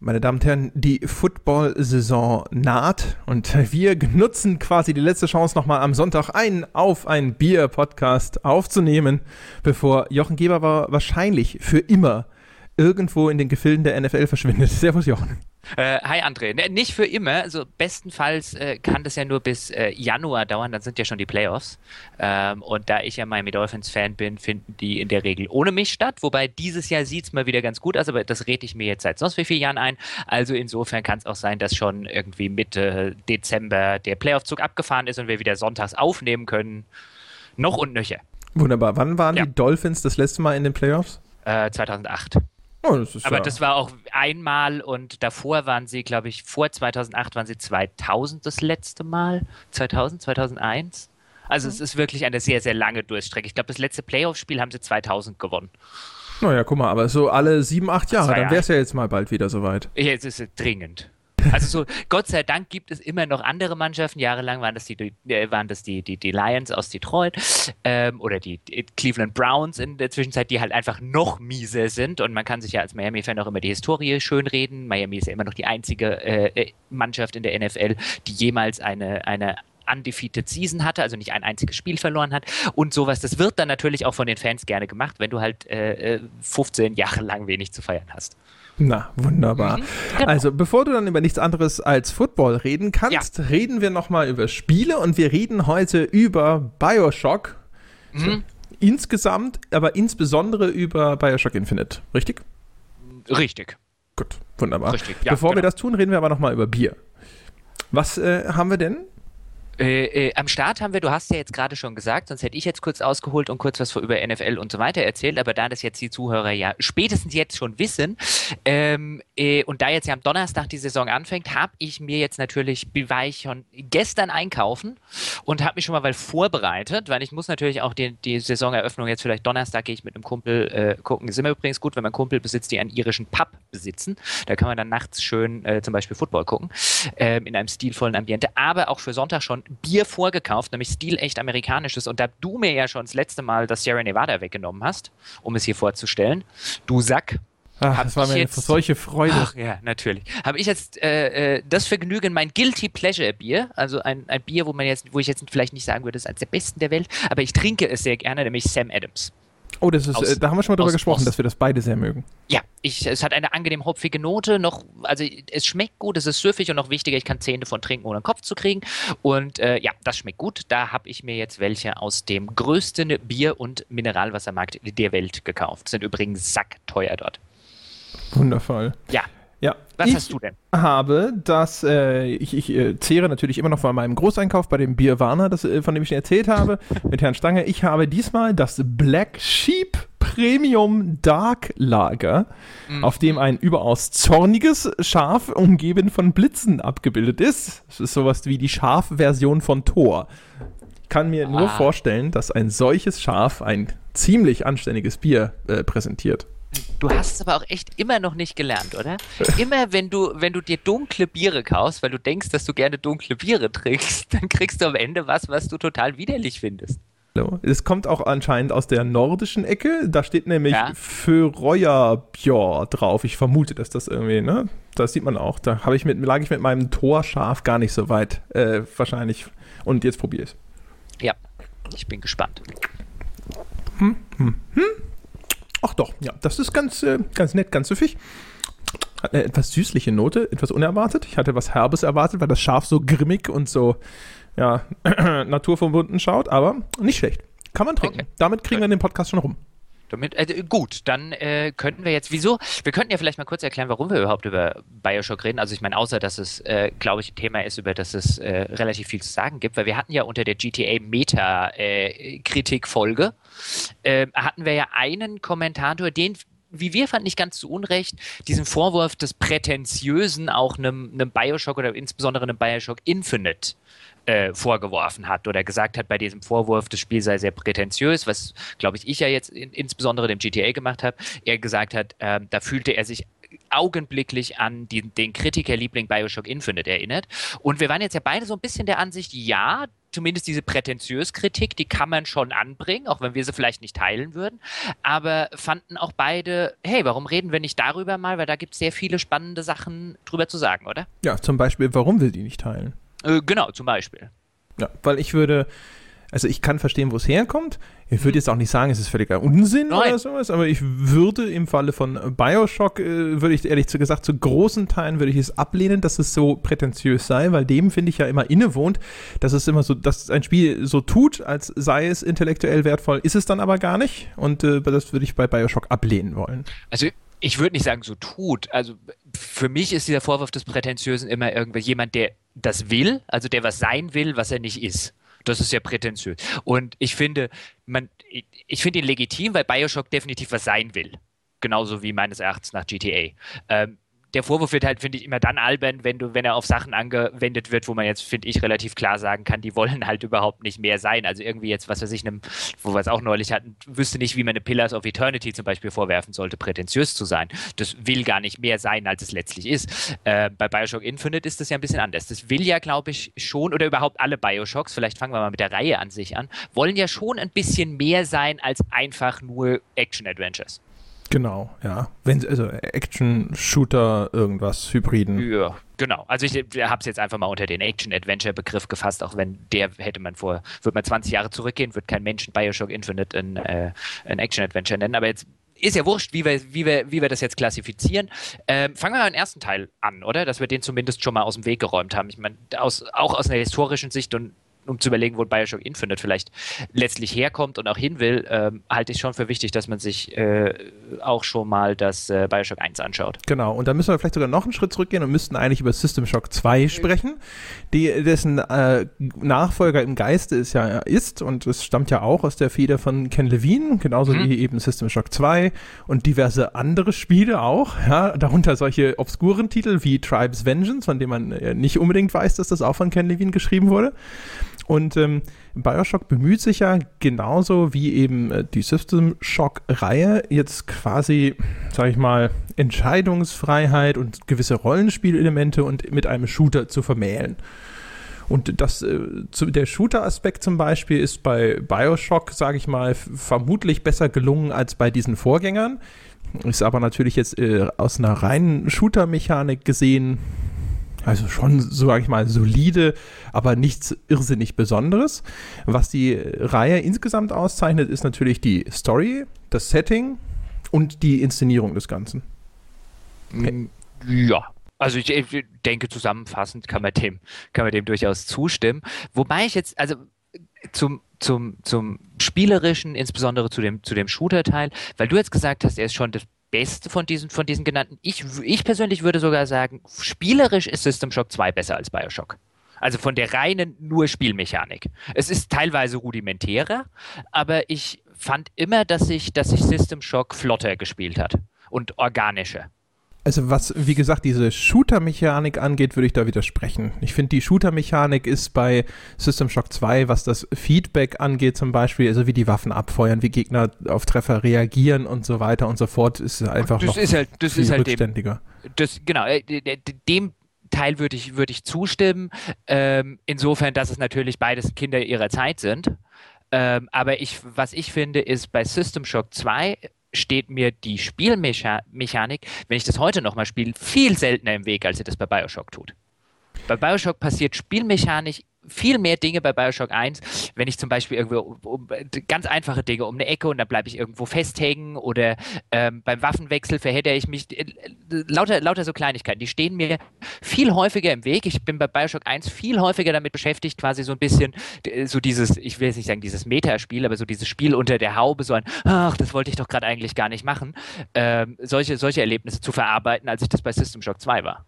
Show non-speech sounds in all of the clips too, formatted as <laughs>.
Meine Damen und Herren, die Football-Saison naht und wir nutzen quasi die letzte Chance nochmal am Sonntag einen auf ein Bier-Podcast aufzunehmen, bevor Jochen Geber wahrscheinlich für immer irgendwo in den Gefilden der NFL verschwindet. <laughs> Servus Jochen. Äh, hi André, ne, nicht für immer, also bestenfalls äh, kann das ja nur bis äh, Januar dauern, dann sind ja schon die Playoffs. Ähm, und da ich ja Miami Dolphins Fan bin, finden die in der Regel ohne mich statt. Wobei dieses Jahr sieht es mal wieder ganz gut aus, aber das rede ich mir jetzt seit sonst wie vielen Jahren ein. Also insofern kann es auch sein, dass schon irgendwie Mitte Dezember der Playoff-Zug abgefahren ist und wir wieder sonntags aufnehmen können. Noch und nöcher. Wunderbar. Wann waren ja. die Dolphins das letzte Mal in den Playoffs? 2008. Äh, Oh, das Aber ja das war auch einmal und davor waren sie, glaube ich, vor 2008 waren sie 2000 das letzte Mal. 2000, 2001. Also mhm. es ist wirklich eine sehr, sehr lange Durchstrecke. Ich glaube, das letzte Playoff-Spiel haben sie 2000 gewonnen. Naja, guck mal, aber so alle sieben, acht Jahre, dann wäre es ja jetzt mal bald wieder soweit. Jetzt ist es dringend. Also so, Gott sei Dank gibt es immer noch andere Mannschaften. Jahrelang waren das die, äh, waren das die, die, die Lions aus Detroit ähm, oder die, die, Cleveland Browns in der Zwischenzeit, die halt einfach noch mieser sind. Und man kann sich ja als Miami-Fan auch immer die Historie schönreden. Miami ist ja immer noch die einzige äh, äh Mannschaft in der NFL, die jemals eine, eine undefeated Season hatte, also nicht ein einziges Spiel verloren hat und sowas. Das wird dann natürlich auch von den Fans gerne gemacht, wenn du halt äh, 15 äh, Jahre lang wenig zu feiern hast. Na, wunderbar. Mhm, genau. Also, bevor du dann über nichts anderes als Football reden kannst, ja. reden wir nochmal über Spiele und wir reden heute über Bioshock. Mhm. So, insgesamt, aber insbesondere über Bioshock Infinite, richtig? Richtig. Gut, wunderbar. Richtig, ja, Bevor genau. wir das tun, reden wir aber nochmal über Bier. Was äh, haben wir denn? Äh, äh, am Start haben wir, du hast ja jetzt gerade schon gesagt, sonst hätte ich jetzt kurz ausgeholt und kurz was über NFL und so weiter erzählt, aber da das jetzt die Zuhörer ja spätestens jetzt schon wissen ähm, äh, und da jetzt ja am Donnerstag die Saison anfängt, habe ich mir jetzt natürlich, war ich schon gestern einkaufen und habe mich schon mal weil vorbereitet, weil ich muss natürlich auch die, die Saisoneröffnung jetzt vielleicht Donnerstag gehe ich mit einem Kumpel äh, gucken. Ist immer übrigens gut, wenn man Kumpel besitzt, die einen irischen Pub besitzen. Da kann man dann nachts schön äh, zum Beispiel Football gucken ähm, in einem stilvollen Ambiente, aber auch für Sonntag schon Bier vorgekauft, nämlich stilecht amerikanisches. Und da du mir ja schon das letzte Mal das Sierra Nevada weggenommen hast, um es hier vorzustellen, du Sack, Ach, das war mir jetzt, solche Freude. Ach ja, natürlich. Habe ich jetzt äh, äh, das Vergnügen, mein Guilty Pleasure Bier, also ein, ein Bier, wo man jetzt, wo ich jetzt vielleicht nicht sagen würde, es ist eines der besten der Welt, aber ich trinke es sehr gerne, nämlich Sam Adams. Oh, das ist, aus, äh, da haben wir schon mal drüber gesprochen, Ost. dass wir das beide sehr mögen. Ja, ich, es hat eine angenehm hopfige Note, noch, also es schmeckt gut, es ist süffig und noch wichtiger, ich kann zehn davon trinken, ohne den Kopf zu kriegen. Und äh, ja, das schmeckt gut. Da habe ich mir jetzt welche aus dem größten Bier- und Mineralwassermarkt der Welt gekauft. Sind übrigens sackteuer dort. Wundervoll. Ja, ja. Was ich hast du denn? habe das, äh, ich, ich äh, zehre natürlich immer noch von meinem Großeinkauf bei dem Bier Warner, das, äh, von dem ich schon erzählt habe, <laughs> mit Herrn Stange. Ich habe diesmal das Black Sheep Premium Dark Lager, mhm. auf dem ein überaus zorniges Schaf umgeben von Blitzen abgebildet ist. Das ist sowas wie die Schafversion von Thor. Ich kann mir ah. nur vorstellen, dass ein solches Schaf ein ziemlich anständiges Bier äh, präsentiert. Du hast es aber auch echt immer noch nicht gelernt, oder? <laughs> Immer wenn du, wenn du dir dunkle Biere kaufst, weil du denkst, dass du gerne dunkle Biere <laughs> trinkst, dann kriegst du am Ende was, was du total widerlich findest. Es kommt auch anscheinend aus der nordischen Ecke. Da steht nämlich ja. Föreuerbjör drauf. Ich vermute, dass das irgendwie, ne? Das sieht man auch. Da ich mit, lag ich mit meinem Torschaf gar nicht so weit. Äh, wahrscheinlich. Und jetzt probiere ich es. Ja, ich bin gespannt. Hm, hm, hm. Ach doch, ja, das ist ganz, äh, ganz nett, ganz süffig. Hat eine etwas süßliche Note, etwas unerwartet. Ich hatte was Herbes erwartet, weil das Schaf so grimmig und so, ja, <clears throat> naturverbunden schaut, aber nicht schlecht. Kann man trinken. Okay. Damit kriegen wir den Podcast schon rum. Damit, äh, gut, dann äh, könnten wir jetzt, wieso? Wir könnten ja vielleicht mal kurz erklären, warum wir überhaupt über Bioshock reden. Also ich meine, außer dass es, äh, glaube ich, ein Thema ist, über das es äh, relativ viel zu sagen gibt, weil wir hatten ja unter der GTA Meta-Kritik-Folge, äh, hatten wir ja einen Kommentator, den wie wir fanden, nicht ganz zu Unrecht, diesen Vorwurf des Prätentiösen auch einem Bioshock oder insbesondere einem Bioshock Infinite äh, vorgeworfen hat oder gesagt hat bei diesem Vorwurf, das Spiel sei sehr prätentiös, was, glaube ich, ich ja jetzt in, insbesondere dem GTA gemacht habe. Er gesagt hat, äh, da fühlte er sich augenblicklich an die, den Kritikerliebling Bioshock Infinite erinnert. Und wir waren jetzt ja beide so ein bisschen der Ansicht, ja, zumindest diese prätentiös Kritik, die kann man schon anbringen, auch wenn wir sie vielleicht nicht teilen würden. Aber fanden auch beide, hey, warum reden wir nicht darüber mal, weil da gibt es sehr viele spannende Sachen drüber zu sagen, oder? Ja, zum Beispiel, warum wir die nicht teilen. Äh, genau, zum Beispiel. Ja, weil ich würde, also ich kann verstehen, wo es herkommt. Ich würde jetzt auch nicht sagen, es ist völliger Unsinn Nein. oder sowas, aber ich würde im Falle von Bioshock, äh, würde ich ehrlich gesagt, zu großen Teilen würde ich es ablehnen, dass es so prätentiös sei, weil dem finde ich ja immer innewohnt, dass es immer so, dass ein Spiel so tut, als sei es intellektuell wertvoll, ist es dann aber gar nicht. Und äh, das würde ich bei Bioshock ablehnen wollen. Also ich würde nicht sagen, so tut. Also für mich ist dieser Vorwurf des Prätentiösen immer irgendwie jemand, der das will, also der was sein will, was er nicht ist. Das ist ja prätentiös. Und ich finde, man, ich, ich finde ihn legitim, weil Bioshock definitiv was sein will. Genauso wie meines Erachtens nach GTA. Ähm, der Vorwurf wird halt, finde ich, immer dann albern, wenn du, wenn er auf Sachen angewendet wird, wo man jetzt, finde ich, relativ klar sagen kann, die wollen halt überhaupt nicht mehr sein. Also irgendwie jetzt, was weiß ich, einem, wo wir es auch neulich hatten, wüsste nicht, wie man eine Pillars of Eternity zum Beispiel vorwerfen sollte, prätentiös zu sein. Das will gar nicht mehr sein, als es letztlich ist. Äh, bei Bioshock Infinite ist das ja ein bisschen anders. Das will ja, glaube ich, schon, oder überhaupt alle Bioshocks, vielleicht fangen wir mal mit der Reihe an sich an, wollen ja schon ein bisschen mehr sein als einfach nur Action-Adventures. Genau, ja. Wenn, also Action, Shooter, irgendwas, Hybriden. Ja, genau. Also ich habe es jetzt einfach mal unter den Action-Adventure-Begriff gefasst, auch wenn der hätte man vor, würde man 20 Jahre zurückgehen, wird kein Mensch Bioshock Infinite ein, äh, Action-Adventure nennen, aber jetzt ist ja wurscht, wie wir, wie wir, wie wir das jetzt klassifizieren. Ähm, fangen wir mal den ersten Teil an, oder? Dass wir den zumindest schon mal aus dem Weg geräumt haben. Ich meine, aus, auch aus einer historischen Sicht und um zu überlegen, wo Bioshock Infinite vielleicht letztlich herkommt und auch hin will, ähm, halte ich schon für wichtig, dass man sich äh, auch schon mal das äh, Bioshock 1 anschaut. Genau, und da müssen wir vielleicht sogar noch einen Schritt zurückgehen und müssten eigentlich über System Shock 2 sprechen, die, dessen äh, Nachfolger im Geiste ist ja ist und es stammt ja auch aus der Feder von Ken Levine, genauso mhm. wie eben System Shock 2 und diverse andere Spiele auch, ja, darunter solche obskuren Titel wie Tribes Vengeance, von dem man äh, nicht unbedingt weiß, dass das auch von Ken Levine geschrieben wurde. Und ähm, Bioshock bemüht sich ja genauso wie eben äh, die System Shock-Reihe jetzt quasi, sag ich mal, Entscheidungsfreiheit und gewisse Rollenspielelemente und mit einem Shooter zu vermählen. Und das, äh, zu, der Shooter-Aspekt zum Beispiel ist bei Bioshock, sage ich mal, vermutlich besser gelungen als bei diesen Vorgängern. Ist aber natürlich jetzt äh, aus einer reinen Shooter-Mechanik gesehen also schon, sage ich mal, solide, aber nichts irrsinnig Besonderes. Was die Reihe insgesamt auszeichnet, ist natürlich die Story, das Setting und die Inszenierung des Ganzen. Mm, ja, also ich, ich, denke, zusammenfassend kann man dem, kann man dem durchaus zustimmen. Wobei ich jetzt, also zum, zum, zum Spielerischen, insbesondere zu dem, zu dem Shooter-Teil, weil du jetzt gesagt hast, er ist schon das Beste von diesen, von diesen genannten. Ich, ich persönlich würde sogar sagen, spielerisch ist System Shock 2 besser als Bioshock. Also von der reinen nur Spielmechanik. Es ist teilweise rudimentärer, aber ich fand immer, dass sich, dass sich System Shock flotter gespielt hat und organischer. Also was, wie gesagt, diese Shooter-Mechanik angeht, würde ich da widersprechen. Ich finde, die Shooter-Mechanik ist bei System Shock 2, was das Feedback angeht zum Beispiel, also wie die Waffen abfeuern, wie Gegner auf Treffer reagieren und so weiter und so fort, ist einfach das noch ist halt, das viel ist halt rückständiger. Dem, das, genau, äh, dem Teil würde ich, würde ich zustimmen. Ähm, insofern, dass es natürlich beides Kinder ihrer Zeit sind. Ähm, aber ich, was ich finde, ist bei System Shock 2 steht mir die Spielmechanik, wenn ich das heute nochmal spiele, viel seltener im Weg, als sie das bei Bioshock tut. Bei Bioshock passiert spielmechanisch viel mehr Dinge bei Bioshock 1, wenn ich zum Beispiel irgendwo um, um, ganz einfache Dinge um eine Ecke und dann bleibe ich irgendwo festhängen oder ähm, beim Waffenwechsel verhedder ich mich. Äh, lauter, lauter so Kleinigkeiten, die stehen mir viel häufiger im Weg. Ich bin bei Bioshock 1 viel häufiger damit beschäftigt, quasi so ein bisschen so dieses, ich will jetzt nicht sagen dieses Metaspiel, aber so dieses Spiel unter der Haube, so ein, ach, das wollte ich doch gerade eigentlich gar nicht machen, ähm, solche, solche Erlebnisse zu verarbeiten, als ich das bei System Shock 2 war.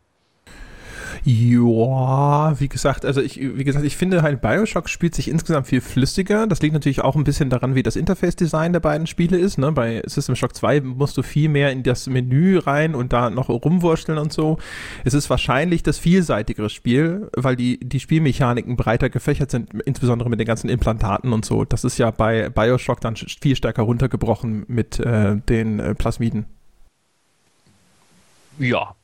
Ja, wie gesagt, also ich, wie gesagt, ich finde halt Bioshock spielt sich insgesamt viel flüssiger. Das liegt natürlich auch ein bisschen daran, wie das Interface-Design der beiden Spiele ist. Ne? Bei System Shock 2 musst du viel mehr in das Menü rein und da noch rumwursteln und so. Es ist wahrscheinlich das vielseitigere Spiel, weil die, die Spielmechaniken breiter gefächert sind, insbesondere mit den ganzen Implantaten und so. Das ist ja bei Bioshock dann viel stärker runtergebrochen mit äh, den äh, Plasmiden. Ja,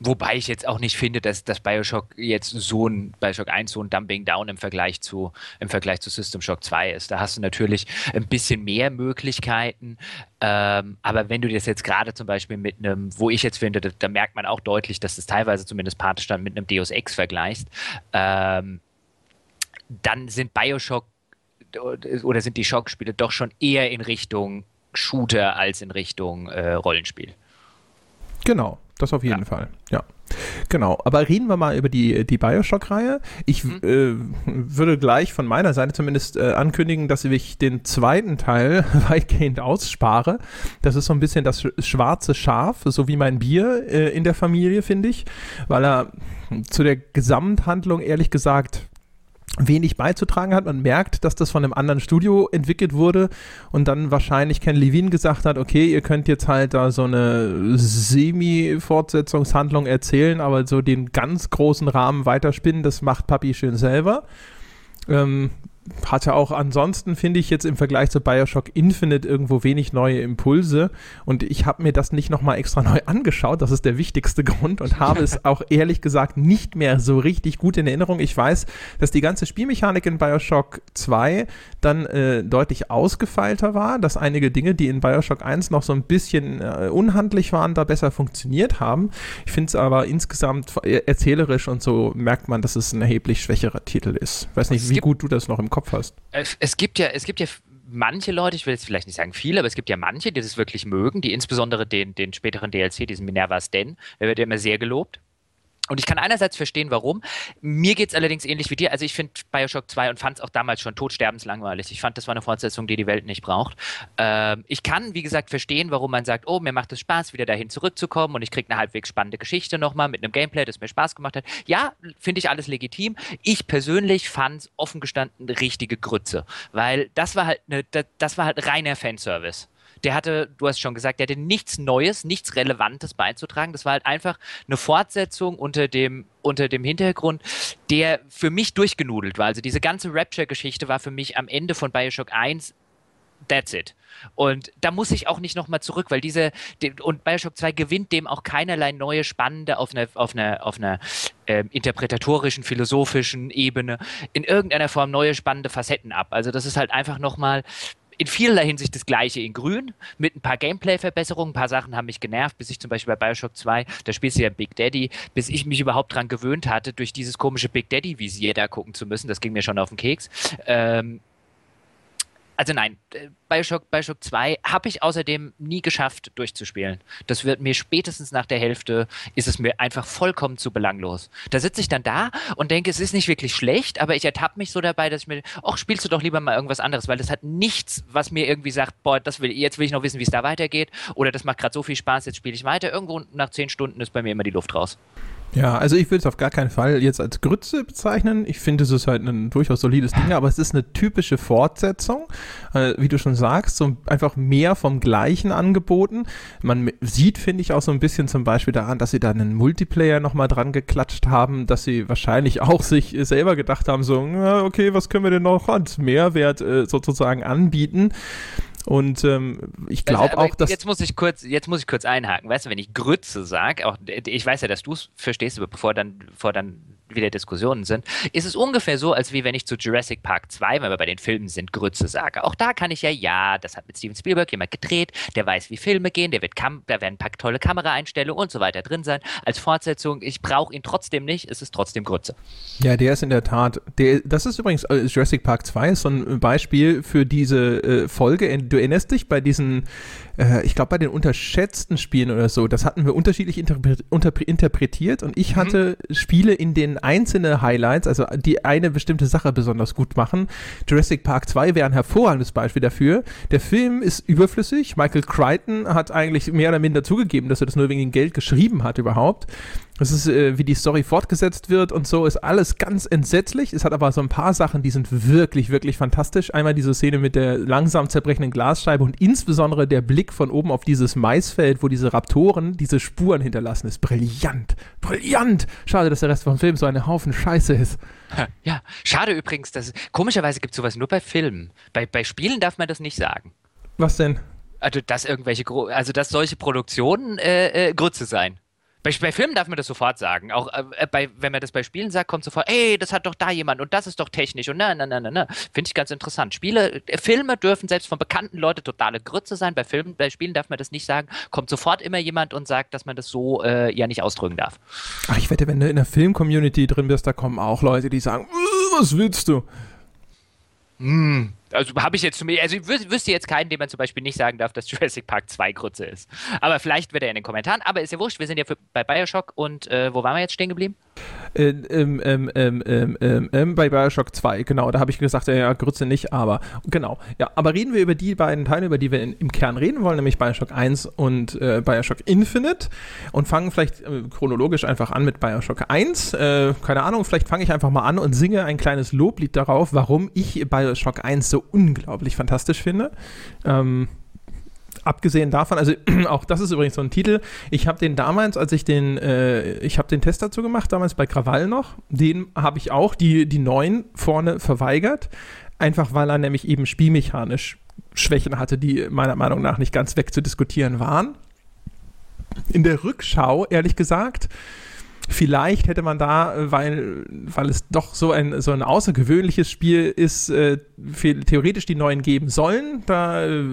Wobei ich jetzt auch nicht finde, dass, dass Bioshock jetzt so ein Bioshock 1 so ein Dumping Down im Vergleich zu im Vergleich zu System Shock 2 ist. Da hast du natürlich ein bisschen mehr Möglichkeiten. Ähm, aber wenn du das jetzt gerade zum Beispiel mit einem, wo ich jetzt finde, da, da merkt man auch deutlich, dass das teilweise zumindest Patenstand mit einem Deus Ex vergleichst, ähm, dann sind Bioshock oder sind die Schockspiele doch schon eher in Richtung Shooter als in Richtung äh, Rollenspiel. Genau, das auf jeden ja. Fall, ja. Genau, aber reden wir mal über die, die Bioshock-Reihe. Ich mhm. äh, würde gleich von meiner Seite zumindest äh, ankündigen, dass ich den zweiten Teil <laughs> weitgehend ausspare. Das ist so ein bisschen das schwarze Schaf, so wie mein Bier äh, in der Familie, finde ich, weil er zu der Gesamthandlung ehrlich gesagt wenig beizutragen hat. Man merkt, dass das von einem anderen Studio entwickelt wurde und dann wahrscheinlich Ken Levine gesagt hat, okay, ihr könnt jetzt halt da so eine Semi-Fortsetzungshandlung erzählen, aber so den ganz großen Rahmen weiterspinnen, das macht Papi schön selber. Ähm, hatte auch ansonsten, finde ich, jetzt im Vergleich zu Bioshock Infinite irgendwo wenig neue Impulse. Und ich habe mir das nicht nochmal extra <laughs> neu angeschaut. Das ist der wichtigste Grund und habe es auch ehrlich gesagt nicht mehr so richtig gut in Erinnerung. Ich weiß, dass die ganze Spielmechanik in Bioshock 2 dann äh, deutlich ausgefeilter war, dass einige Dinge, die in Bioshock 1 noch so ein bisschen äh, unhandlich waren, da besser funktioniert haben. Ich finde es aber insgesamt erzählerisch und so merkt man, dass es ein erheblich schwächerer Titel ist. Ich weiß nicht, wie gut du das noch im Kopf hast. Es gibt ja, es gibt ja manche Leute, ich will jetzt vielleicht nicht sagen viele, aber es gibt ja manche, die das wirklich mögen, die insbesondere den, den späteren DLC, diesen Minerva's Den, der wird ja immer sehr gelobt. Und ich kann einerseits verstehen, warum. Mir geht es allerdings ähnlich wie dir. Also ich finde Bioshock 2 und fand es auch damals schon totsterbenslangweilig. Ich fand, das war eine Fortsetzung, die die Welt nicht braucht. Ähm, ich kann, wie gesagt, verstehen, warum man sagt, oh, mir macht es Spaß, wieder dahin zurückzukommen und ich kriege eine halbwegs spannende Geschichte nochmal mit einem Gameplay, das mir Spaß gemacht hat. Ja, finde ich alles legitim. Ich persönlich fand es offen gestanden richtige Grütze, weil das war halt, eine, das, das war halt reiner Fanservice der hatte, du hast schon gesagt, der hatte nichts Neues, nichts Relevantes beizutragen. Das war halt einfach eine Fortsetzung unter dem, unter dem Hintergrund, der für mich durchgenudelt war. Also diese ganze Rapture-Geschichte war für mich am Ende von Bioshock 1 That's it. Und da muss ich auch nicht nochmal zurück, weil diese, und Bioshock 2 gewinnt dem auch keinerlei neue Spannende auf einer, auf einer, auf einer äh, interpretatorischen, philosophischen Ebene in irgendeiner Form neue spannende Facetten ab. Also das ist halt einfach nochmal in vielerlei Hinsicht das gleiche in grün, mit ein paar Gameplay-Verbesserungen. Ein paar Sachen haben mich genervt, bis ich zum Beispiel bei Bioshock 2, da spielst du ja Big Daddy, bis ich mich überhaupt dran gewöhnt hatte, durch dieses komische Big Daddy-Visier da gucken zu müssen. Das ging mir schon auf den Keks. Ähm, also nein, äh, Bioshock, Bioshock 2 habe ich außerdem nie geschafft durchzuspielen. Das wird mir spätestens nach der Hälfte, ist es mir einfach vollkommen zu belanglos. Da sitze ich dann da und denke, es ist nicht wirklich schlecht, aber ich ertappe mich so dabei, dass ich mir, ach, spielst du doch lieber mal irgendwas anderes, weil das hat nichts, was mir irgendwie sagt, boah, das will, jetzt will ich noch wissen, wie es da weitergeht oder das macht gerade so viel Spaß, jetzt spiele ich weiter. Irgendwo nach zehn Stunden ist bei mir immer die Luft raus. Ja, also ich will es auf gar keinen Fall jetzt als Grütze bezeichnen. Ich finde, es ist halt ein durchaus solides Ding, aber es ist eine typische Fortsetzung, äh, wie du schon sagst, so einfach mehr vom Gleichen angeboten. Man sieht, finde ich, auch so ein bisschen zum Beispiel daran, dass sie da einen Multiplayer nochmal dran geklatscht haben, dass sie wahrscheinlich auch sich selber gedacht haben, so, okay, was können wir denn noch als Mehrwert äh, sozusagen anbieten? Und ähm, ich glaube auch, dass. Jetzt muss ich kurz, jetzt muss ich kurz einhaken. Weißt du, wenn ich Grütze sage, auch ich weiß ja, dass du es verstehst, aber bevor dann, bevor dann wieder Diskussionen sind, ist es ungefähr so, als wie wenn ich zu Jurassic Park 2, wenn wir bei den Filmen sind, Grütze sage. Auch da kann ich ja, ja, das hat mit Steven Spielberg jemand gedreht, der weiß, wie Filme gehen, der wird Kam da werden ein paar tolle Kameraeinstellungen und so weiter drin sein. Als Fortsetzung, ich brauche ihn trotzdem nicht, es ist trotzdem Grütze. Ja, der ist in der Tat, der, das ist übrigens, äh, Jurassic Park 2 ist so ein Beispiel für diese äh, Folge. Du erinnerst dich bei diesen äh, ich glaube, bei den unterschätzten Spielen oder so, das hatten wir unterschiedlich interpre interpretiert und ich mhm. hatte Spiele, in denen einzelne Highlights, also die eine bestimmte Sache besonders gut machen. Jurassic Park 2 wäre ein hervorragendes Beispiel dafür. Der Film ist überflüssig. Michael Crichton hat eigentlich mehr oder minder zugegeben, dass er das nur wegen Geld geschrieben hat überhaupt. Es ist, äh, wie die Story fortgesetzt wird und so, ist alles ganz entsetzlich. Es hat aber so ein paar Sachen, die sind wirklich, wirklich fantastisch. Einmal diese Szene mit der langsam zerbrechenden Glasscheibe und insbesondere der Blick von oben auf dieses Maisfeld, wo diese Raptoren diese Spuren hinterlassen, ist brillant. Brillant! Schade, dass der Rest vom Film so ein Haufen Scheiße ist. Ja, schade übrigens, dass komischerweise gibt es sowas nur bei Filmen. Bei, bei Spielen darf man das nicht sagen. Was denn? Also, dass irgendwelche, also dass solche Produktionen äh, äh, Grütze sein. Bei, bei, Filmen darf man das sofort sagen. Auch äh, bei, wenn man das bei Spielen sagt, kommt sofort, ey, das hat doch da jemand und das ist doch technisch und na, na, na, na, na. Finde ich ganz interessant. Spiele, äh, Filme dürfen selbst von bekannten Leuten totale Grütze sein. Bei Filmen, bei Spielen darf man das nicht sagen. Kommt sofort immer jemand und sagt, dass man das so äh, ja nicht ausdrücken darf. Ach, ich wette, wenn du in der Film-Community drin bist, da kommen auch Leute, die sagen, äh, was willst du? Hm. Also habe ich jetzt zu mir, also ich wüsste jetzt keinen, dem man zum Beispiel nicht sagen darf, dass <laughs> Jurassic Park 2 Grütze ist. Aber vielleicht wird er in den Kommentaren. Aber ist ja wurscht, wir sind ja für, bei Bioshock und äh, wo waren wir jetzt stehen geblieben? Ähm, ähm, ähm, ähm, bei Bioshock 2, genau. Da habe ich gesagt, ja, Grütze nicht, aber genau. Ja, aber reden wir über die beiden Teile, über die wir in, im Kern reden wollen, nämlich Bioshock 1 und äh, Bioshock Infinite und fangen vielleicht äh, chronologisch einfach an mit Bioshock 1. Äh, keine Ahnung, vielleicht fange ich einfach mal an und singe ein kleines Loblied darauf, warum ich Bioshock 1 so unglaublich fantastisch finde. Ähm, abgesehen davon, also <clears throat> auch das ist übrigens so ein Titel. Ich habe den damals, als ich den, äh, ich habe den Test dazu gemacht, damals bei Krawall noch, den habe ich auch die, die neuen vorne verweigert. Einfach weil er nämlich eben spielmechanisch Schwächen hatte, die meiner Meinung nach nicht ganz wegzudiskutieren waren. In der Rückschau, ehrlich gesagt, Vielleicht hätte man da, weil, weil es doch so ein, so ein außergewöhnliches Spiel ist, äh, theoretisch die neuen geben sollen. Da äh,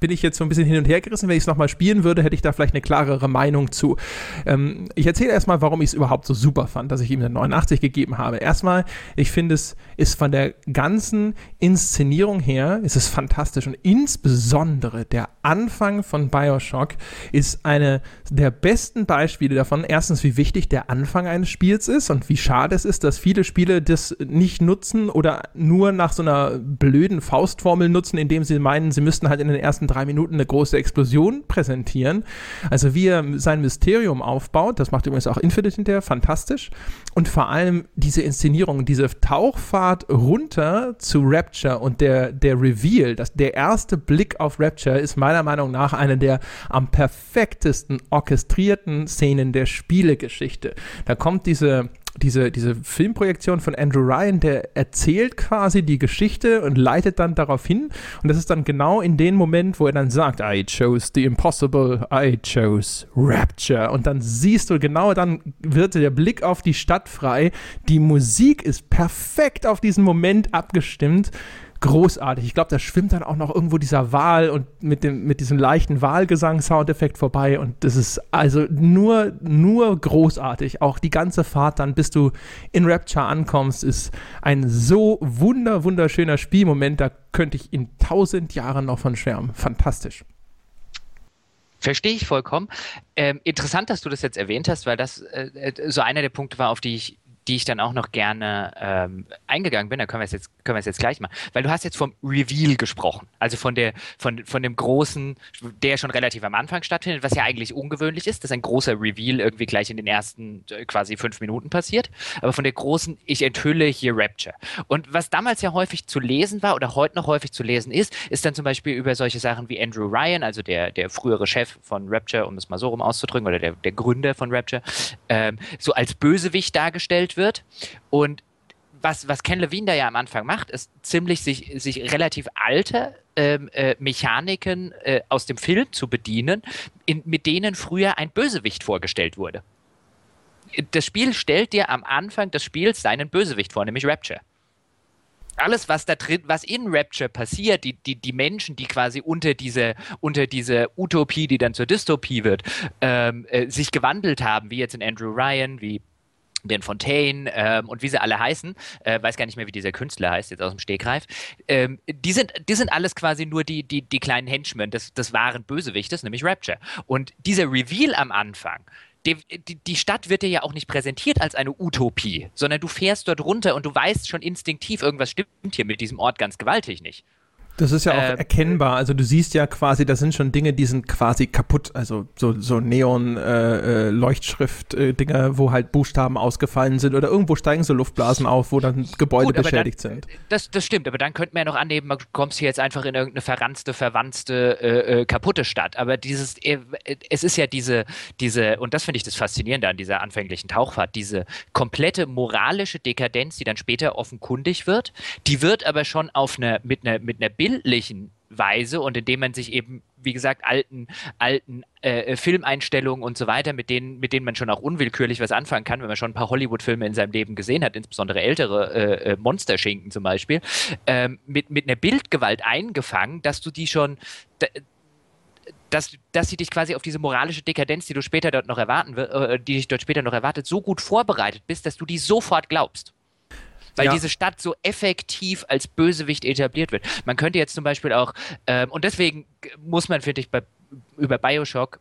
bin ich jetzt so ein bisschen hin und her gerissen. Wenn ich es nochmal spielen würde, hätte ich da vielleicht eine klarere Meinung zu. Ähm, ich erzähle erstmal, warum ich es überhaupt so super fand, dass ich ihm eine 89 gegeben habe. Erstmal, ich finde es ist von der ganzen Inszenierung her, ist es fantastisch und insbesondere der Anfang von Bioshock ist eine der besten Beispiele davon. Erstens, wie wichtig der Anfang eines Spiels ist und wie schade es ist, dass viele Spiele das nicht nutzen oder nur nach so einer blöden Faustformel nutzen, indem sie meinen, sie müssten halt in den ersten drei Minuten eine große Explosion präsentieren. Also wie er sein Mysterium aufbaut, das macht übrigens auch Infinite hinterher, fantastisch. Und vor allem diese Inszenierung, diese Tauchfahrt runter zu Rapture und der, der Reveal, das, der erste Blick auf Rapture ist meiner Meinung nach eine der am perfektesten orchestrierten Szenen der Spielegeschichte. Da kommt diese diese, diese Filmprojektion von Andrew Ryan, der erzählt quasi die Geschichte und leitet dann darauf hin. Und das ist dann genau in dem Moment, wo er dann sagt, I chose the impossible, I chose Rapture. Und dann siehst du, genau dann wird der Blick auf die Stadt frei. Die Musik ist perfekt auf diesen Moment abgestimmt großartig. Ich glaube, da schwimmt dann auch noch irgendwo dieser Wal und mit, dem, mit diesem leichten Wahlgesang-Soundeffekt vorbei und das ist also nur, nur großartig. Auch die ganze Fahrt dann, bis du in Rapture ankommst, ist ein so wunder, wunderschöner Spielmoment. Da könnte ich in tausend Jahren noch von schwärmen. Fantastisch. Verstehe ich vollkommen. Ähm, interessant, dass du das jetzt erwähnt hast, weil das äh, äh so einer der Punkte war, auf die ich die ich dann auch noch gerne ähm, eingegangen bin, da können wir es jetzt können wir es jetzt gleich machen, weil du hast jetzt vom Reveal gesprochen, also von der von von dem großen, der schon relativ am Anfang stattfindet, was ja eigentlich ungewöhnlich ist, dass ein großer Reveal irgendwie gleich in den ersten äh, quasi fünf Minuten passiert, aber von der großen, ich enthülle hier Rapture. Und was damals ja häufig zu lesen war oder heute noch häufig zu lesen ist, ist dann zum Beispiel über solche Sachen wie Andrew Ryan, also der der frühere Chef von Rapture, um es mal so rum auszudrücken, oder der der Gründer von Rapture, ähm, so als Bösewicht dargestellt wird. Und was, was Ken Levine da ja am Anfang macht, ist ziemlich sich, sich relativ alte ähm, äh, Mechaniken äh, aus dem Film zu bedienen, in, mit denen früher ein Bösewicht vorgestellt wurde. Das Spiel stellt dir am Anfang des Spiels seinen Bösewicht vor, nämlich Rapture alles, was da drin, was in Rapture passiert, die, die, die Menschen, die quasi unter diese, unter diese Utopie, die dann zur Dystopie wird, ähm, äh, sich gewandelt haben, wie jetzt in Andrew Ryan, wie den Fontaine ähm, und wie sie alle heißen, äh, weiß gar nicht mehr, wie dieser Künstler heißt, jetzt aus dem Stegreif, ähm, die, sind, die sind alles quasi nur die, die, die kleinen Henchmen des, des wahren Bösewichtes, nämlich Rapture. Und dieser Reveal am Anfang, die, die, die, Stadt wird dir ja auch nicht präsentiert als eine Utopie, sondern du fährst dort runter und du weißt schon instinktiv, irgendwas stimmt hier mit diesem Ort ganz gewaltig nicht. Das ist ja auch äh, erkennbar. Also du siehst ja quasi, das sind schon Dinge, die sind quasi kaputt. Also so, so Neon-Leuchtschrift-Dinger, äh, äh wo halt Buchstaben ausgefallen sind oder irgendwo steigen so Luftblasen auf, wo dann Gebäude Gut, beschädigt dann, sind. Das, das stimmt, aber dann könnte man ja noch annehmen, du kommst hier jetzt einfach in irgendeine verranzte, verwanzte, äh, äh kaputte Stadt. Aber dieses, äh, es ist ja diese, diese, und das finde ich das Faszinierende an dieser anfänglichen Tauchfahrt, diese komplette moralische Dekadenz, die dann später offenkundig wird, die wird aber schon auf eine, mit einer, mit einer bildlichen Weise und indem man sich eben, wie gesagt, alten, alten äh, Filmeinstellungen und so weiter, mit denen, mit denen man schon auch unwillkürlich was anfangen kann, wenn man schon ein paar Hollywood-Filme in seinem Leben gesehen hat, insbesondere ältere äh, äh Monsterschinken zum Beispiel, ähm, mit, mit einer Bildgewalt eingefangen, dass du die schon, dass, dass sie dich quasi auf diese moralische Dekadenz, die du später dort noch erwarten, äh, die dich dort später noch erwartet, so gut vorbereitet bist, dass du die sofort glaubst weil ja. diese Stadt so effektiv als Bösewicht etabliert wird. Man könnte jetzt zum Beispiel auch, ähm, und deswegen muss man, finde ich, bei, über Bioshock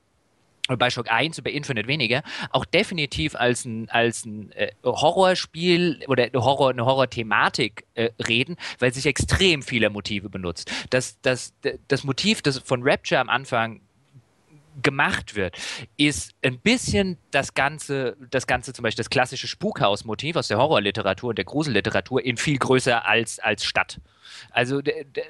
Bioshock 1 über Infinite weniger, auch definitiv als ein, als ein äh, Horrorspiel oder eine, Horror, eine Horror-Thematik äh, reden, weil sich extrem viele Motive benutzt. Das, das, das Motiv das von Rapture am Anfang gemacht wird, ist ein bisschen das ganze, das ganze zum Beispiel das klassische Spukhausmotiv aus der Horrorliteratur und der Gruselliteratur in viel größer als, als Stadt. Also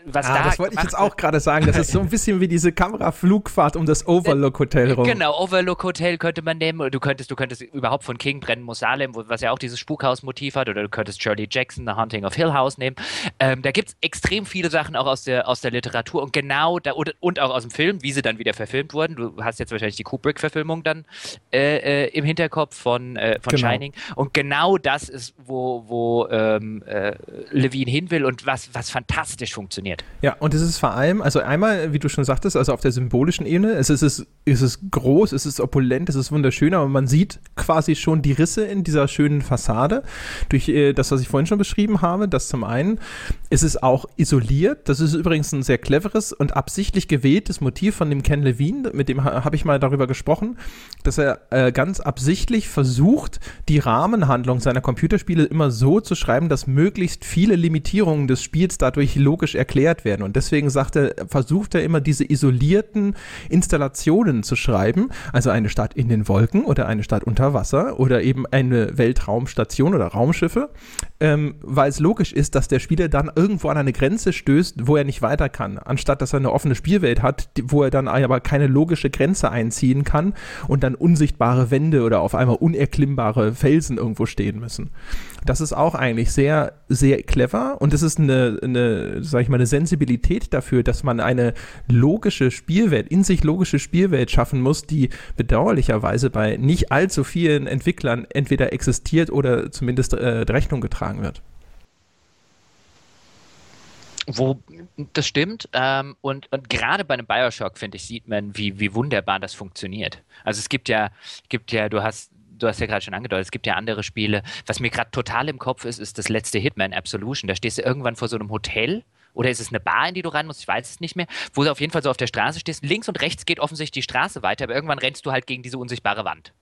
was ah, da das wollte ich jetzt auch gerade sagen. Das ist so ein bisschen wie diese Kameraflugfahrt um das Overlook Hotel rum. Genau, Overlook Hotel könnte man nehmen. Du könntest, du könntest überhaupt von King brennen muss Salem, was ja auch dieses Spukhaus-Motiv hat, oder du könntest Shirley Jackson, The Haunting of Hill House nehmen. Ähm, da gibt es extrem viele Sachen auch aus der, aus der Literatur und genau da und, und, auch aus dem Film, wie sie dann wieder verfilmt wurden. Du hast jetzt wahrscheinlich die Kubrick-Verfilmung dann äh, äh, im Hinterkopf von, äh, von genau. Shining. Und genau das ist, wo, wo ähm, äh, Levine hin will und was, was fantastisch funktioniert. Ja, und es ist vor allem, also einmal, wie du schon sagtest, also auf der symbolischen Ebene, es ist, es ist groß, es ist opulent, es ist wunderschön, aber man sieht quasi schon die Risse in dieser schönen Fassade durch äh, das, was ich vorhin schon beschrieben habe. Das zum einen. Es ist auch isoliert. Das ist übrigens ein sehr cleveres und absichtlich gewähltes Motiv von dem Ken Levine. Mit dem ha habe ich mal darüber gesprochen, dass er äh, ganz absichtlich versucht, die Rahmenhandlung seiner Computerspiele immer so zu schreiben, dass möglichst viele Limitierungen des Spiels dadurch logisch erklärt werden. Und deswegen sagt er, versucht er immer diese isolierten Installationen zu schreiben, also eine Stadt in den Wolken oder eine Stadt unter Wasser oder eben eine Weltraumstation oder Raumschiffe, ähm, weil es logisch ist, dass der Spieler dann irgendwo an eine Grenze stößt, wo er nicht weiter kann, anstatt dass er eine offene Spielwelt hat, wo er dann aber keine logische Grenze einziehen kann und dann unsichtbare Wände oder auf einmal unerklimmbare Felsen irgendwo stehen müssen. Das ist auch eigentlich sehr, sehr clever und es ist eine, eine, sag ich mal, eine Sensibilität dafür, dass man eine logische Spielwelt, in sich logische Spielwelt schaffen muss, die bedauerlicherweise bei nicht allzu vielen Entwicklern entweder existiert oder zumindest äh, Rechnung getragen wird. Wo, das stimmt. Ähm, und, und gerade bei einem Bioshock, finde ich, sieht man, wie, wie wunderbar das funktioniert. Also es gibt ja, gibt ja, du hast du hast ja gerade schon angedeutet, es gibt ja andere Spiele. Was mir gerade total im Kopf ist, ist das letzte Hitman Absolution. Da stehst du irgendwann vor so einem Hotel oder ist es eine Bar, in die du rein musst? Ich weiß es nicht mehr. Wo du auf jeden Fall so auf der Straße stehst. Links und rechts geht offensichtlich die Straße weiter, aber irgendwann rennst du halt gegen diese unsichtbare Wand.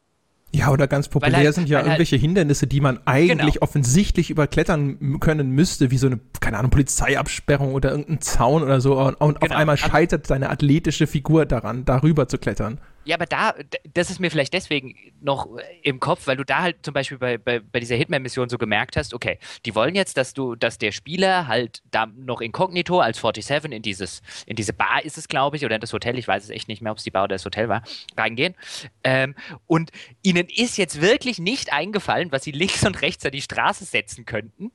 Ja, oder ganz populär halt, sind ja halt irgendwelche halt, Hindernisse, die man eigentlich genau. offensichtlich überklettern können müsste, wie so eine, keine Ahnung, Polizeiabsperrung oder irgendein Zaun oder so. Und, und genau. auf einmal scheitert seine athletische Figur daran, darüber zu klettern. Ja, aber da, das ist mir vielleicht deswegen noch im Kopf, weil du da halt zum Beispiel bei, bei, bei dieser Hitman-Mission so gemerkt hast, okay, die wollen jetzt, dass du, dass der Spieler halt da noch inkognito als 47 in dieses, in diese Bar ist es, glaube ich, oder in das Hotel, ich weiß es echt nicht mehr, ob es die Bar oder das Hotel war, reingehen. Ähm, und ihnen ist jetzt wirklich nicht eingefallen, was sie links und rechts an die Straße setzen könnten,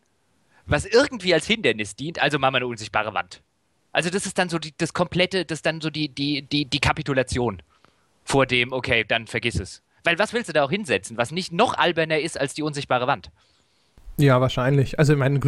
was irgendwie als Hindernis dient, also machen wir eine unsichtbare Wand. Also das ist dann so die, das komplette, das ist dann so die, die, die, die Kapitulation vor dem, okay, dann vergiss es. Weil was willst du da auch hinsetzen, was nicht noch alberner ist als die unsichtbare Wand? Ja, wahrscheinlich. Also ich meine,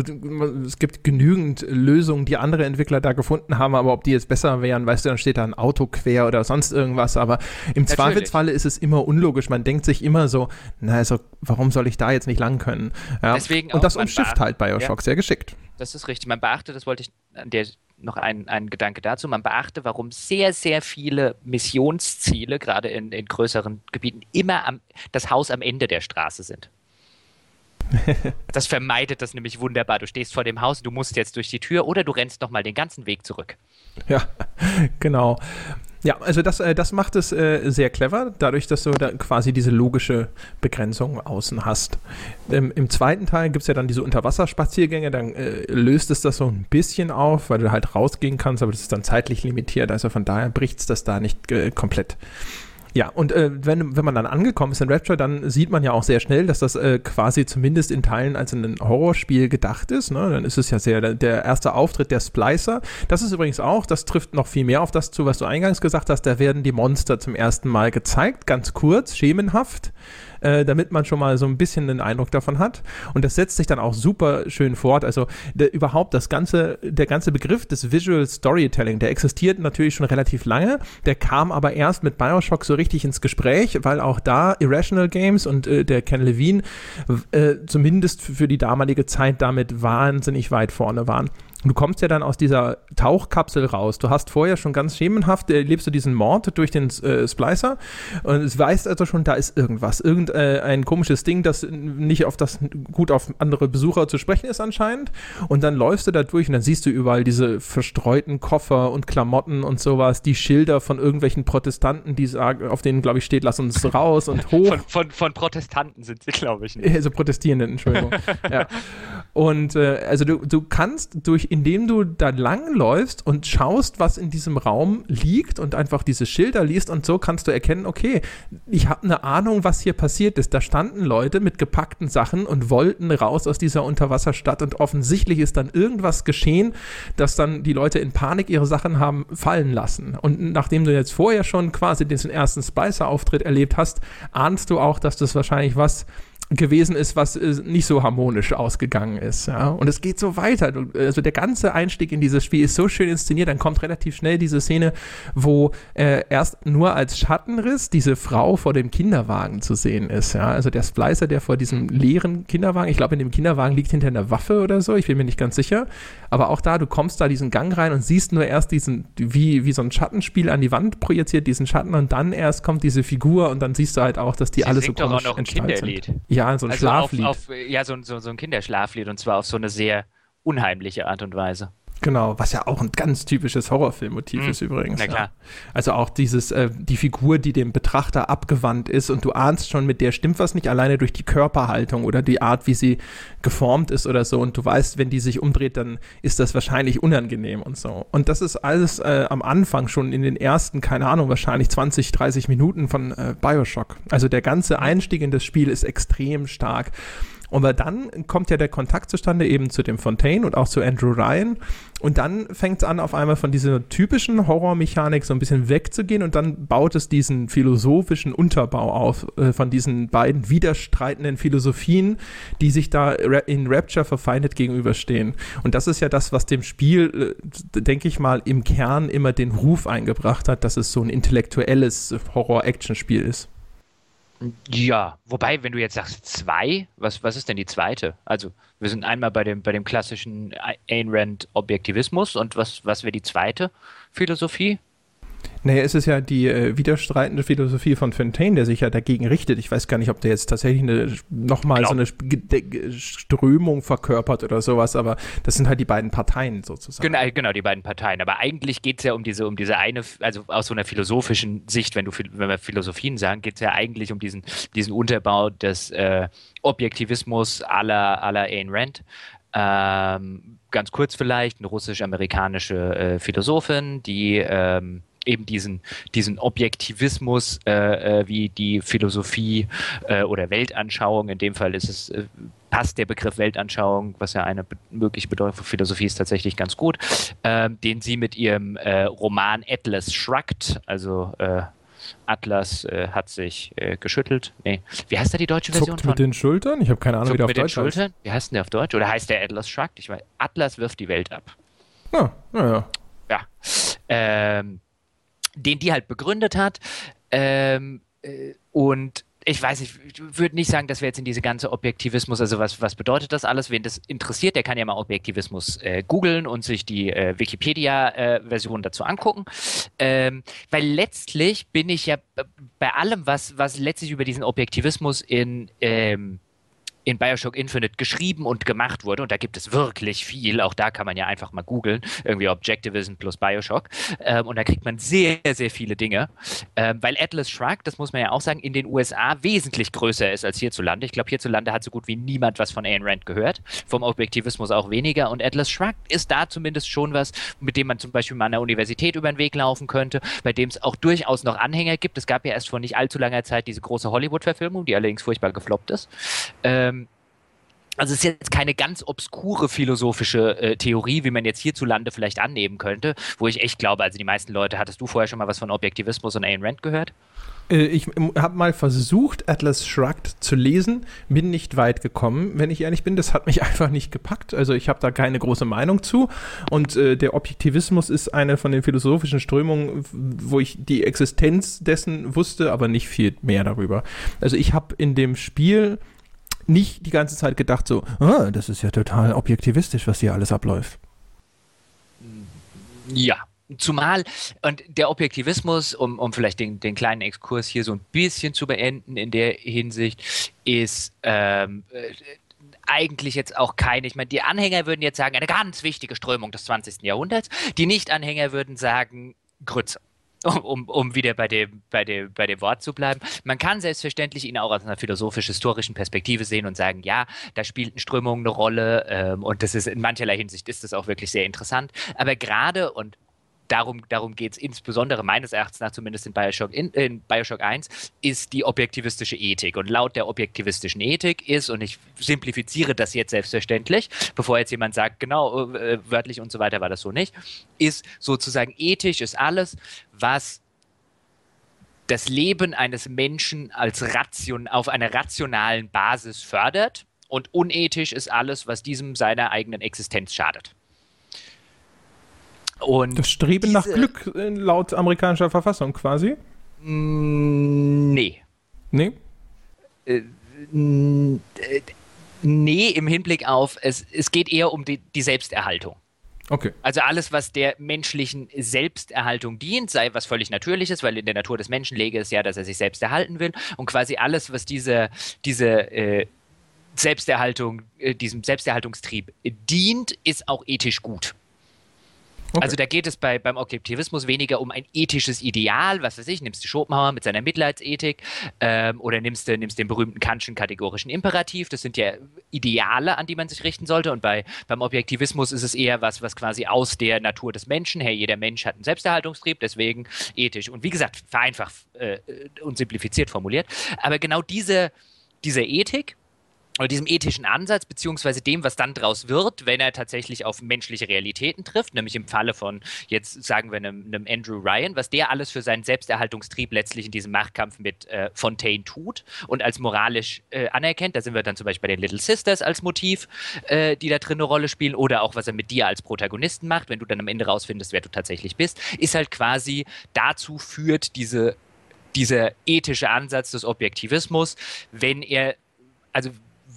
es gibt genügend Lösungen, die andere Entwickler da gefunden haben, aber ob die jetzt besser wären, weißt du, dann steht da ein Auto quer oder sonst irgendwas. Aber im Natürlich. Zweifelsfalle ist es immer unlogisch. Man denkt sich immer so, na also, warum soll ich da jetzt nicht lang können? Ja. Deswegen Und das umschifft halt Bioshock ja. sehr geschickt. Das ist richtig. Man beachtet, das wollte ich an der noch ein, ein Gedanke dazu. Man beachte, warum sehr, sehr viele Missionsziele, gerade in, in größeren Gebieten, immer am, das Haus am Ende der Straße sind. <laughs> das vermeidet das nämlich wunderbar. Du stehst vor dem Haus, du musst jetzt durch die Tür oder du rennst nochmal den ganzen Weg zurück. Ja, <laughs> genau. Ja, also das, äh, das macht es äh, sehr clever, dadurch, dass du da quasi diese logische Begrenzung außen hast. Ähm, Im zweiten Teil gibt es ja dann diese Unterwasserspaziergänge, dann äh, löst es das so ein bisschen auf, weil du halt rausgehen kannst, aber das ist dann zeitlich limitiert, also von daher bricht es das da nicht äh, komplett. Ja, und äh, wenn, wenn man dann angekommen ist in Rapture, dann sieht man ja auch sehr schnell, dass das äh, quasi zumindest in Teilen als ein Horrorspiel gedacht ist. Ne? Dann ist es ja sehr der erste Auftritt der Splicer. Das ist übrigens auch, das trifft noch viel mehr auf das zu, was du eingangs gesagt hast. Da werden die Monster zum ersten Mal gezeigt, ganz kurz, schemenhaft äh, damit man schon mal so ein bisschen einen Eindruck davon hat. Und das setzt sich dann auch super schön fort. Also der, überhaupt das ganze, der ganze Begriff des Visual Storytelling, der existiert natürlich schon relativ lange. Der kam aber erst mit Bioshock so richtig ins Gespräch, weil auch da Irrational Games und äh, der Ken Levine äh, zumindest für die damalige Zeit damit wahnsinnig weit vorne waren du kommst ja dann aus dieser Tauchkapsel raus. Du hast vorher schon ganz schemenhaft, erlebst du diesen Mord durch den äh, Splicer und es weißt also schon, da ist irgendwas. Irgendein äh, komisches Ding, das nicht auf das gut auf andere Besucher zu sprechen ist anscheinend. Und dann läufst du da durch und dann siehst du überall diese verstreuten Koffer und Klamotten und sowas, die Schilder von irgendwelchen Protestanten, die sagen, auf denen, glaube ich, steht, lass uns raus und <laughs> hoch. Von, von, von Protestanten sind sie, glaube ich. Nicht. Also Protestierenden, Entschuldigung. <laughs> ja. Und äh, also du, du kannst durch indem du da langläufst und schaust, was in diesem Raum liegt und einfach diese Schilder liest und so kannst du erkennen, okay, ich habe eine Ahnung, was hier passiert ist. Da standen Leute mit gepackten Sachen und wollten raus aus dieser Unterwasserstadt und offensichtlich ist dann irgendwas geschehen, dass dann die Leute in Panik ihre Sachen haben fallen lassen. Und nachdem du jetzt vorher schon quasi diesen ersten Spicer-Auftritt erlebt hast, ahnst du auch, dass das wahrscheinlich was gewesen ist, was äh, nicht so harmonisch ausgegangen ist. Ja? Und es geht so weiter. Also der ganze Einstieg in dieses Spiel ist so schön inszeniert, dann kommt relativ schnell diese Szene, wo äh, erst nur als Schattenriss diese Frau vor dem Kinderwagen zu sehen ist. Ja? Also der Splicer, der vor diesem leeren Kinderwagen, ich glaube, in dem Kinderwagen liegt hinter einer Waffe oder so, ich bin mir nicht ganz sicher. Aber auch da, du kommst da diesen Gang rein und siehst nur erst diesen, wie, wie so ein Schattenspiel an die Wand projiziert, diesen Schatten und dann erst kommt diese Figur und dann siehst du halt auch, dass die Sie alle so komisch entstanden sind. Ja, ja, so ein also Schlaflied. Auf, auf, ja, so, so, so ein Kinderschlaflied und zwar auf so eine sehr unheimliche Art und Weise. Genau, was ja auch ein ganz typisches Horrorfilmmotiv mhm. ist übrigens. Na klar. Ja. Also auch dieses, äh, die Figur, die dem Betrachter abgewandt ist und du ahnst schon, mit der stimmt was nicht, alleine durch die Körperhaltung oder die Art, wie sie geformt ist oder so und du weißt, wenn die sich umdreht, dann ist das wahrscheinlich unangenehm und so. Und das ist alles äh, am Anfang schon in den ersten, keine Ahnung, wahrscheinlich 20, 30 Minuten von äh, Bioshock. Also der ganze. Einstieg in das Spiel ist extrem stark. Und dann kommt ja der Kontakt zustande eben zu dem Fontaine und auch zu Andrew Ryan. Und dann fängt es an, auf einmal von dieser typischen Horrormechanik so ein bisschen wegzugehen und dann baut es diesen philosophischen Unterbau auf äh, von diesen beiden widerstreitenden Philosophien, die sich da in Rapture verfeindet gegenüberstehen. Und das ist ja das, was dem Spiel, äh, denke ich mal, im Kern immer den Ruf eingebracht hat, dass es so ein intellektuelles Horror-Action-Spiel ist. Ja, wobei, wenn du jetzt sagst zwei, was, was ist denn die zweite? Also, wir sind einmal bei dem, bei dem klassischen Ayn Rand Objektivismus und was, was wäre die zweite Philosophie? Naja, es ist ja die äh, widerstreitende Philosophie von Fontaine, der sich ja dagegen richtet. Ich weiß gar nicht, ob der jetzt tatsächlich eine, nochmal genau. so eine Strömung verkörpert oder sowas, aber das sind halt die beiden Parteien sozusagen. Genau, genau die beiden Parteien. Aber eigentlich geht es ja um diese, um diese eine, also aus so einer philosophischen Sicht, wenn du wenn wir Philosophien sagen, geht es ja eigentlich um diesen, diesen Unterbau des äh, Objektivismus aller aller Ayn Rand. Ähm, ganz kurz vielleicht, eine russisch-amerikanische äh, Philosophin, die ähm, eben diesen, diesen Objektivismus, äh, äh, wie die Philosophie äh, oder Weltanschauung, in dem Fall ist es, äh, passt der Begriff Weltanschauung, was ja eine be mögliche Bedeutung für Philosophie ist, tatsächlich ganz gut, ähm, den sie mit ihrem äh, Roman Atlas Shrugged, also äh, Atlas äh, hat sich äh, geschüttelt. Nee. Wie heißt da die deutsche Version Zuckt von? mit den Schultern? Ich habe keine Ahnung, Zuckt wie der auf mit Deutsch den Schultern? Heißt. Wie heißt denn der auf Deutsch? Oder heißt der Atlas Shrugged? Ich weiß. Atlas wirft die Welt ab. Ja, ja, ja. Ja. Ähm, den die halt begründet hat. Ähm, äh, und ich weiß nicht, ich würde nicht sagen, dass wir jetzt in diese ganze Objektivismus, also was, was bedeutet das alles? Wen das interessiert, der kann ja mal Objektivismus äh, googeln und sich die äh, Wikipedia-Version äh, dazu angucken. Ähm, weil letztlich bin ich ja bei allem, was, was letztlich über diesen Objektivismus in, ähm, in Bioshock Infinite geschrieben und gemacht wurde. Und da gibt es wirklich viel. Auch da kann man ja einfach mal googeln. Irgendwie Objectivism plus Bioshock. Ähm, und da kriegt man sehr, sehr viele Dinge. Ähm, weil Atlas Shrugged, das muss man ja auch sagen, in den USA wesentlich größer ist als hierzulande. Ich glaube, hierzulande hat so gut wie niemand was von Ayn Rand gehört. Vom Objektivismus auch weniger. Und Atlas Shrugged ist da zumindest schon was, mit dem man zum Beispiel mal an der Universität über den Weg laufen könnte, bei dem es auch durchaus noch Anhänger gibt. Es gab ja erst vor nicht allzu langer Zeit diese große Hollywood-Verfilmung, die allerdings furchtbar gefloppt ist. Ähm, also es ist jetzt keine ganz obskure philosophische äh, Theorie, wie man jetzt hierzulande vielleicht annehmen könnte, wo ich echt glaube, also die meisten Leute, hattest du vorher schon mal was von Objektivismus und Ayn Rand gehört? Äh, ich habe mal versucht, Atlas Shrugged zu lesen, bin nicht weit gekommen, wenn ich ehrlich bin. Das hat mich <laughs> einfach nicht gepackt. Also ich habe da keine große Meinung zu. Und äh, der Objektivismus ist eine von den philosophischen Strömungen, wo ich die Existenz dessen wusste, aber nicht viel mehr darüber. Also ich habe in dem Spiel nicht die ganze Zeit gedacht so, ah, das ist ja total objektivistisch, was hier alles abläuft. Ja, Zumal, und der Objektivismus, um, um vielleicht den, den kleinen Exkurs hier so ein bisschen zu beenden in der Hinsicht, ist ähm, äh, eigentlich jetzt auch keine, ich meine, die Anhänger würden jetzt sagen, eine ganz wichtige Strömung des 20. Jahrhunderts, die Nicht-Anhänger würden sagen, Grütze um, um wieder bei dem, bei, dem, bei dem Wort zu bleiben. Man kann selbstverständlich ihn auch aus einer philosophisch-historischen Perspektive sehen und sagen, ja, da spielten Strömungen eine Rolle ähm, und das ist in mancherlei Hinsicht ist das auch wirklich sehr interessant. Aber gerade und darum, darum geht es insbesondere meines Erachtens nach, zumindest in Bioshock, in, in Bioshock 1, ist die objektivistische Ethik. Und laut der objektivistischen Ethik ist, und ich simplifiziere das jetzt selbstverständlich, bevor jetzt jemand sagt, genau, äh, wörtlich und so weiter war das so nicht, ist sozusagen ethisch ist alles, was das Leben eines Menschen als Ration, auf einer rationalen Basis fördert und unethisch ist alles, was diesem seiner eigenen Existenz schadet. Und das Streben nach Glück äh, laut amerikanischer Verfassung quasi? Mm, nee. Nee? Äh, äh, nee, im Hinblick auf, es, es geht eher um die, die Selbsterhaltung. Okay. Also alles, was der menschlichen Selbsterhaltung dient, sei was völlig Natürliches, weil in der Natur des Menschen lege es ja, dass er sich selbst erhalten will. Und quasi alles, was diese, diese äh, Selbsterhaltung, äh, diesem Selbsterhaltungstrieb dient, ist auch ethisch gut. Okay. Also da geht es bei, beim Objektivismus weniger um ein ethisches Ideal, was weiß ich, nimmst du Schopenhauer mit seiner Mitleidsethik ähm, oder nimmst du nimmst den berühmten Kantschen kategorischen Imperativ, das sind ja Ideale, an die man sich richten sollte. Und bei, beim Objektivismus ist es eher was, was quasi aus der Natur des Menschen, hey, jeder Mensch hat einen Selbsterhaltungstrieb, deswegen ethisch. Und wie gesagt, vereinfacht äh, und simplifiziert formuliert, aber genau diese, diese Ethik oder diesem ethischen Ansatz, beziehungsweise dem, was dann daraus wird, wenn er tatsächlich auf menschliche Realitäten trifft, nämlich im Falle von, jetzt sagen wir einem, einem Andrew Ryan, was der alles für seinen Selbsterhaltungstrieb letztlich in diesem Machtkampf mit äh, Fontaine tut und als moralisch äh, anerkennt. Da sind wir dann zum Beispiel bei den Little Sisters als Motiv, äh, die da drin eine Rolle spielen, oder auch was er mit dir als Protagonisten macht, wenn du dann am Ende rausfindest, wer du tatsächlich bist, ist halt quasi dazu führt diese dieser ethische Ansatz des Objektivismus, wenn er, also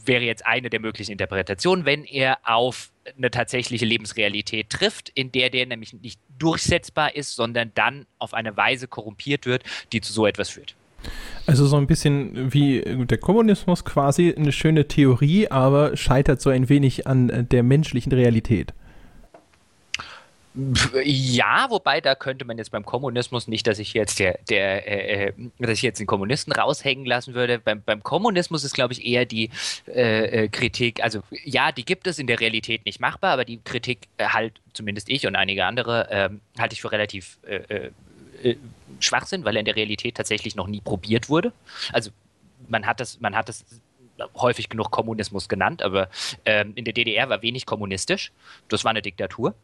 wäre jetzt eine der möglichen Interpretationen, wenn er auf eine tatsächliche Lebensrealität trifft, in der der nämlich nicht durchsetzbar ist, sondern dann auf eine Weise korrumpiert wird, die zu so etwas führt. Also so ein bisschen wie der Kommunismus quasi eine schöne Theorie, aber scheitert so ein wenig an der menschlichen Realität. Ja, wobei da könnte man jetzt beim Kommunismus nicht, dass ich jetzt der, der äh, äh, dass ich jetzt den Kommunisten raushängen lassen würde. Beim, beim Kommunismus ist, glaube ich, eher die äh, äh, Kritik, also ja, die gibt es in der Realität nicht machbar, aber die Kritik äh, halt, zumindest ich und einige andere, ähm, halte ich für relativ äh, Schwachsinn, weil er in der Realität tatsächlich noch nie probiert wurde. Also man hat das, man hat das häufig genug Kommunismus genannt, aber ähm, in der DDR war wenig kommunistisch. Das war eine Diktatur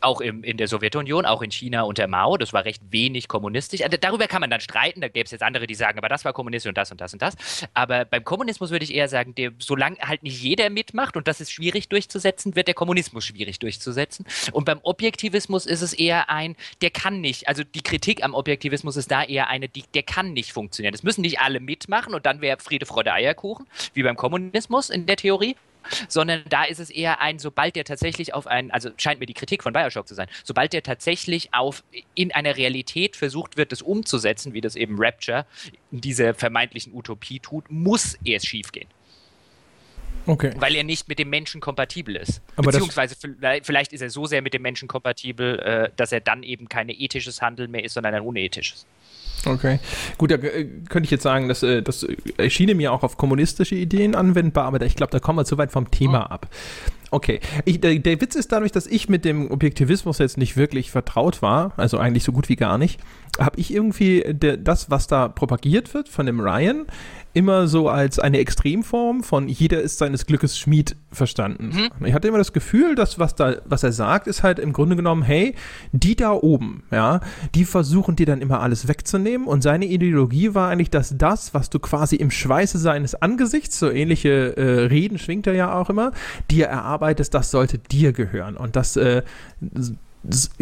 auch im, in der Sowjetunion, auch in China unter Mao, das war recht wenig kommunistisch. Also darüber kann man dann streiten, da gäbe es jetzt andere, die sagen, aber das war kommunistisch und das und das und das. Aber beim Kommunismus würde ich eher sagen, der, solange halt nicht jeder mitmacht und das ist schwierig durchzusetzen, wird der Kommunismus schwierig durchzusetzen. Und beim Objektivismus ist es eher ein, der kann nicht, also die Kritik am Objektivismus ist da eher eine, die, der kann nicht funktionieren. Das müssen nicht alle mitmachen und dann wäre Friede, Freude, Eierkuchen, wie beim Kommunismus in der Theorie sondern da ist es eher ein, sobald der tatsächlich auf einen, also scheint mir die Kritik von Bioshock zu sein, sobald der tatsächlich auf in einer Realität versucht wird, das umzusetzen, wie das eben Rapture in dieser vermeintlichen Utopie tut, muss es schiefgehen. Okay. Weil er nicht mit dem Menschen kompatibel ist. Aber Beziehungsweise vielleicht ist er so sehr mit dem Menschen kompatibel, äh, dass er dann eben kein ethisches Handeln mehr ist, sondern ein unethisches. Okay. Gut, da äh, könnte ich jetzt sagen, dass, äh, das erschien mir auch auf kommunistische Ideen anwendbar, aber ich glaube, da kommen wir zu weit vom Thema oh. ab. Okay. Ich, der, der, Witz ist dadurch, dass ich mit dem Objektivismus jetzt nicht wirklich vertraut war, also eigentlich so gut wie gar nicht, habe ich irgendwie der, das, was da propagiert wird von dem Ryan, immer so als eine Extremform von jeder ist seines Glückes Schmied verstanden. Mhm. Ich hatte immer das Gefühl, dass was da, was er sagt, ist halt im Grunde genommen, hey, die da oben, ja, die versuchen dir dann immer alles wegzunehmen und seine Ideologie war eigentlich, dass das, was du quasi im Schweiße seines Angesichts, so ähnliche äh, Reden schwingt er ja auch immer, dir erarbeitest, das sollte dir gehören und das äh,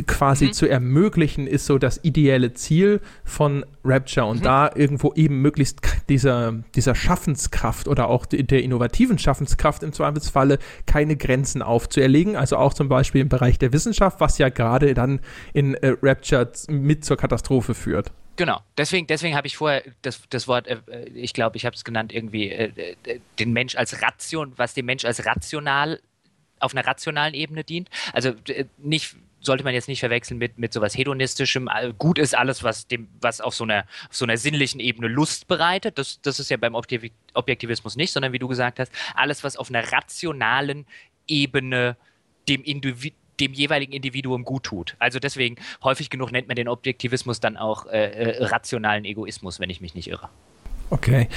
quasi mhm. zu ermöglichen, ist so das ideelle Ziel von Rapture und mhm. da irgendwo eben möglichst dieser, dieser Schaffenskraft oder auch der innovativen Schaffenskraft im Zweifelsfalle keine Grenzen aufzuerlegen, also auch zum Beispiel im Bereich der Wissenschaft, was ja gerade dann in äh, Rapture mit zur Katastrophe führt. Genau, deswegen, deswegen habe ich vorher das, das Wort, äh, äh ich glaube, ich habe es genannt, irgendwie äh, äh, den Mensch als Ration, was dem Mensch als rational auf einer rationalen Ebene dient. Also nicht sollte man jetzt nicht verwechseln mit, mit sowas hedonistischem. Gut ist alles, was dem, was auf so einer, auf so einer sinnlichen Ebene Lust bereitet. Das, das ist ja beim Objektivismus nicht, sondern wie du gesagt hast, alles, was auf einer rationalen Ebene dem Individuum dem jeweiligen Individuum gut tut. Also deswegen häufig genug nennt man den Objektivismus dann auch äh, äh, rationalen Egoismus, wenn ich mich nicht irre. Okay.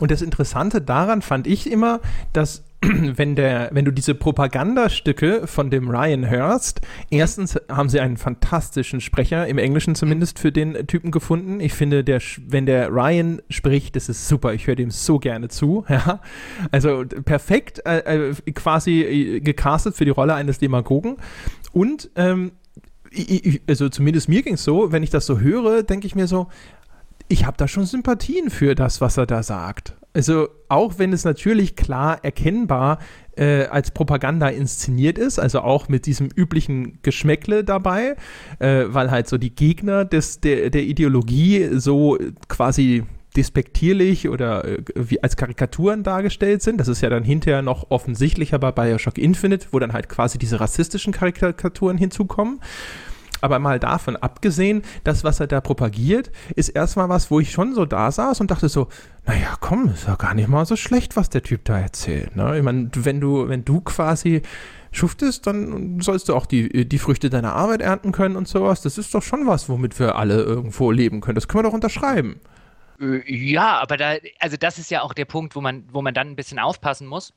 Und das Interessante daran fand ich immer, dass <clears throat> wenn, der, wenn du diese Propagandastücke von dem Ryan hörst, erstens haben sie einen fantastischen Sprecher, im Englischen zumindest, für den Typen gefunden. Ich finde, der, wenn der Ryan spricht, das ist super. Ich höre dem so gerne zu. <laughs> Ja? Also perfekt äh, äh quasi äh, gecastet für die Rolle eines Demagogen. Und ähm, also zumindest mir ging es so, wenn ich das so höre, denke ich mir so, ich habe da schon Sympathien für das, was er da sagt. Also auch wenn es natürlich klar erkennbar äh, als Propaganda inszeniert ist, also auch mit diesem üblichen Geschmäckle dabei, äh, weil halt so die Gegner des, der, der Ideologie so quasi despektierlich oder äh, wie als Karikaturen dargestellt sind. Das ist ja dann hinterher noch offensichtlicher bei Bioshock Infinite, wo dann halt quasi diese rassistischen Karikaturen hinzukommen. Aber mal davon abgesehen, das, was er da propagiert, ist erstmal was, wo ich schon so da saß und dachte so, naja, komm, ist ja gar nicht mal so schlecht, was der Typ da erzählt. Ne? Ich meine, wenn du, wenn du quasi schuftest, dann sollst du auch die, die Früchte deiner Arbeit ernten können und sowas. Das ist doch schon was, womit wir alle irgendwo leben können. Das können wir doch unterschreiben. Äh, ja, aber da, also das ist ja auch der Punkt, wo man, wo man dann ein bisschen aufpassen muss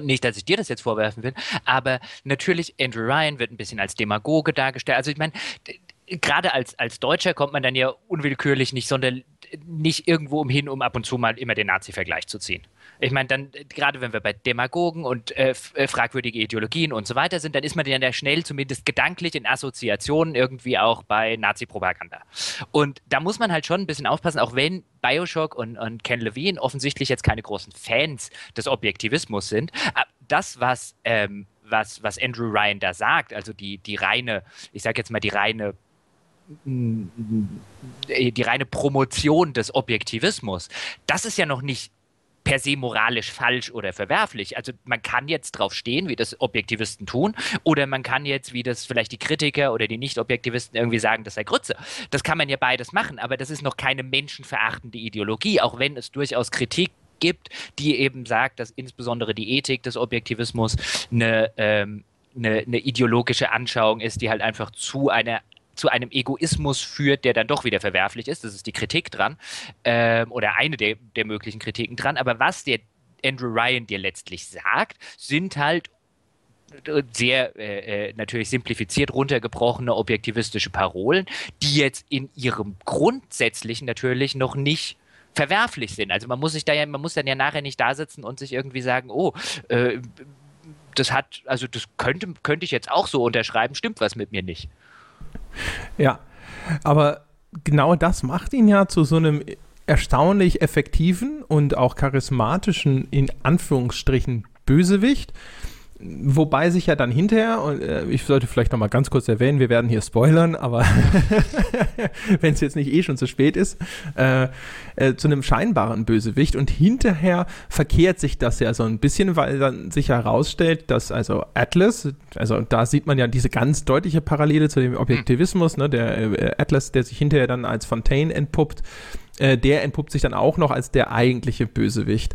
nicht, dass ich dir das jetzt vorwerfen will, aber natürlich Andrew Ryan wird ein bisschen als Demagoge dargestellt. Also ich meine, gerade als, als Deutscher kommt man dann ja unwillkürlich nicht, sondern nicht irgendwo umhin, um ab und zu mal immer den Nazi-Vergleich zu ziehen. Ich meine, dann, gerade wenn wir bei Demagogen und äh, äh fragwürdige Ideologien und so weiter sind, dann ist man ja da schnell zumindest gedanklich in Assoziationen irgendwie auch bei Nazi-Propaganda. Und da muss man halt schon ein bisschen aufpassen, auch wenn Bioshock und, und Ken Levine offensichtlich jetzt keine großen Fans des Objektivismus sind. Das, was, ähm, was, was Andrew Ryan da sagt, also die, die reine, ich sag jetzt mal die reine die reine Promotion des Objektivismus, das ist ja noch nicht per se moralisch falsch oder verwerflich. Also man kann jetzt drauf stehen, wie das Objektivisten tun, oder man kann jetzt, wie das vielleicht die Kritiker oder die Nicht-Objektivisten irgendwie sagen, das sei Grütze. Das kann man ja beides machen, aber das ist noch keine menschenverachtende Ideologie, auch wenn es durchaus Kritik gibt, die eben sagt, dass insbesondere die Ethik des Objektivismus eine, ähm, eine, eine ideologische Anschauung ist, die halt einfach zu einer zu einem Egoismus führt, der dann doch wieder verwerflich ist. Das ist die Kritik dran ähm, oder eine der, der möglichen Kritiken dran. Aber was der Andrew Ryan dir letztlich sagt, sind halt sehr äh, äh, natürlich simplifiziert runtergebrochene objektivistische Parolen, die jetzt in ihrem grundsätzlichen natürlich noch nicht verwerflich sind. Also man muss sich da ja, man muss dann ja nachher nicht da sitzen und sich irgendwie sagen, oh, äh, das hat, also das könnte, könnte ich jetzt auch so unterschreiben, stimmt was mit mir nicht. Ja, aber genau das macht ihn ja zu so einem erstaunlich effektiven und auch charismatischen, in Anführungsstrichen, Bösewicht, Wobei sich ja dann hinterher, und äh, ich sollte vielleicht noch mal ganz kurz erwähnen, wir werden hier spoilern, aber <laughs> wenn es jetzt nicht eh schon zu spät ist, äh, äh, zu einem scheinbaren Bösewicht und hinterher verkehrt sich das ja so ein bisschen, weil dann sich herausstellt, dass also Atlas, also da sieht man ja diese ganz deutliche Parallele zu dem Objektivismus, ne, der äh, Atlas, der sich hinterher dann als Fontaine entpuppt, äh, der entpuppt sich dann auch noch als der eigentliche Bösewicht.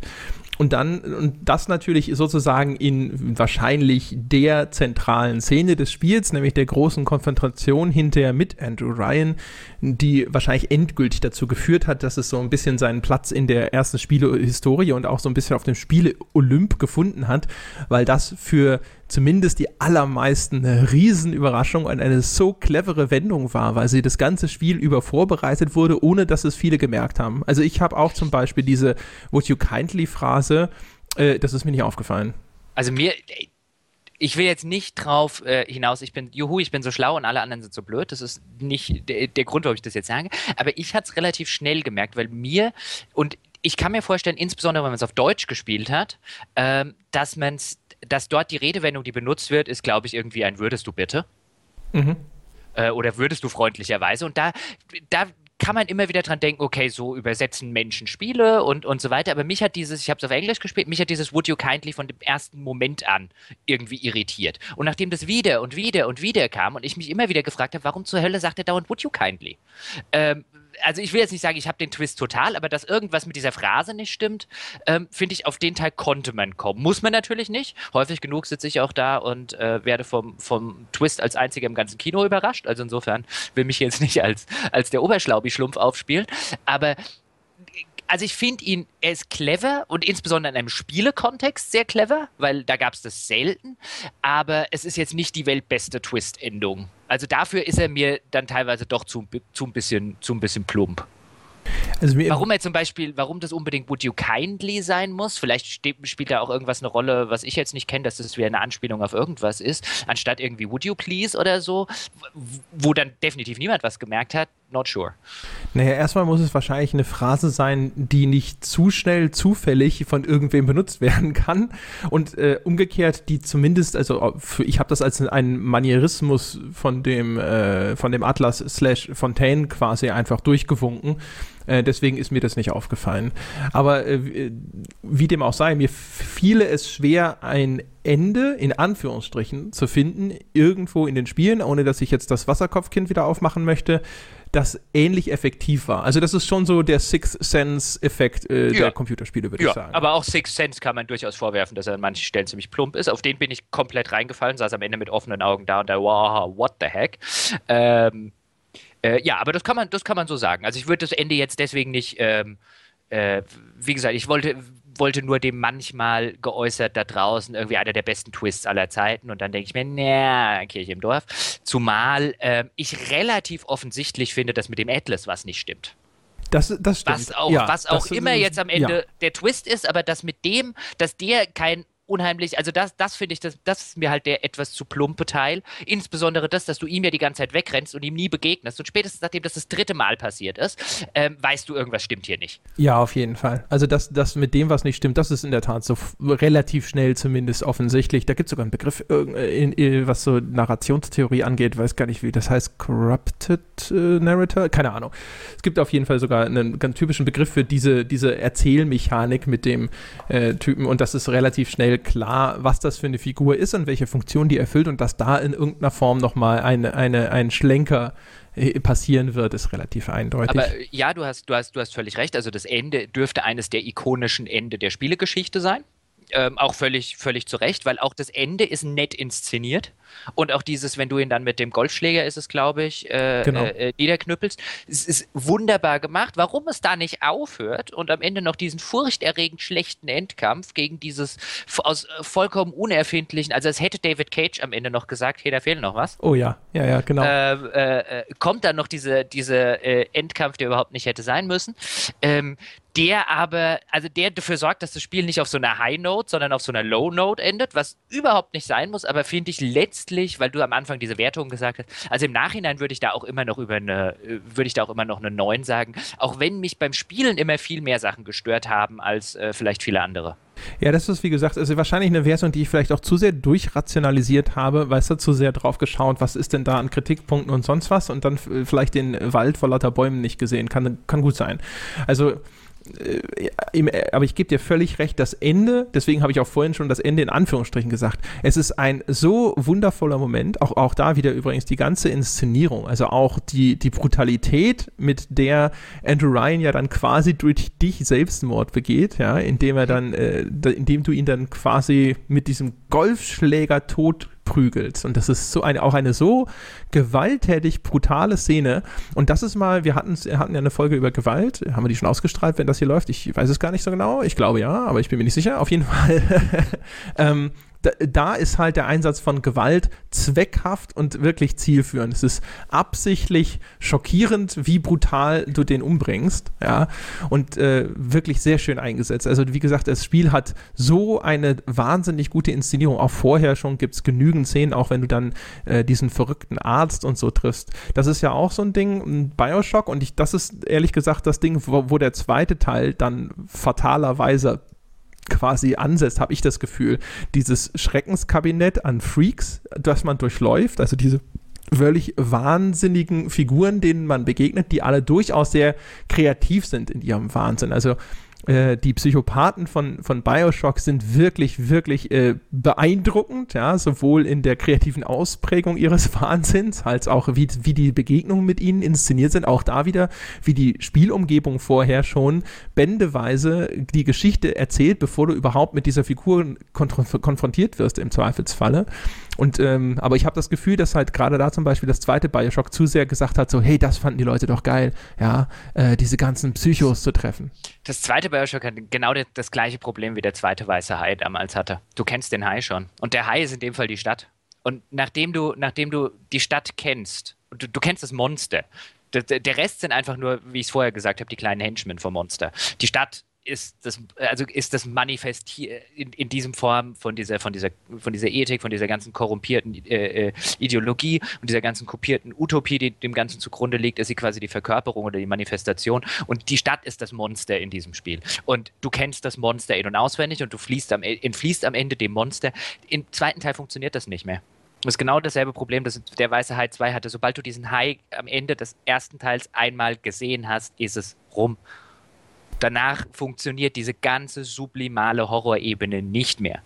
Und dann, und das natürlich sozusagen in wahrscheinlich der zentralen Szene des Spiels, nämlich der großen Konfrontation hinterher mit Andrew Ryan, die wahrscheinlich endgültig dazu geführt hat, dass es so ein bisschen seinen Platz in der ersten Spielehistorie und auch so ein bisschen auf dem Spiele Olymp gefunden hat, weil das für zumindest die allermeisten eine Riesenüberraschung und eine so clevere Wendung war, weil sie das ganze Spiel über vorbereitet wurde, ohne dass es viele gemerkt haben. Also ich habe auch zum Beispiel diese Would you kindly Phrase, äh, das ist mir nicht aufgefallen. Also mir, ich will jetzt nicht drauf äh, hinaus, ich bin, juhu, ich bin so schlau und alle anderen sind so blöd. Das ist nicht der, der Grund, warum ich das jetzt sage. Aber ich hatte es relativ schnell gemerkt, weil mir und ich kann mir vorstellen, insbesondere wenn man es auf Deutsch gespielt hat, ähm, dass man es dass dort die Redewendung, die benutzt wird, ist, glaube ich, irgendwie ein würdest du bitte. Mhm. Äh, oder würdest du freundlicherweise. Und da, da kann man immer wieder dran denken, okay, so übersetzen Menschen Spiele und, und so weiter. Aber mich hat dieses, ich habe es auf Englisch gespielt, mich hat dieses Would you kindly von dem ersten Moment an irgendwie irritiert. Und nachdem das wieder und wieder und wieder kam und ich mich immer wieder gefragt habe, warum zur Hölle sagt er dauernd Would you kindly? Ähm, also ich will jetzt nicht sagen, ich habe den Twist total, aber dass irgendwas mit dieser Phrase nicht stimmt, ähm, finde ich, auf den Teil konnte man kommen. Muss man natürlich nicht. Häufig genug sitze ich auch da und äh, werde vom, vom Twist als einziger im ganzen Kino überrascht. Also insofern will mich jetzt nicht als, als der Oberschlaubi-Schlumpf aufspielen. Aber also ich finde ihn, er ist clever und insbesondere in einem Spielekontext sehr clever, weil da gab es das selten, aber es ist jetzt nicht die weltbeste Twist-Endung. Also dafür ist er mir dann teilweise doch zu, zu, ein, bisschen, zu ein bisschen plump. Also warum er zum Beispiel, warum das unbedingt Would You Kindly sein muss, vielleicht spielt da auch irgendwas eine Rolle, was ich jetzt nicht kenne, dass das wie eine Anspielung auf irgendwas ist, anstatt irgendwie Would You Please oder so, wo dann definitiv niemand was gemerkt hat, not sure. Naja, erstmal muss es wahrscheinlich eine Phrase sein, die nicht zu schnell zufällig von irgendwem benutzt werden <laughs> kann und äh, umgekehrt, die zumindest, also für, ich habe das als einen Manierismus von dem, äh, von dem Atlas slash Fontaine quasi einfach durchgewunken. Äh, deswegen ist mir das nicht aufgefallen. Aber äh, wie dem auch sei, mir fiele es schwer, ein Ende in Anführungsstrichen zu finden, irgendwo in den Spielen, ohne dass ich jetzt das Wasserkopfkind wieder aufmachen möchte, das ähnlich effektiv war. Also das ist schon so der Sixth Sense-Effekt äh, ja. der Computerspiele, würde ja, ich sagen. Aber auch Sixth Sense kann man durchaus vorwerfen, dass er an manchen Stellen ziemlich plump ist. Auf den bin ich komplett reingefallen, saß am Ende mit offenen Augen da und da, wow, what the heck. Ähm, äh, ja, aber das kann man, das kann man so sagen. Also ich würde das Ende jetzt deswegen nicht, ähm, äh, wie gesagt, ich wollte, wollte nur dem manchmal geäußert da draußen irgendwie einer der besten Twists aller Zeiten und dann denke ich mir, naja, Kirche im Dorf. Zumal äh, ich relativ offensichtlich finde, dass mit dem Atlas was nicht stimmt. Das, das stimmt. Was auch, ja, was auch immer jetzt am Ende ja. der Twist ist, aber dass mit dem, dass der kein unheimlich, also das, das finde ich, das, das ist mir halt der etwas zu plumpe Teil. Insbesondere das, dass du ihm ja die ganze Zeit wegrennst und ihm nie begegnest. Und spätestens nachdem das das dritte Mal passiert ist, ähm, weißt du, irgendwas stimmt hier nicht. Ja, auf jeden Fall. Also das, das mit dem, was nicht stimmt, das ist in der Tat so relativ schnell zumindest offensichtlich. Da gibt es sogar einen Begriff, äh, in, was so Narrationstheorie angeht, weiß gar nicht, wie das heißt, Corrupted äh, Narrator, keine Ahnung. Es gibt auf jeden Fall sogar einen ganz typischen Begriff für diese, diese Erzählmechanik mit dem äh, Typen und das ist relativ schnell klar, was das für eine Figur ist und welche Funktion die erfüllt und dass da in irgendeiner Form nochmal eine, eine, ein Schlenker äh, passieren wird, ist relativ eindeutig. Aber ja, du hast, du hast, du hast völlig recht. Also das Ende dürfte eines der ikonischen Ende der Spielegeschichte sein. Ähm, auch völlig, völlig zu Recht, weil auch das Ende ist nett inszeniert. Und auch dieses, wenn du ihn dann mit dem Golfschläger, ist es, glaube ich, äh, genau. äh, niederknüppelst, es ist wunderbar gemacht. Warum es da nicht aufhört und am Ende noch diesen furchterregend schlechten Endkampf gegen dieses aus äh, vollkommen unerfindlichen, also es hätte David Cage am Ende noch gesagt, hey, da fehlt noch was. Oh ja, ja, ja, genau. Ähm, äh, äh, kommt dann noch diese, diese äh, Endkampf, der überhaupt nicht hätte sein müssen. Ähm, der aber, also der dafür sorgt, dass das Spiel nicht auf so einer High Note, sondern auf so einer Low Note endet, was überhaupt nicht sein muss, aber finde ich letztlich, weil du am Anfang diese Wertung gesagt hast, also im Nachhinein würde ich da auch immer noch über eine, würde ich da auch immer noch eine 9 sagen, auch wenn mich beim Spielen immer viel mehr Sachen gestört haben als äh, vielleicht viele andere. Ja, das ist wie gesagt, also wahrscheinlich eine Version, die ich vielleicht auch zu sehr durchrationalisiert habe, weißt du, zu sehr drauf geschaut, was ist denn da an Kritikpunkten und sonst was und dann vielleicht den Wald vor lauter Bäumen nicht gesehen. Kann, kann gut sein. Also äh, aber ich gebe dir völlig recht, das Ende, deswegen habe ich auch vorhin schon das Ende in Anführungsstrichen gesagt, es ist ein so wundervoller Moment, auch, auch da wieder übrigens die ganze Inszenierung, also auch die, die Brutalität, mit der Andrew Ryan ja dann quasi durch dich Selbstmord begeht, ja, indem er dann, äh, indem du ihn dann quasi mit diesem Golfschläger tot prügelt. Und das ist so eine, auch eine so gewalttätig brutale Szene. Und das ist mal, wir hatten, hatten ja eine Folge über Gewalt. Haben wir die schon ausgestrahlt, wenn das hier läuft? Ich weiß es gar nicht so genau. Ich glaube ja, aber ich bin mir nicht sicher. Auf jeden Fall. <laughs> ähm, da, ist halt der Einsatz von Gewalt zweckhaft und wirklich zielführend. Es ist absichtlich schockierend, wie brutal du den umbringst, ja, und äh, wirklich sehr schön eingesetzt. Also wie gesagt, das Spiel hat so eine wahnsinnig gute Inszenierung. Auch vorher schon gibt es genügend Szenen, auch wenn du dann äh, diesen verrückten Arzt und so triffst. Das ist ja auch so ein Ding, ein Bioshock, und ich, das ist ehrlich gesagt das Ding, wo, wo der zweite Teil dann fatalerweise quasi ansetzt, habe ich das Gefühl. Dieses Schreckenskabinett an Freaks, das man durchläuft, also diese völlig wahnsinnigen Figuren, denen man begegnet, die alle durchaus sehr kreativ sind in ihrem Wahnsinn. Also äh, die Psychopathen von, von Bioshock sind wirklich, wirklich äh, beeindruckend, ja, sowohl in der kreativen Ausprägung ihres <laughs> Wahnsinns, als auch wie, wie die Begegnungen mit ihnen inszeniert sind, auch da wieder, wie die Spielumgebung vorher schon bändeweise die Geschichte erzählt, bevor du überhaupt mit dieser Figur konfrontiert wirst, im Zweifelsfalle. Und ähm, aber ich habe das Gefühl, dass halt gerade da zum Beispiel das zweite Bioshock zu sehr gesagt hat, so hey, das fanden die Leute doch geil, ja, äh, diese ganzen Psychos zu treffen. Das zweite Bioshock hat genau das, das gleiche Problem wie der zweite weiße Hai damals hatte. Du kennst den Hai schon und der Hai ist in dem Fall die Stadt. Und nachdem du, nachdem du die Stadt kennst, du, du kennst das Monster, der, der Rest sind einfach nur, wie ich es vorher gesagt habe, die kleinen Henchmen vom Monster. Die Stadt ist das, also ist das Manifestier in, in diesem Form von dieser, von dieser, von dieser Ethik, von dieser ganzen korrumpierten äh, äh, Ideologie und dieser ganzen kopierten Utopie, die dem Ganzen zugrunde liegt, ist sie quasi die Verkörperung oder die Manifestation. Und die Stadt ist das Monster in diesem Spiel. Und du kennst das Monster in- und auswendig und du fließt am, entfließt am Ende dem Monster. Im zweiten Teil funktioniert das nicht mehr. Das ist genau dasselbe Problem, das der Weiße Hai 2 hatte. Sobald du diesen Hai am Ende des ersten Teils einmal gesehen hast, ist es rum danach funktioniert diese ganze sublimale Horrorebene nicht mehr.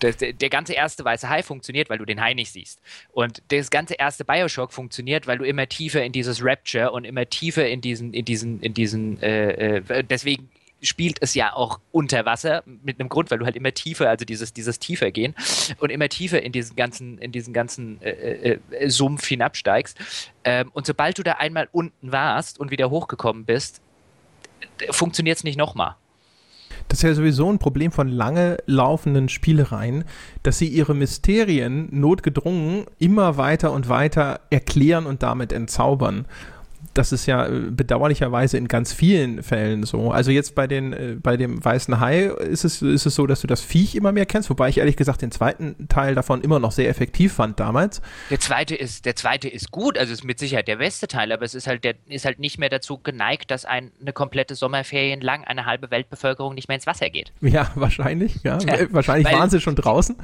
Der, der, ganze erste weiße Hai funktioniert, weil du den Hai nicht siehst. Und das ganze erste Bioshock funktioniert, weil du immer tiefer in dieses Rapture und immer tiefer in diesen, in diesen, in diesen, äh, äh, deswegen spielt es ja auch unter Wasser mit einem Grund, weil du halt immer tiefer, also dieses, dieses tiefer gehen und immer tiefer in diesen ganzen, in diesen ganzen äh, äh, äh Sumpf hinabsteigst. Ähm, und sobald du da einmal unten warst und wieder hochgekommen bist, funktioniert es nicht nochmal. Das ist ja sowieso ein Problem von lange laufenden Spielereien, dass sie ihre Mysterien notgedrungen immer weiter und weiter erklären und damit entzaubern das ist ja äh, bedauerlicherweise in ganz vielen Fällen so. Also jetzt bei den, äh, bei dem weißen Hai ist es, ist es so, dass du das Viech immer mehr kennst, wobei ich ehrlich gesagt den zweiten Teil davon immer noch sehr effektiv fand damals. Der zweite ist, der zweite ist gut, also ist mit Sicherheit der beste Teil, aber es ist halt, der ist halt nicht mehr dazu geneigt, dass ein, eine komplette Sommerferien lang eine halbe Weltbevölkerung nicht mehr ins Wasser geht. Ja, wahrscheinlich, ja. ja wahrscheinlich waren sie schon draußen.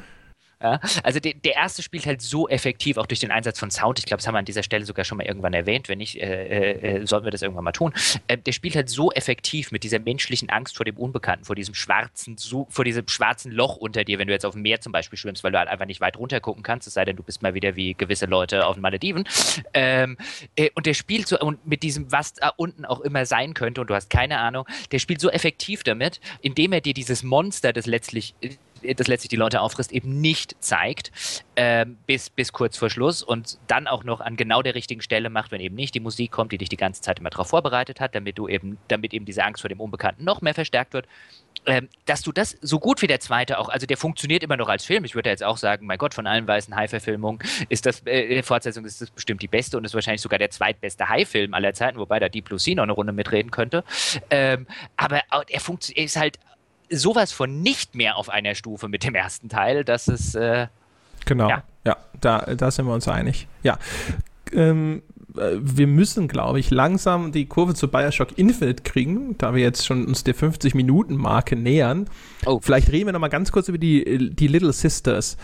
Ja, also de, der erste spielt halt so effektiv, auch durch den Einsatz von Sound. Ich glaube, das haben wir an dieser Stelle sogar schon mal irgendwann erwähnt. Wenn nicht, äh, äh, äh, sollten wir das irgendwann mal tun. Äh, der spielt halt so effektiv mit dieser menschlichen Angst vor dem Unbekannten, vor diesem schwarzen, vor diesem schwarzen Loch unter dir, wenn du jetzt auf dem Meer zum Beispiel schwimmst, weil du halt einfach nicht weit runter gucken kannst, es sei denn, du bist mal wieder wie gewisse Leute auf den Malediven. Ähm, äh, und der spielt so, und mit diesem, was da unten auch immer sein könnte, und du hast keine Ahnung, der spielt so effektiv damit, indem er dir dieses Monster, das letztlich das letztlich die Leute auffrisst, eben nicht zeigt, äh, bis, bis kurz vor Schluss und dann auch noch an genau der richtigen Stelle macht, wenn eben nicht die Musik kommt, die dich die ganze Zeit immer darauf vorbereitet hat, damit du eben, damit eben diese Angst vor dem Unbekannten noch mehr verstärkt wird ähm, dass du das so gut wie der zweite auch, also der funktioniert immer noch als Film. Ich würde jetzt auch sagen, mein Gott, von allen weißen Hai-Verfilmungen ist das, äh, Fortsetzung ist das bestimmt die beste und ist wahrscheinlich sogar der zweitbeste Hai-Film aller Zeiten, wobei da Deep Blue Sea noch eine Runde mitreden könnte. Ähm, aber er, er ist halt sowas von nicht mehr auf einer Stufe mit dem ersten Teil, dass es. Äh, genau, ja, ja da, da sind wir uns einig. Ja. Ähm, äh, wir müssen, glaube ich, langsam die Kurve zu Bioshock Infinite kriegen, da wir jetzt schon uns der 50-Minuten-Marke nähern. Oh. Vielleicht reden wir noch mal ganz kurz über die, die Little Sisters.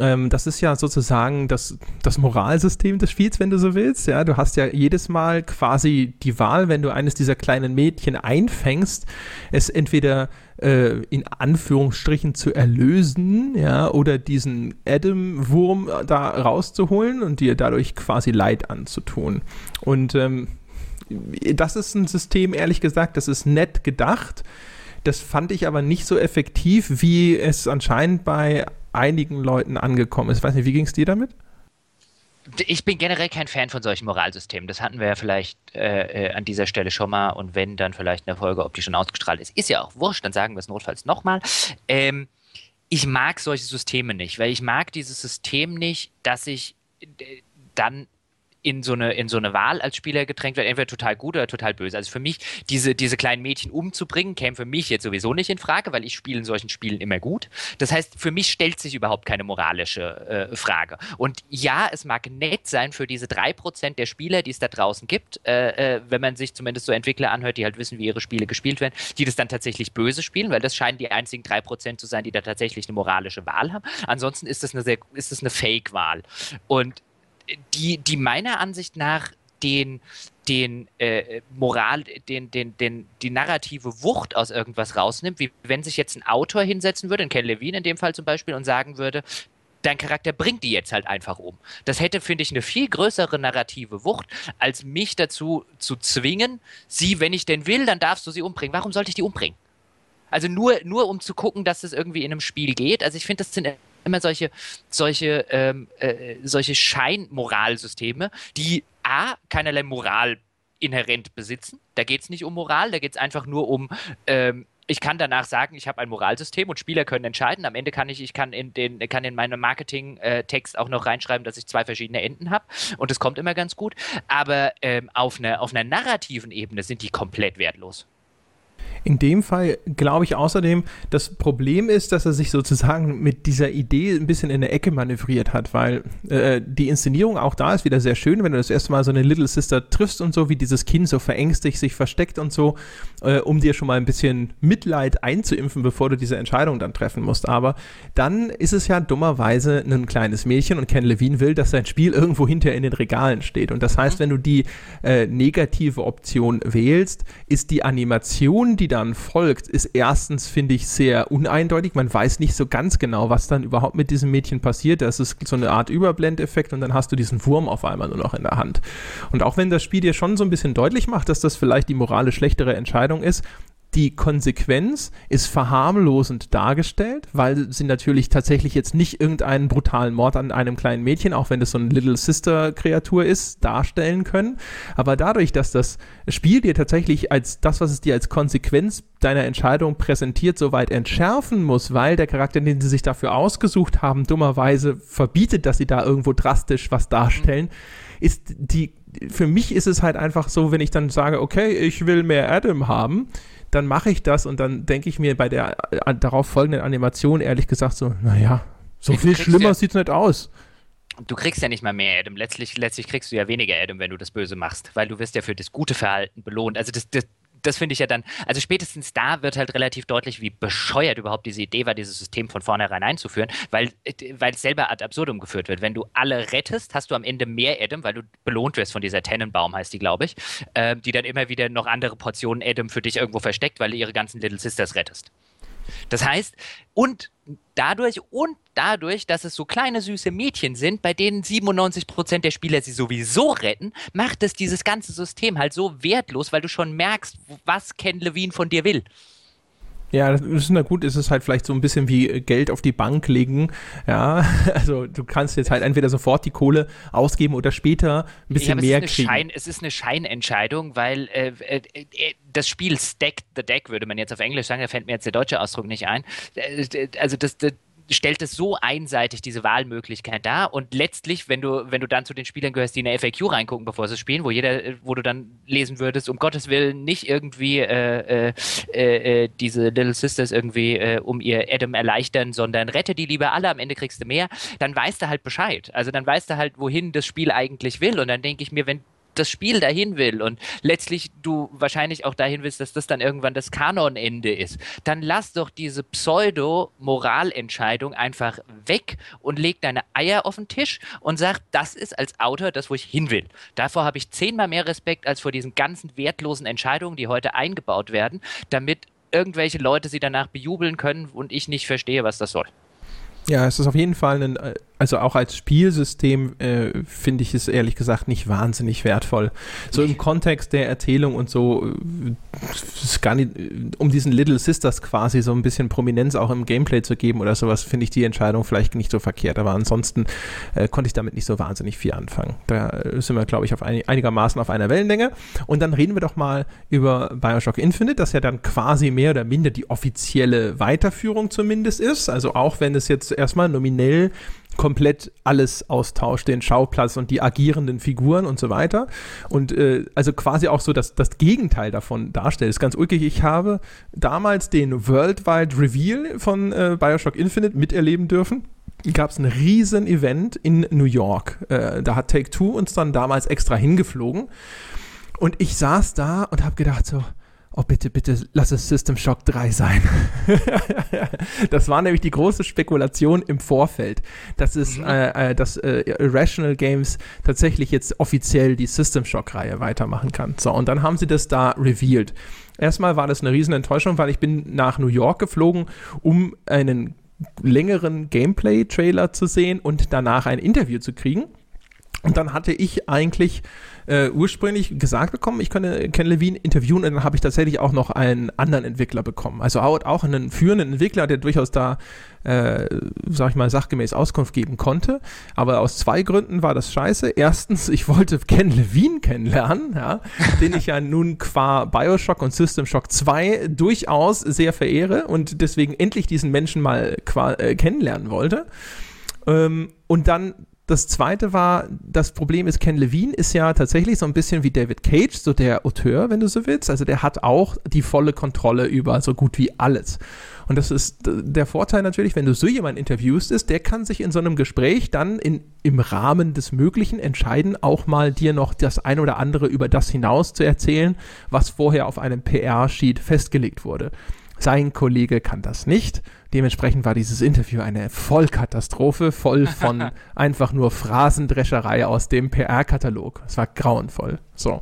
Ähm, das ist ja sozusagen das, das Moralsystem des Spiels, wenn du so willst. Ja, du hast ja jedes Mal quasi die Wahl, wenn du eines dieser kleinen Mädchen einfängst, es entweder äh, in Anführungsstrichen zu erlösen, ja, oder diesen Adam-Wurm da rauszuholen und dir dadurch quasi Leid anzutun. Und ähm, das ist ein System, ehrlich gesagt, das ist nett gedacht. Das fand ich aber nicht so effektiv, wie es anscheinend bei einigen Leuten angekommen ist. Weiß nicht, wie ging es dir damit? Ich bin generell kein Fan von solchen Moralsystemen. Das hatten wir ja vielleicht äh, äh, an dieser Stelle schon mal und wenn, dann vielleicht in der Folge, ob die schon ausgestrahlt ist. Ist ja auch wurscht, dann sagen wir es notfalls nochmal. Ähm, ich mag solche Systeme nicht, weil ich mag dieses System nicht, dass ich dann in so eine, in so eine Wahl als Spieler gedrängt wird, entweder total gut oder total böse. Also für mich, diese, diese kleinen Mädchen umzubringen, käme für mich jetzt sowieso nicht in Frage, weil ich spiele in solchen Spielen immer gut. Das heißt, für mich stellt sich überhaupt keine moralische äh, Frage. Und ja, es mag nett sein für diese drei Prozent der Spieler, die es da draußen gibt, äh, äh, wenn man sich zumindest so Entwickler anhört, die halt wissen, wie ihre Spiele gespielt werden, die das dann tatsächlich böse spielen, weil das scheinen die einzigen drei Prozent zu sein, die da tatsächlich eine moralische Wahl haben. Ansonsten ist das eine, sehr, ist das eine Fake-Wahl. Und die, die meiner Ansicht nach den, den äh, Moral, den, den, den, die narrative Wucht aus irgendwas rausnimmt, wie wenn sich jetzt ein Autor hinsetzen würde, ein Ken Levine in dem Fall zum Beispiel, und sagen würde, dein Charakter bringt die jetzt halt einfach um. Das hätte, finde ich, eine viel größere narrative Wucht, als mich dazu zu zwingen, sie, wenn ich denn will, dann darfst du sie umbringen. Warum sollte ich die umbringen? Also nur, nur um zu gucken, dass es irgendwie in einem Spiel geht. Also ich finde, das sind immer solche, solche, ähm, äh, solche Scheinmoralsysteme, die A, keinerlei Moral inhärent besitzen. Da geht es nicht um Moral, da geht es einfach nur um, ähm, ich kann danach sagen, ich habe ein Moralsystem und Spieler können entscheiden. Am Ende kann ich, ich kann in den, kann in meinem Marketing-Text auch noch reinschreiben, dass ich zwei verschiedene Enden habe und es kommt immer ganz gut. Aber ähm, auf, einer, auf einer narrativen Ebene sind die komplett wertlos. In dem Fall glaube ich außerdem, das Problem ist, dass er sich sozusagen mit dieser Idee ein bisschen in der Ecke manövriert hat, weil äh, die Inszenierung auch da ist wieder sehr schön, wenn du das erste Mal so eine Little Sister triffst und so, wie dieses Kind so verängstigt sich versteckt und so, äh, um dir schon mal ein bisschen Mitleid einzuimpfen, bevor du diese Entscheidung dann treffen musst. Aber dann ist es ja dummerweise ein kleines Mädchen und Ken Levine will, dass sein Spiel irgendwo hinter in den Regalen steht. Und das heißt, mhm. wenn du die äh, negative Option wählst, ist die Animation, die dann folgt, ist erstens, finde ich, sehr uneindeutig. Man weiß nicht so ganz genau, was dann überhaupt mit diesem Mädchen passiert. Das ist so eine Art Überblendeffekt und dann hast du diesen Wurm auf einmal nur noch in der Hand. Und auch wenn das Spiel dir schon so ein bisschen deutlich macht, dass das vielleicht die moralisch schlechtere Entscheidung ist, die Konsequenz ist verharmlosend dargestellt, weil sie natürlich tatsächlich jetzt nicht irgendeinen brutalen Mord an einem kleinen Mädchen, auch wenn es so eine Little Sister Kreatur ist, darstellen können. Aber dadurch, dass das Spiel dir tatsächlich als das, was es dir als Konsequenz deiner Entscheidung präsentiert, so weit entschärfen muss, weil der Charakter, den sie sich dafür ausgesucht haben, dummerweise verbietet, dass sie da irgendwo drastisch was darstellen, ist die, für mich ist es halt einfach so, wenn ich dann sage, okay, ich will mehr Adam haben, dann mache ich das und dann denke ich mir bei der äh, darauf folgenden Animation ehrlich gesagt so, naja, so viel schlimmer ja, sieht es nicht aus. Du kriegst ja nicht mal mehr Adam. Letztlich, letztlich kriegst du ja weniger Adam, wenn du das Böse machst, weil du wirst ja für das gute Verhalten belohnt. Also das, das, das finde ich ja dann, also spätestens da wird halt relativ deutlich, wie bescheuert überhaupt diese Idee war, dieses System von vornherein einzuführen, weil, es selber ad absurdum geführt wird. Wenn du alle rettest, hast du am Ende mehr Adam, weil du belohnt wirst von dieser Tennenbaum, heißt die, glaube ich, äh, die dann immer wieder noch andere Portionen Adam für dich irgendwo versteckt, weil du ihre ganzen Little Sisters rettest. Das heißt, und dadurch und dadurch, dass es so kleine süße Mädchen sind, bei denen 97 Prozent der Spieler sie sowieso retten, macht es dieses ganze System halt so wertlos, weil du schon merkst, was Ken Levine von dir will. Ja, das ist na gut, ist es halt vielleicht so ein bisschen wie Geld auf die Bank legen. Ja, <laughs> also du kannst jetzt halt entweder sofort die Kohle ausgeben oder später ein bisschen ja, mehr es kriegen. Schein, es ist eine Scheinentscheidung, weil äh, äh, äh, das Spiel Stack the Deck, würde man jetzt auf Englisch sagen, da fällt mir jetzt der deutsche Ausdruck nicht ein. Äh, also das, das stellt es so einseitig diese Wahlmöglichkeit dar und letztlich, wenn du, wenn du dann zu den Spielern gehörst, die in der FAQ reingucken, bevor sie spielen, wo jeder, wo du dann lesen würdest, um Gottes Willen nicht irgendwie äh, äh, äh, diese Little Sisters irgendwie äh, um ihr Adam erleichtern, sondern rette die lieber alle, am Ende kriegst du mehr, dann weißt du halt Bescheid. Also dann weißt du halt, wohin das Spiel eigentlich will und dann denke ich mir, wenn das Spiel dahin will und letztlich du wahrscheinlich auch dahin willst, dass das dann irgendwann das Kanonende ist, dann lass doch diese Pseudo-Moralentscheidung einfach weg und leg deine Eier auf den Tisch und sag, das ist als Autor das, wo ich hin will. Davor habe ich zehnmal mehr Respekt als vor diesen ganzen wertlosen Entscheidungen, die heute eingebaut werden, damit irgendwelche Leute sie danach bejubeln können und ich nicht verstehe, was das soll. Ja, es ist auf jeden Fall ein, also auch als Spielsystem äh, finde ich es ehrlich gesagt nicht wahnsinnig wertvoll. So im Kontext der Erzählung und so, äh, gar nicht, um diesen Little Sisters quasi so ein bisschen Prominenz auch im Gameplay zu geben oder sowas, finde ich die Entscheidung vielleicht nicht so verkehrt. Aber ansonsten äh, konnte ich damit nicht so wahnsinnig viel anfangen. Da sind wir, glaube ich, auf ein, einigermaßen auf einer Wellenlänge. Und dann reden wir doch mal über Bioshock Infinite, das ja dann quasi mehr oder minder die offizielle Weiterführung zumindest ist. Also auch wenn es jetzt erstmal nominell komplett alles austauscht, den Schauplatz und die agierenden Figuren und so weiter. Und äh, also quasi auch so das, das Gegenteil davon darstellt. ist ganz ulkig. Ich habe damals den Worldwide Reveal von äh, Bioshock Infinite miterleben dürfen gab es ein riesen Event in New York. Äh, da hat Take Two uns dann damals extra hingeflogen. Und ich saß da und habe gedacht so, oh bitte, bitte, lass es System Shock 3 sein. <laughs> das war nämlich die große Spekulation im Vorfeld, dass es, mhm. äh, äh, dass äh, Irrational Games tatsächlich jetzt offiziell die System Shock-Reihe weitermachen kann. So, und dann haben sie das da revealed. Erstmal war das eine riesen Enttäuschung, weil ich bin nach New York geflogen, um einen längeren Gameplay-Trailer zu sehen und danach ein Interview zu kriegen. Und dann hatte ich eigentlich äh, ursprünglich gesagt bekommen, ich könne Ken Levine interviewen und dann habe ich tatsächlich auch noch einen anderen Entwickler bekommen. Also auch, auch einen führenden Entwickler, der durchaus da, äh, sag ich mal, sachgemäß Auskunft geben konnte. Aber aus zwei Gründen war das scheiße. Erstens, ich wollte Ken Levine kennenlernen, ja, den ich ja <laughs> nun qua Bioshock und System Shock 2 durchaus sehr verehre und deswegen endlich diesen Menschen mal qua, äh, kennenlernen wollte. Ähm, und dann das zweite war, das Problem ist, Ken Levine ist ja tatsächlich so ein bisschen wie David Cage, so der Auteur, wenn du so willst. Also der hat auch die volle Kontrolle über so gut wie alles. Und das ist der Vorteil natürlich, wenn du so jemanden interviewst, ist, der kann sich in so einem Gespräch dann in, im Rahmen des Möglichen entscheiden, auch mal dir noch das ein oder andere über das hinaus zu erzählen, was vorher auf einem PR-Sheet festgelegt wurde. Sein Kollege kann das nicht. Dementsprechend war dieses Interview eine Vollkatastrophe, voll von <laughs> einfach nur Phrasendrescherei aus dem PR-Katalog. Es war grauenvoll. So.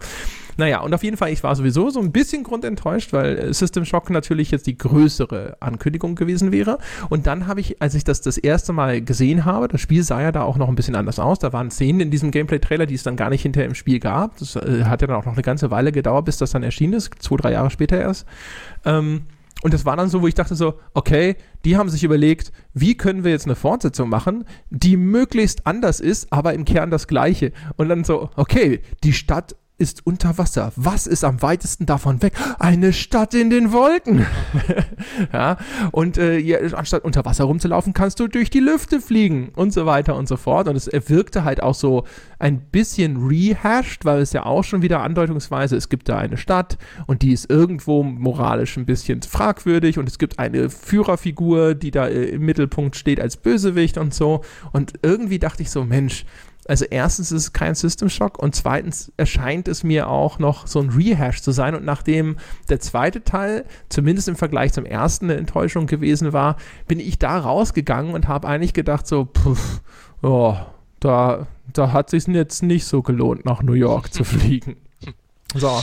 Naja, und auf jeden Fall, ich war sowieso so ein bisschen grundenttäuscht, weil System Shock natürlich jetzt die größere Ankündigung gewesen wäre. Und dann habe ich, als ich das das erste Mal gesehen habe, das Spiel sah ja da auch noch ein bisschen anders aus. Da waren Szenen in diesem Gameplay-Trailer, die es dann gar nicht hinterher im Spiel gab. Das äh, hat ja dann auch noch eine ganze Weile gedauert, bis das dann erschienen ist. Zwei, drei Jahre später erst. Ähm, und das war dann so, wo ich dachte so, okay, die haben sich überlegt, wie können wir jetzt eine Fortsetzung machen, die möglichst anders ist, aber im Kern das gleiche. Und dann so, okay, die Stadt ist unter Wasser. Was ist am weitesten davon weg? Eine Stadt in den Wolken. <laughs> ja, und äh, ja, anstatt unter Wasser rumzulaufen, kannst du durch die Lüfte fliegen und so weiter und so fort. Und es wirkte halt auch so ein bisschen rehashed, weil es ja auch schon wieder andeutungsweise, es gibt da eine Stadt und die ist irgendwo moralisch ein bisschen fragwürdig und es gibt eine Führerfigur, die da äh, im Mittelpunkt steht als Bösewicht und so. Und irgendwie dachte ich so, Mensch, also erstens ist es kein System Shock und zweitens erscheint es mir auch noch so ein Rehash zu sein und nachdem der zweite Teil zumindest im Vergleich zum ersten eine Enttäuschung gewesen war, bin ich da rausgegangen und habe eigentlich gedacht so, pff, oh, da, da hat sich jetzt nicht so gelohnt, nach New York zu <laughs> fliegen. So,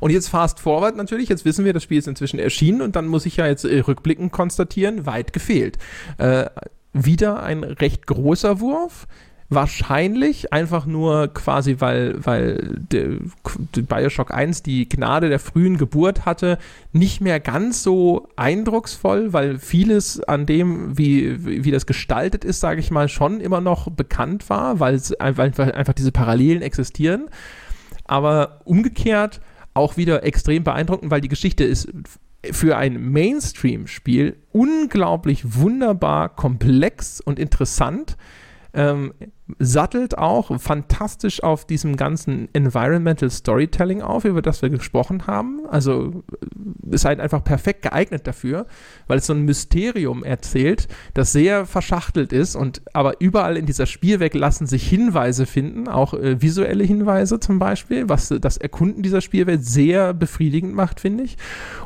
und jetzt fast forward natürlich, jetzt wissen wir, das Spiel ist inzwischen erschienen und dann muss ich ja jetzt äh, rückblickend konstatieren, weit gefehlt. Äh, wieder ein recht großer Wurf, Wahrscheinlich einfach nur quasi, weil, weil de, de Bioshock 1 die Gnade der frühen Geburt hatte, nicht mehr ganz so eindrucksvoll, weil vieles an dem, wie, wie das gestaltet ist, sage ich mal, schon immer noch bekannt war, weil, weil einfach diese Parallelen existieren. Aber umgekehrt auch wieder extrem beeindruckend, weil die Geschichte ist für ein Mainstream-Spiel unglaublich wunderbar, komplex und interessant ähm, sattelt auch fantastisch auf diesem ganzen Environmental Storytelling auf, über das wir gesprochen haben. Also äh, ist halt einfach perfekt geeignet dafür, weil es so ein Mysterium erzählt, das sehr verschachtelt ist und aber überall in dieser Spielwelt lassen sich Hinweise finden, auch äh, visuelle Hinweise zum Beispiel, was das Erkunden dieser Spielwelt sehr befriedigend macht, finde ich.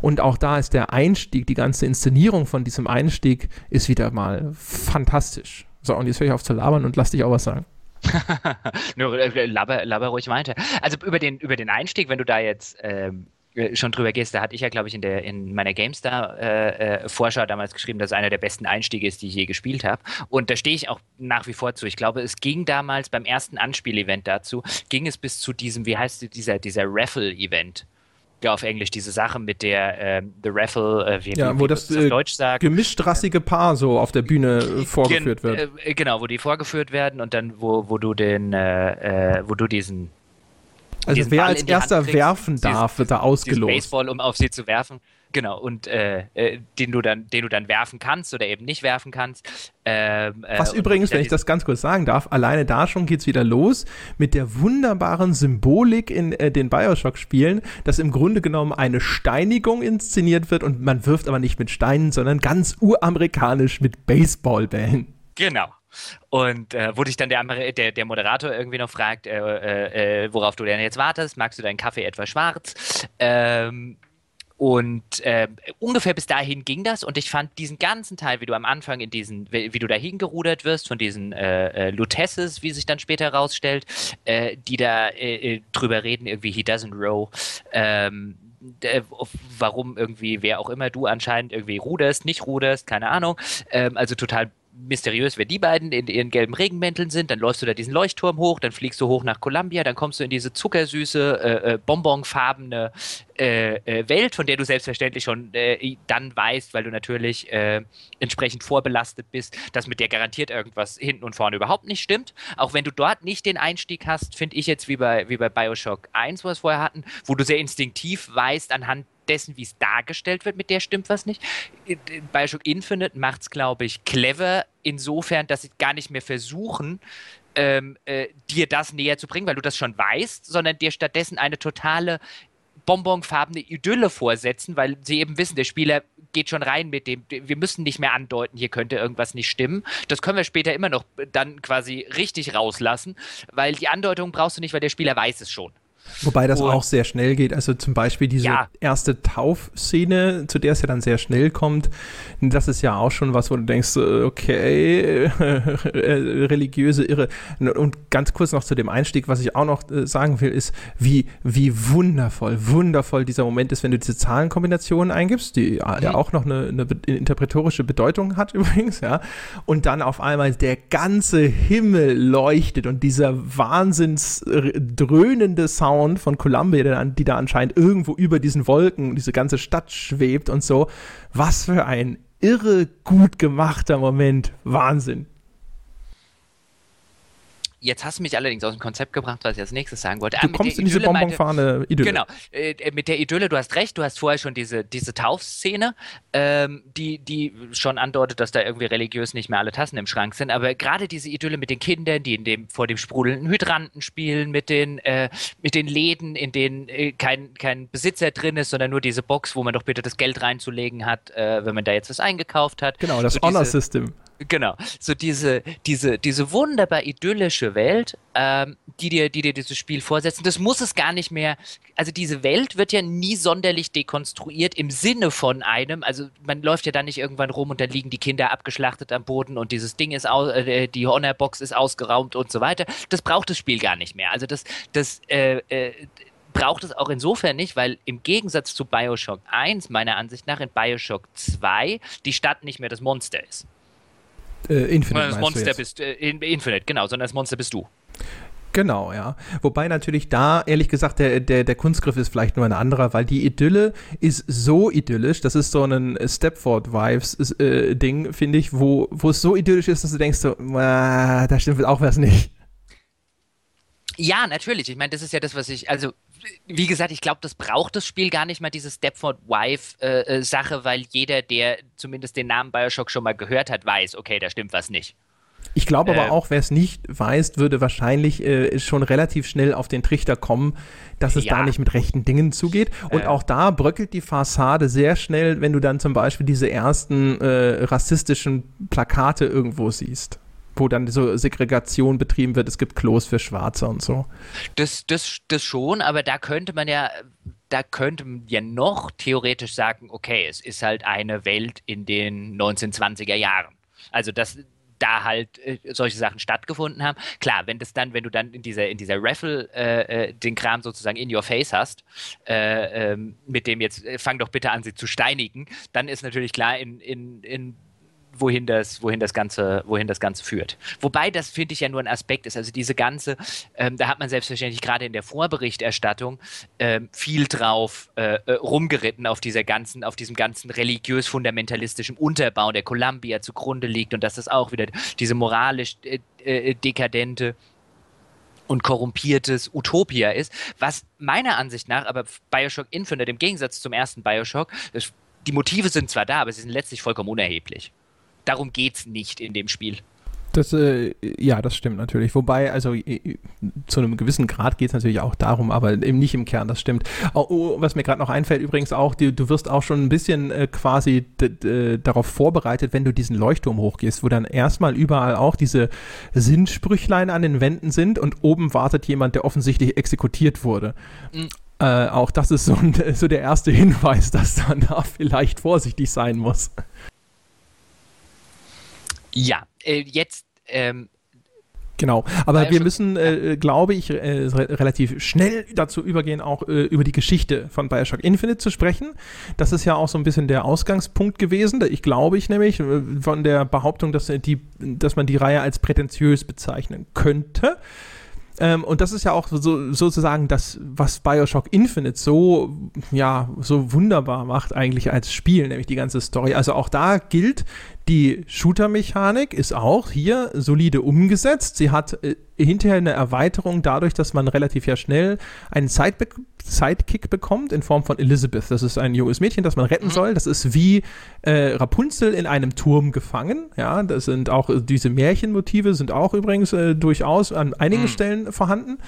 Und auch da ist der Einstieg, die ganze Inszenierung von diesem Einstieg ist wieder mal fantastisch. So, und jetzt höre ich auf zu labern und lass dich auch was sagen. <laughs> Nur äh, laber, laber ruhig weiter. Also über den, über den Einstieg, wenn du da jetzt ähm, äh, schon drüber gehst, da hatte ich ja, glaube ich, in, der, in meiner GameStar-Vorschau äh, äh, damals geschrieben, dass es einer der besten Einstiege ist, die ich je gespielt habe. Und da stehe ich auch nach wie vor zu. Ich glaube, es ging damals beim ersten Anspielevent dazu, ging es bis zu diesem, wie heißt dieser, dieser Raffle-Event ja, auf Englisch diese Sache mit der äh, The Raffle, äh, wie, ja, wie, wo das, das äh, Deutsch sagt. gemischtrassige Paar so auf der Bühne äh, vorgeführt wird. Äh, genau, wo die vorgeführt werden und dann wo, wo du den, äh, wo du diesen also wer als erster werfen darf, wird da ausgelost. Baseball, um auf sie zu werfen. Genau, und äh, äh, den, du dann, den du dann werfen kannst oder eben nicht werfen kannst. Ähm, äh, Was übrigens, wenn ich das ganz kurz sagen darf, alleine da schon geht es wieder los mit der wunderbaren Symbolik in äh, den Bioshock-Spielen, dass im Grunde genommen eine Steinigung inszeniert wird und man wirft aber nicht mit Steinen, sondern ganz uramerikanisch mit Baseballbällen. Genau. Und äh, wo dich dann der, der, der, Moderator irgendwie noch fragt, äh, äh, äh, worauf du denn jetzt wartest, magst du deinen Kaffee etwas schwarz? Ähm, und äh, ungefähr bis dahin ging das und ich fand diesen ganzen Teil, wie du am Anfang in diesen, wie, du dahin gerudert wirst von diesen äh, äh, Lutesses, wie sich dann später herausstellt, äh, die da äh, äh, drüber reden, irgendwie he doesn't row. Ähm, warum irgendwie, wer auch immer du anscheinend irgendwie ruderst, nicht ruderst, keine Ahnung. Ähm, also total mysteriös, wer die beiden in ihren gelben Regenmänteln sind. Dann läufst du da diesen Leuchtturm hoch, dann fliegst du hoch nach Columbia, dann kommst du in diese zuckersüße, äh, äh, bonbonfarbene äh, äh, Welt, von der du selbstverständlich schon äh, dann weißt, weil du natürlich äh, entsprechend vorbelastet bist, dass mit der garantiert irgendwas hinten und vorne überhaupt nicht stimmt. Auch wenn du dort nicht den Einstieg hast, finde ich jetzt wie bei, wie bei Bioshock 1, wo wir es vorher hatten, wo du sehr instinktiv weißt anhand dessen, wie es dargestellt wird, mit der stimmt was nicht. Bioshock Infinite macht es, glaube ich, clever insofern, dass sie gar nicht mehr versuchen, ähm, äh, dir das näher zu bringen, weil du das schon weißt, sondern dir stattdessen eine totale bonbonfarbene Idylle vorsetzen, weil sie eben wissen, der Spieler geht schon rein mit dem, wir müssen nicht mehr andeuten, hier könnte irgendwas nicht stimmen. Das können wir später immer noch dann quasi richtig rauslassen, weil die Andeutung brauchst du nicht, weil der Spieler weiß es schon. Wobei das und, auch sehr schnell geht. Also zum Beispiel diese ja. erste Taufszene, zu der es ja dann sehr schnell kommt, das ist ja auch schon was, wo du denkst, okay, <laughs> religiöse Irre. Und ganz kurz noch zu dem Einstieg, was ich auch noch äh, sagen will, ist, wie, wie wundervoll, wundervoll dieser Moment ist, wenn du diese Zahlenkombinationen eingibst, die mhm. ja auch noch eine, eine interpretorische Bedeutung hat <laughs> übrigens, ja. Und dann auf einmal der ganze Himmel leuchtet und dieser wahnsinns dröhnende Sound Sound von Columbia, die da anscheinend irgendwo über diesen Wolken, diese ganze Stadt schwebt und so. Was für ein irre gut gemachter Moment. Wahnsinn. Jetzt hast du mich allerdings aus dem Konzept gebracht, was ich als nächstes sagen wollte. Du ah, kommst in diese bonbonfahne Idylle. Genau, äh, mit der Idylle, du hast recht, du hast vorher schon diese, diese Taufszene, ähm, die, die schon andeutet, dass da irgendwie religiös nicht mehr alle Tassen im Schrank sind, aber gerade diese Idylle mit den Kindern, die in dem, vor dem sprudelnden Hydranten spielen, mit den, äh, mit den Läden, in denen äh, kein, kein Besitzer drin ist, sondern nur diese Box, wo man doch bitte das Geld reinzulegen hat, äh, wenn man da jetzt was eingekauft hat. Genau, das so Honor System. Genau, so diese, diese, diese wunderbar idyllische Welt, ähm, die, dir, die dir dieses Spiel vorsetzen, das muss es gar nicht mehr, also diese Welt wird ja nie sonderlich dekonstruiert im Sinne von einem, also man läuft ja dann nicht irgendwann rum und dann liegen die Kinder abgeschlachtet am Boden und dieses Ding ist, aus, äh, die Honorbox ist ausgeraumt und so weiter, das braucht das Spiel gar nicht mehr, also das, das, äh, äh, braucht es auch insofern nicht, weil im Gegensatz zu Bioshock 1 meiner Ansicht nach in Bioshock 2 die Stadt nicht mehr das Monster ist. Äh, Infinite. Das Monster bist äh, Infinite, genau, sondern das Monster bist du. Genau, ja. Wobei natürlich da, ehrlich gesagt, der, der, der Kunstgriff ist vielleicht nur ein anderer, weil die Idylle ist so idyllisch, das ist so ein Stepford-Wives-Ding, äh, finde ich, wo, wo es so idyllisch ist, dass du denkst, so, äh, da stimmt auch was nicht. Ja, natürlich. Ich meine, das ist ja das, was ich, also wie gesagt, ich glaube, das braucht das Spiel gar nicht mal, diese Stepford Wife-Sache, äh, weil jeder, der zumindest den Namen Bioshock schon mal gehört hat, weiß, okay, da stimmt was nicht. Ich glaube aber äh, auch, wer es nicht weiß, würde wahrscheinlich äh, schon relativ schnell auf den Trichter kommen, dass es ja. da nicht mit rechten Dingen zugeht. Und äh. auch da bröckelt die Fassade sehr schnell, wenn du dann zum Beispiel diese ersten äh, rassistischen Plakate irgendwo siehst wo dann so Segregation betrieben wird, es gibt Klos für Schwarze und so. Das, das, das schon, aber da könnte man ja, da könnte man ja noch theoretisch sagen, okay, es ist halt eine Welt in den 1920er Jahren. Also das, da halt äh, solche Sachen stattgefunden haben. Klar, wenn das dann, wenn du dann in dieser, in dieser Raffle äh, äh den Kram sozusagen in your face hast, äh, ähm, mit dem jetzt, äh, fang doch bitte an, sie zu steinigen, dann ist natürlich klar, in, in, in wohin das, wohin das Ganze, wohin das Ganze führt. Wobei das finde ich ja nur ein Aspekt ist. Also diese ganze, ähm, da hat man selbstverständlich gerade in der Vorberichterstattung ähm, viel drauf äh, äh, rumgeritten auf dieser ganzen, auf diesem ganzen religiös-fundamentalistischen Unterbau, der Columbia zugrunde liegt und dass das auch wieder diese moralisch äh, äh, dekadente und korrumpiertes Utopia ist, was meiner Ansicht nach aber Bioshock Infinite im Gegensatz zum ersten Bioshock, die Motive sind zwar da, aber sie sind letztlich vollkommen unerheblich darum geht es nicht in dem Spiel. Das, äh, ja, das stimmt natürlich. Wobei, also äh, zu einem gewissen Grad geht es natürlich auch darum, aber eben nicht im Kern, das stimmt. Oh, oh, was mir gerade noch einfällt, übrigens auch, die, du wirst auch schon ein bisschen äh, quasi darauf vorbereitet, wenn du diesen Leuchtturm hochgehst, wo dann erstmal überall auch diese Sinnsprüchlein an den Wänden sind und oben wartet jemand, der offensichtlich exekutiert wurde. Mhm. Äh, auch das ist so, ein, <laughs> so der erste Hinweis, dass man da vielleicht vorsichtig sein muss. Ja, äh, jetzt. Ähm, Genau, aber wir müssen, äh, glaube ich, äh, relativ schnell dazu übergehen, auch äh, über die Geschichte von Bioshock Infinite zu sprechen. Das ist ja auch so ein bisschen der Ausgangspunkt gewesen. Ich glaube ich nämlich äh, von der Behauptung, dass, die, dass man die Reihe als prätentiös bezeichnen könnte. Ähm, und das ist ja auch so, sozusagen das, was Bioshock Infinite so, ja, so wunderbar macht eigentlich als Spiel, nämlich die ganze Story. Also auch da gilt, die Shooter-Mechanik ist auch hier solide umgesetzt. Sie hat äh, hinterher eine Erweiterung dadurch, dass man relativ ja schnell einen Sideback Sidekick bekommt in Form von Elizabeth. Das ist ein junges Mädchen, das man retten mhm. soll. Das ist wie äh, Rapunzel in einem Turm gefangen. Ja, das sind auch äh, diese Märchenmotive sind auch übrigens äh, durchaus an einigen mhm. Stellen vorhanden.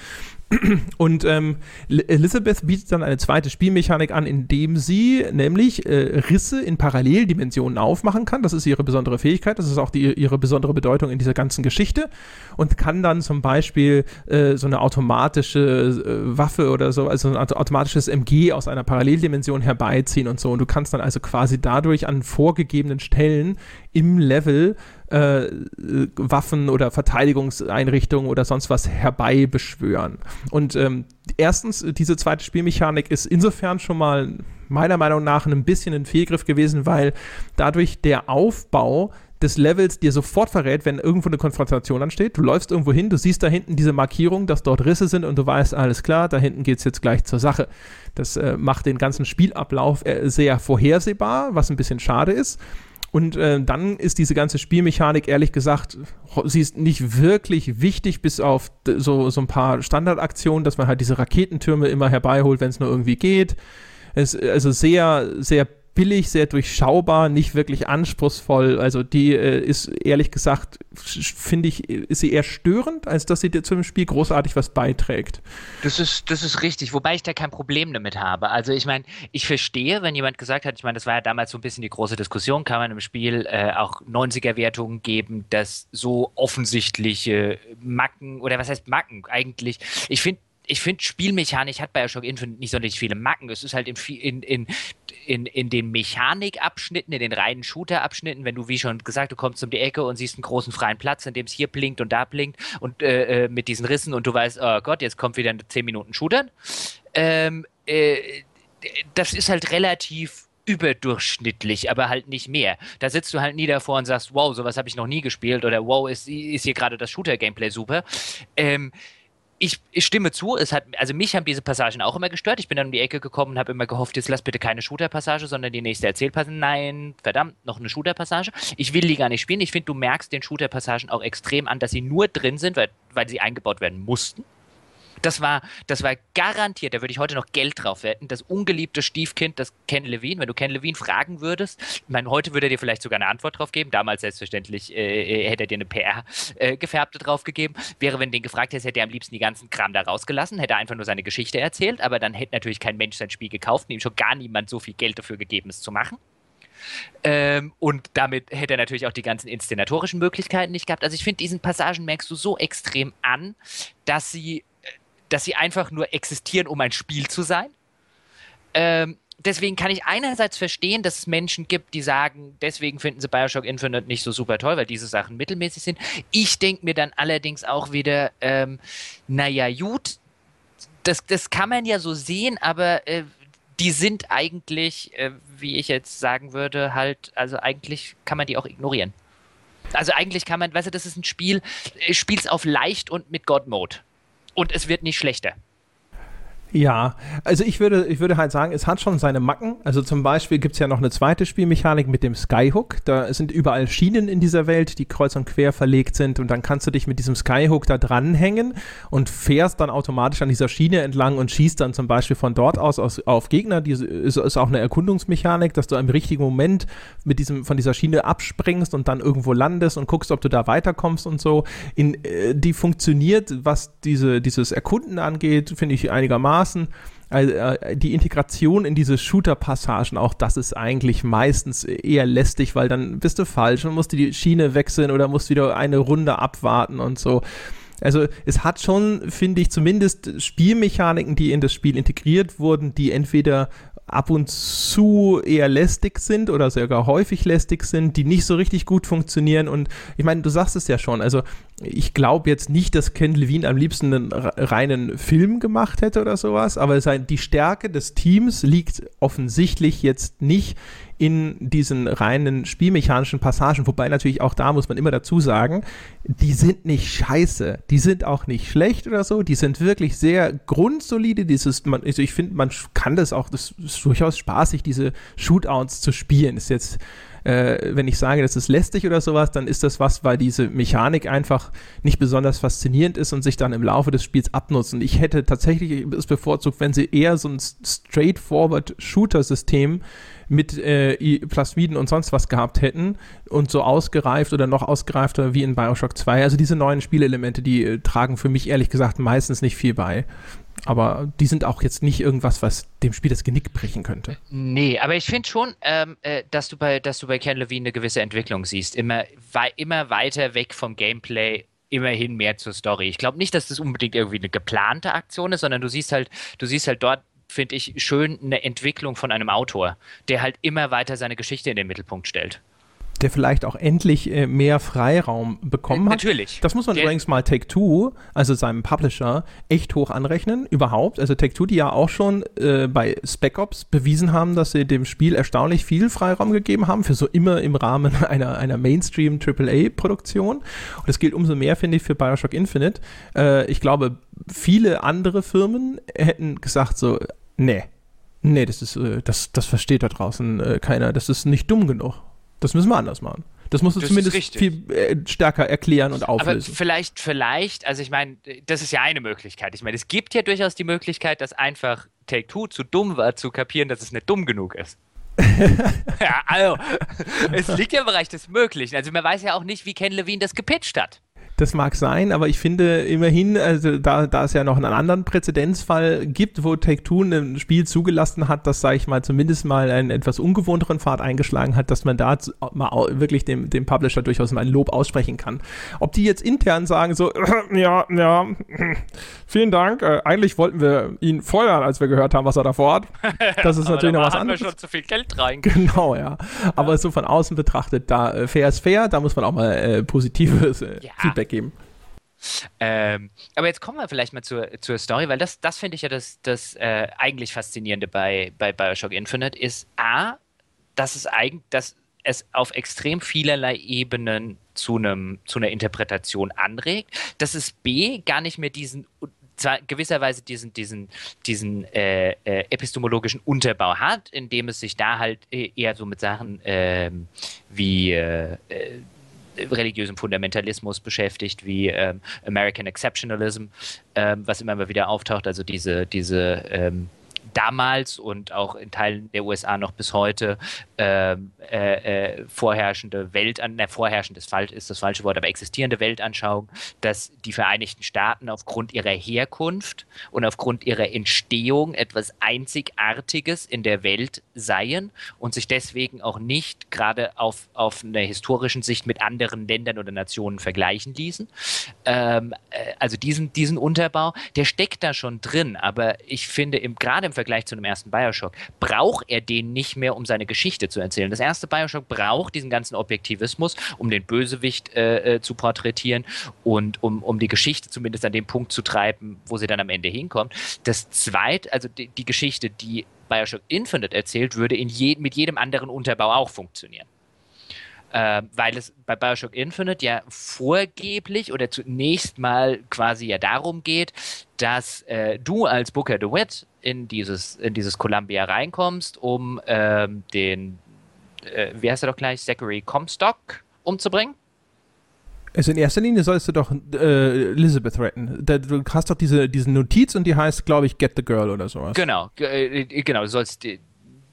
<clears throat> Und ähm, Elizabeth bietet dann eine zweite Spielmechanik an, indem sie nämlich äh, Risse in Paralleldimensionen aufmachen kann. Das ist ihre besondere Fähigkeit, das ist auch die, ihre besondere Bedeutung in dieser ganzen Geschichte. Und kann dann zum Beispiel äh, so eine automatische äh, Waffe oder so, also ein automatisches MG aus einer Paralleldimension herbeiziehen und so. Und du kannst dann also quasi dadurch an vorgegebenen Stellen im Level äh, Waffen oder Verteidigungseinrichtungen oder sonst was herbeibeschwören. Und ähm, erstens, diese zweite Spielmechanik ist insofern schon mal meiner Meinung nach ein bisschen ein Fehlgriff gewesen, weil dadurch der Aufbau des Levels dir sofort verrät, wenn irgendwo eine Konfrontation ansteht. Du läufst irgendwo hin, du siehst da hinten diese Markierung, dass dort Risse sind und du weißt, alles klar, da hinten geht es jetzt gleich zur Sache. Das äh, macht den ganzen Spielablauf äh, sehr vorhersehbar, was ein bisschen schade ist. Und äh, dann ist diese ganze Spielmechanik, ehrlich gesagt, sie ist nicht wirklich wichtig, bis auf so, so ein paar Standardaktionen, dass man halt diese Raketentürme immer herbeiholt, wenn es nur irgendwie geht. Es, also sehr, sehr billig, sehr durchschaubar, nicht wirklich anspruchsvoll. Also die äh, ist ehrlich gesagt, finde ich, ist sie eher störend, als dass sie dir zum Spiel großartig was beiträgt. Das ist, das ist richtig, wobei ich da kein Problem damit habe. Also ich meine, ich verstehe, wenn jemand gesagt hat, ich meine, das war ja damals so ein bisschen die große Diskussion, kann man im Spiel äh, auch 90er-Wertungen geben, dass so offensichtliche Macken, oder was heißt Macken eigentlich? Ich finde, ich finde, Spielmechanik hat Bioshock Infinite nicht sonderlich viele Macken. Es ist halt in, in, in, in, in den Mechanikabschnitten, in den reinen Shooter-Abschnitten, wenn du, wie schon gesagt, du kommst um die Ecke und siehst einen großen freien Platz, in dem es hier blinkt und da blinkt und äh, äh mit diesen Rissen und du weißt, oh Gott, jetzt kommt wieder 10 Minuten Shootern. Ähm, äh, das ist halt relativ überdurchschnittlich, aber halt nicht mehr. Da sitzt du halt nie davor und sagst, wow, sowas habe ich noch nie gespielt oder wow, ist, ist hier gerade das Shooter-Gameplay super. Ähm, ich, ich, stimme zu, es hat, also mich haben diese Passagen auch immer gestört. Ich bin dann um die Ecke gekommen und habe immer gehofft, jetzt lass bitte keine Shooter-Passage, sondern die nächste Erzählpassage. Nein, verdammt, noch eine Shooter-Passage. Ich will die gar nicht spielen. Ich finde, du merkst den Shooter-Passagen auch extrem an, dass sie nur drin sind, weil, weil sie eingebaut werden mussten. Das war, das war garantiert, da würde ich heute noch Geld drauf wetten, das ungeliebte Stiefkind, das Ken Levine, wenn du Ken Levine fragen würdest, ich meine, heute würde er dir vielleicht sogar eine Antwort drauf geben, damals selbstverständlich äh, äh hätte er dir eine PR-gefärbte äh, drauf gegeben, wäre, wenn den gefragt hättest, hätte er am liebsten die ganzen Kram da rausgelassen, hätte er einfach nur seine Geschichte erzählt, aber dann hätte natürlich kein Mensch sein Spiel gekauft und ihm schon gar niemand so viel Geld dafür gegeben, es zu machen. Ähm, und damit hätte er natürlich auch die ganzen inszenatorischen Möglichkeiten nicht gehabt. Also ich finde, diesen Passagen merkst du so extrem an, dass sie dass sie einfach nur existieren, um ein Spiel zu sein. Ähm, deswegen kann ich einerseits verstehen, dass es Menschen gibt, die sagen, deswegen finden sie Bioshock Infinite nicht so super toll, weil diese Sachen mittelmäßig sind. Ich denke mir dann allerdings auch wieder, ähm, naja, gut, das, das kann man ja so sehen, aber äh, die sind eigentlich, äh, wie ich jetzt sagen würde, halt, also eigentlich kann man die auch ignorieren. Also eigentlich kann man, weißt du, das ist ein Spiel, äh, spiel's auf leicht und mit God-Mode und es wird nicht schlechter. Ja, also ich würde, ich würde halt sagen, es hat schon seine Macken. Also zum Beispiel gibt es ja noch eine zweite Spielmechanik mit dem Skyhook. Da sind überall Schienen in dieser Welt, die kreuz und quer verlegt sind und dann kannst du dich mit diesem Skyhook da dranhängen und fährst dann automatisch an dieser Schiene entlang und schießt dann zum Beispiel von dort aus, aus auf Gegner. Die ist, ist auch eine Erkundungsmechanik, dass du im richtigen Moment mit diesem, von dieser Schiene abspringst und dann irgendwo landest und guckst, ob du da weiterkommst und so. In, äh, die funktioniert, was diese, dieses Erkunden angeht, finde ich einigermaßen dermaßen also, äh, die Integration in diese Shooter-Passagen, auch das ist eigentlich meistens eher lästig, weil dann bist du falsch und musst die Schiene wechseln oder musst wieder eine Runde abwarten und so. Also es hat schon, finde ich, zumindest Spielmechaniken, die in das Spiel integriert wurden, die entweder ab und zu eher lästig sind oder sogar häufig lästig sind, die nicht so richtig gut funktionieren. Und ich meine, du sagst es ja schon, also ich glaube jetzt nicht, dass Ken Levine am liebsten einen reinen Film gemacht hätte oder sowas, aber die Stärke des Teams liegt offensichtlich jetzt nicht in diesen reinen spielmechanischen Passagen, wobei natürlich auch da muss man immer dazu sagen, die sind nicht scheiße, die sind auch nicht schlecht oder so, die sind wirklich sehr grundsolide. Dieses, man, also ich finde, man kann das auch, das ist durchaus spaßig, diese Shootouts zu spielen. Ist jetzt äh, wenn ich sage, das ist lästig oder sowas, dann ist das was, weil diese Mechanik einfach nicht besonders faszinierend ist und sich dann im Laufe des Spiels abnutzt. Und ich hätte tatsächlich es bevorzugt, wenn sie eher so ein straightforward Shooter-System mit äh, Plasmiden und sonst was gehabt hätten und so ausgereift oder noch ausgereifter wie in Bioshock 2. Also diese neuen Spielelemente, die äh, tragen für mich ehrlich gesagt meistens nicht viel bei. Aber die sind auch jetzt nicht irgendwas, was dem Spiel das Genick brechen könnte. Nee, aber ich finde schon, ähm, äh, dass, du bei, dass du bei Ken Levine eine gewisse Entwicklung siehst. Immer, wei immer weiter weg vom Gameplay, immerhin mehr zur Story. Ich glaube nicht, dass das unbedingt irgendwie eine geplante Aktion ist, sondern du siehst halt, du siehst halt dort, finde ich, schön eine Entwicklung von einem Autor, der halt immer weiter seine Geschichte in den Mittelpunkt stellt der vielleicht auch endlich äh, mehr Freiraum bekommen hat. Natürlich. Das muss man der übrigens mal Take-Two, also seinem Publisher, echt hoch anrechnen, überhaupt. Also Take-Two, die ja auch schon äh, bei Spec Ops bewiesen haben, dass sie dem Spiel erstaunlich viel Freiraum gegeben haben, für so immer im Rahmen <laughs> einer, einer Mainstream-AAA-Produktion. Und das gilt umso mehr, finde ich, für Bioshock Infinite. Äh, ich glaube, viele andere Firmen hätten gesagt so, nee, nee, das ist, äh, das, das versteht da draußen äh, keiner, das ist nicht dumm genug. Das müssen wir anders machen. Das musst du das zumindest viel äh, stärker erklären und auflösen. Aber vielleicht, vielleicht, also ich meine, das ist ja eine Möglichkeit. Ich meine, es gibt ja durchaus die Möglichkeit, dass einfach Take Two zu dumm war, zu kapieren, dass es nicht dumm genug ist. <laughs> ja, also, es liegt ja im Bereich des Möglichen. Also man weiß ja auch nicht, wie Ken Levine das gepitcht hat. Das mag sein, aber ich finde immerhin, also da, da es ja noch einen anderen Präzedenzfall gibt, wo Take-Two ein Spiel zugelassen hat, das, sage ich mal, zumindest mal einen etwas ungewohnteren Pfad eingeschlagen hat, dass man da mal wirklich dem, dem Publisher durchaus mal ein Lob aussprechen kann. Ob die jetzt intern sagen so, <clears throat> ja, ja, <clears throat> vielen Dank, äh, eigentlich wollten wir ihn feuern, als wir gehört haben, was er davor hat. <laughs> Das ist natürlich noch was anderes. Wir schon zu viel Geld rein. <laughs> Genau, ja. Aber ja. so von außen betrachtet, da äh, fair ist fair, da muss man auch mal äh, positives äh, ja. Feedback Geben. Ähm, aber jetzt kommen wir vielleicht mal zur, zur Story, weil das, das finde ich ja das, das äh, eigentlich Faszinierende bei, bei Bioshock Infinite ist A, dass es eigentlich, dass es auf extrem vielerlei Ebenen zu einem zu einer Interpretation anregt, dass es B gar nicht mehr diesen zwar gewisserweise diesen, diesen, diesen äh, äh, epistemologischen Unterbau hat, indem es sich da halt äh, eher so mit Sachen ähm, wie äh, äh, religiösem Fundamentalismus beschäftigt, wie ähm, American Exceptionalism, ähm, was immer wieder auftaucht, also diese, diese ähm, damals und auch in Teilen der USA noch bis heute ähm, äh, äh, vorherrschende Weltan, ne, vorherrschend ist, ist das falsche Wort, aber existierende Weltanschauung, dass die Vereinigten Staaten aufgrund ihrer Herkunft und aufgrund ihrer Entstehung etwas Einzigartiges in der Welt seien und sich deswegen auch nicht gerade auf, auf einer historischen Sicht mit anderen Ländern oder Nationen vergleichen ließen. Ähm, äh, also diesen, diesen Unterbau, der steckt da schon drin, aber ich finde, im, gerade im Vergleich zu dem ersten Bioshock, braucht er den nicht mehr, um seine Geschichte zu erzählen. Das erste Bioshock braucht diesen ganzen Objektivismus, um den Bösewicht äh, äh, zu porträtieren und um, um die Geschichte zumindest an dem Punkt zu treiben, wo sie dann am Ende hinkommt. Das zweite, also die, die Geschichte, die Bioshock Infinite erzählt, würde in je, mit jedem anderen Unterbau auch funktionieren äh, weil es bei Bioshock Infinite ja vorgeblich oder zunächst mal quasi ja darum geht, dass äh, du als Booker DeWitt in dieses, in dieses Columbia reinkommst, um ähm, den, äh, wie heißt er doch gleich, Zachary Comstock umzubringen. Also in erster Linie sollst du doch äh, Elizabeth retten. Du hast doch diese, diese Notiz und die heißt, glaube ich, Get the Girl oder sowas. Genau, äh, genau, du sollst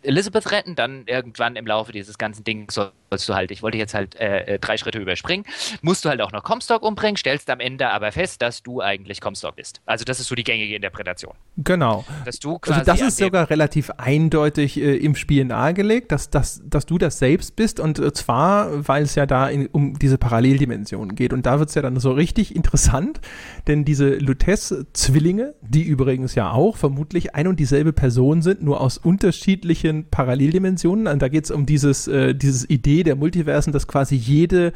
Elizabeth retten, dann irgendwann im Laufe dieses ganzen Dings sollst du halt, ich wollte jetzt halt äh, äh, drei Schritte überspringen, musst du halt auch noch Comstock umbringen, stellst am Ende aber fest, dass du eigentlich Comstock bist. Also das ist so die gängige Interpretation. Genau. Dass du quasi also das ist sogar relativ eindeutig äh, im Spiel nahegelegt, dass, dass, dass du das selbst bist und äh, zwar, weil es ja da in, um diese Paralleldimensionen geht und da wird es ja dann so richtig interessant, denn diese Lutez-Zwillinge, die übrigens ja auch vermutlich ein und dieselbe Person sind, nur aus unterschiedlichen Paralleldimensionen, und da geht es um dieses, äh, dieses Idee der Multiversen, dass quasi jede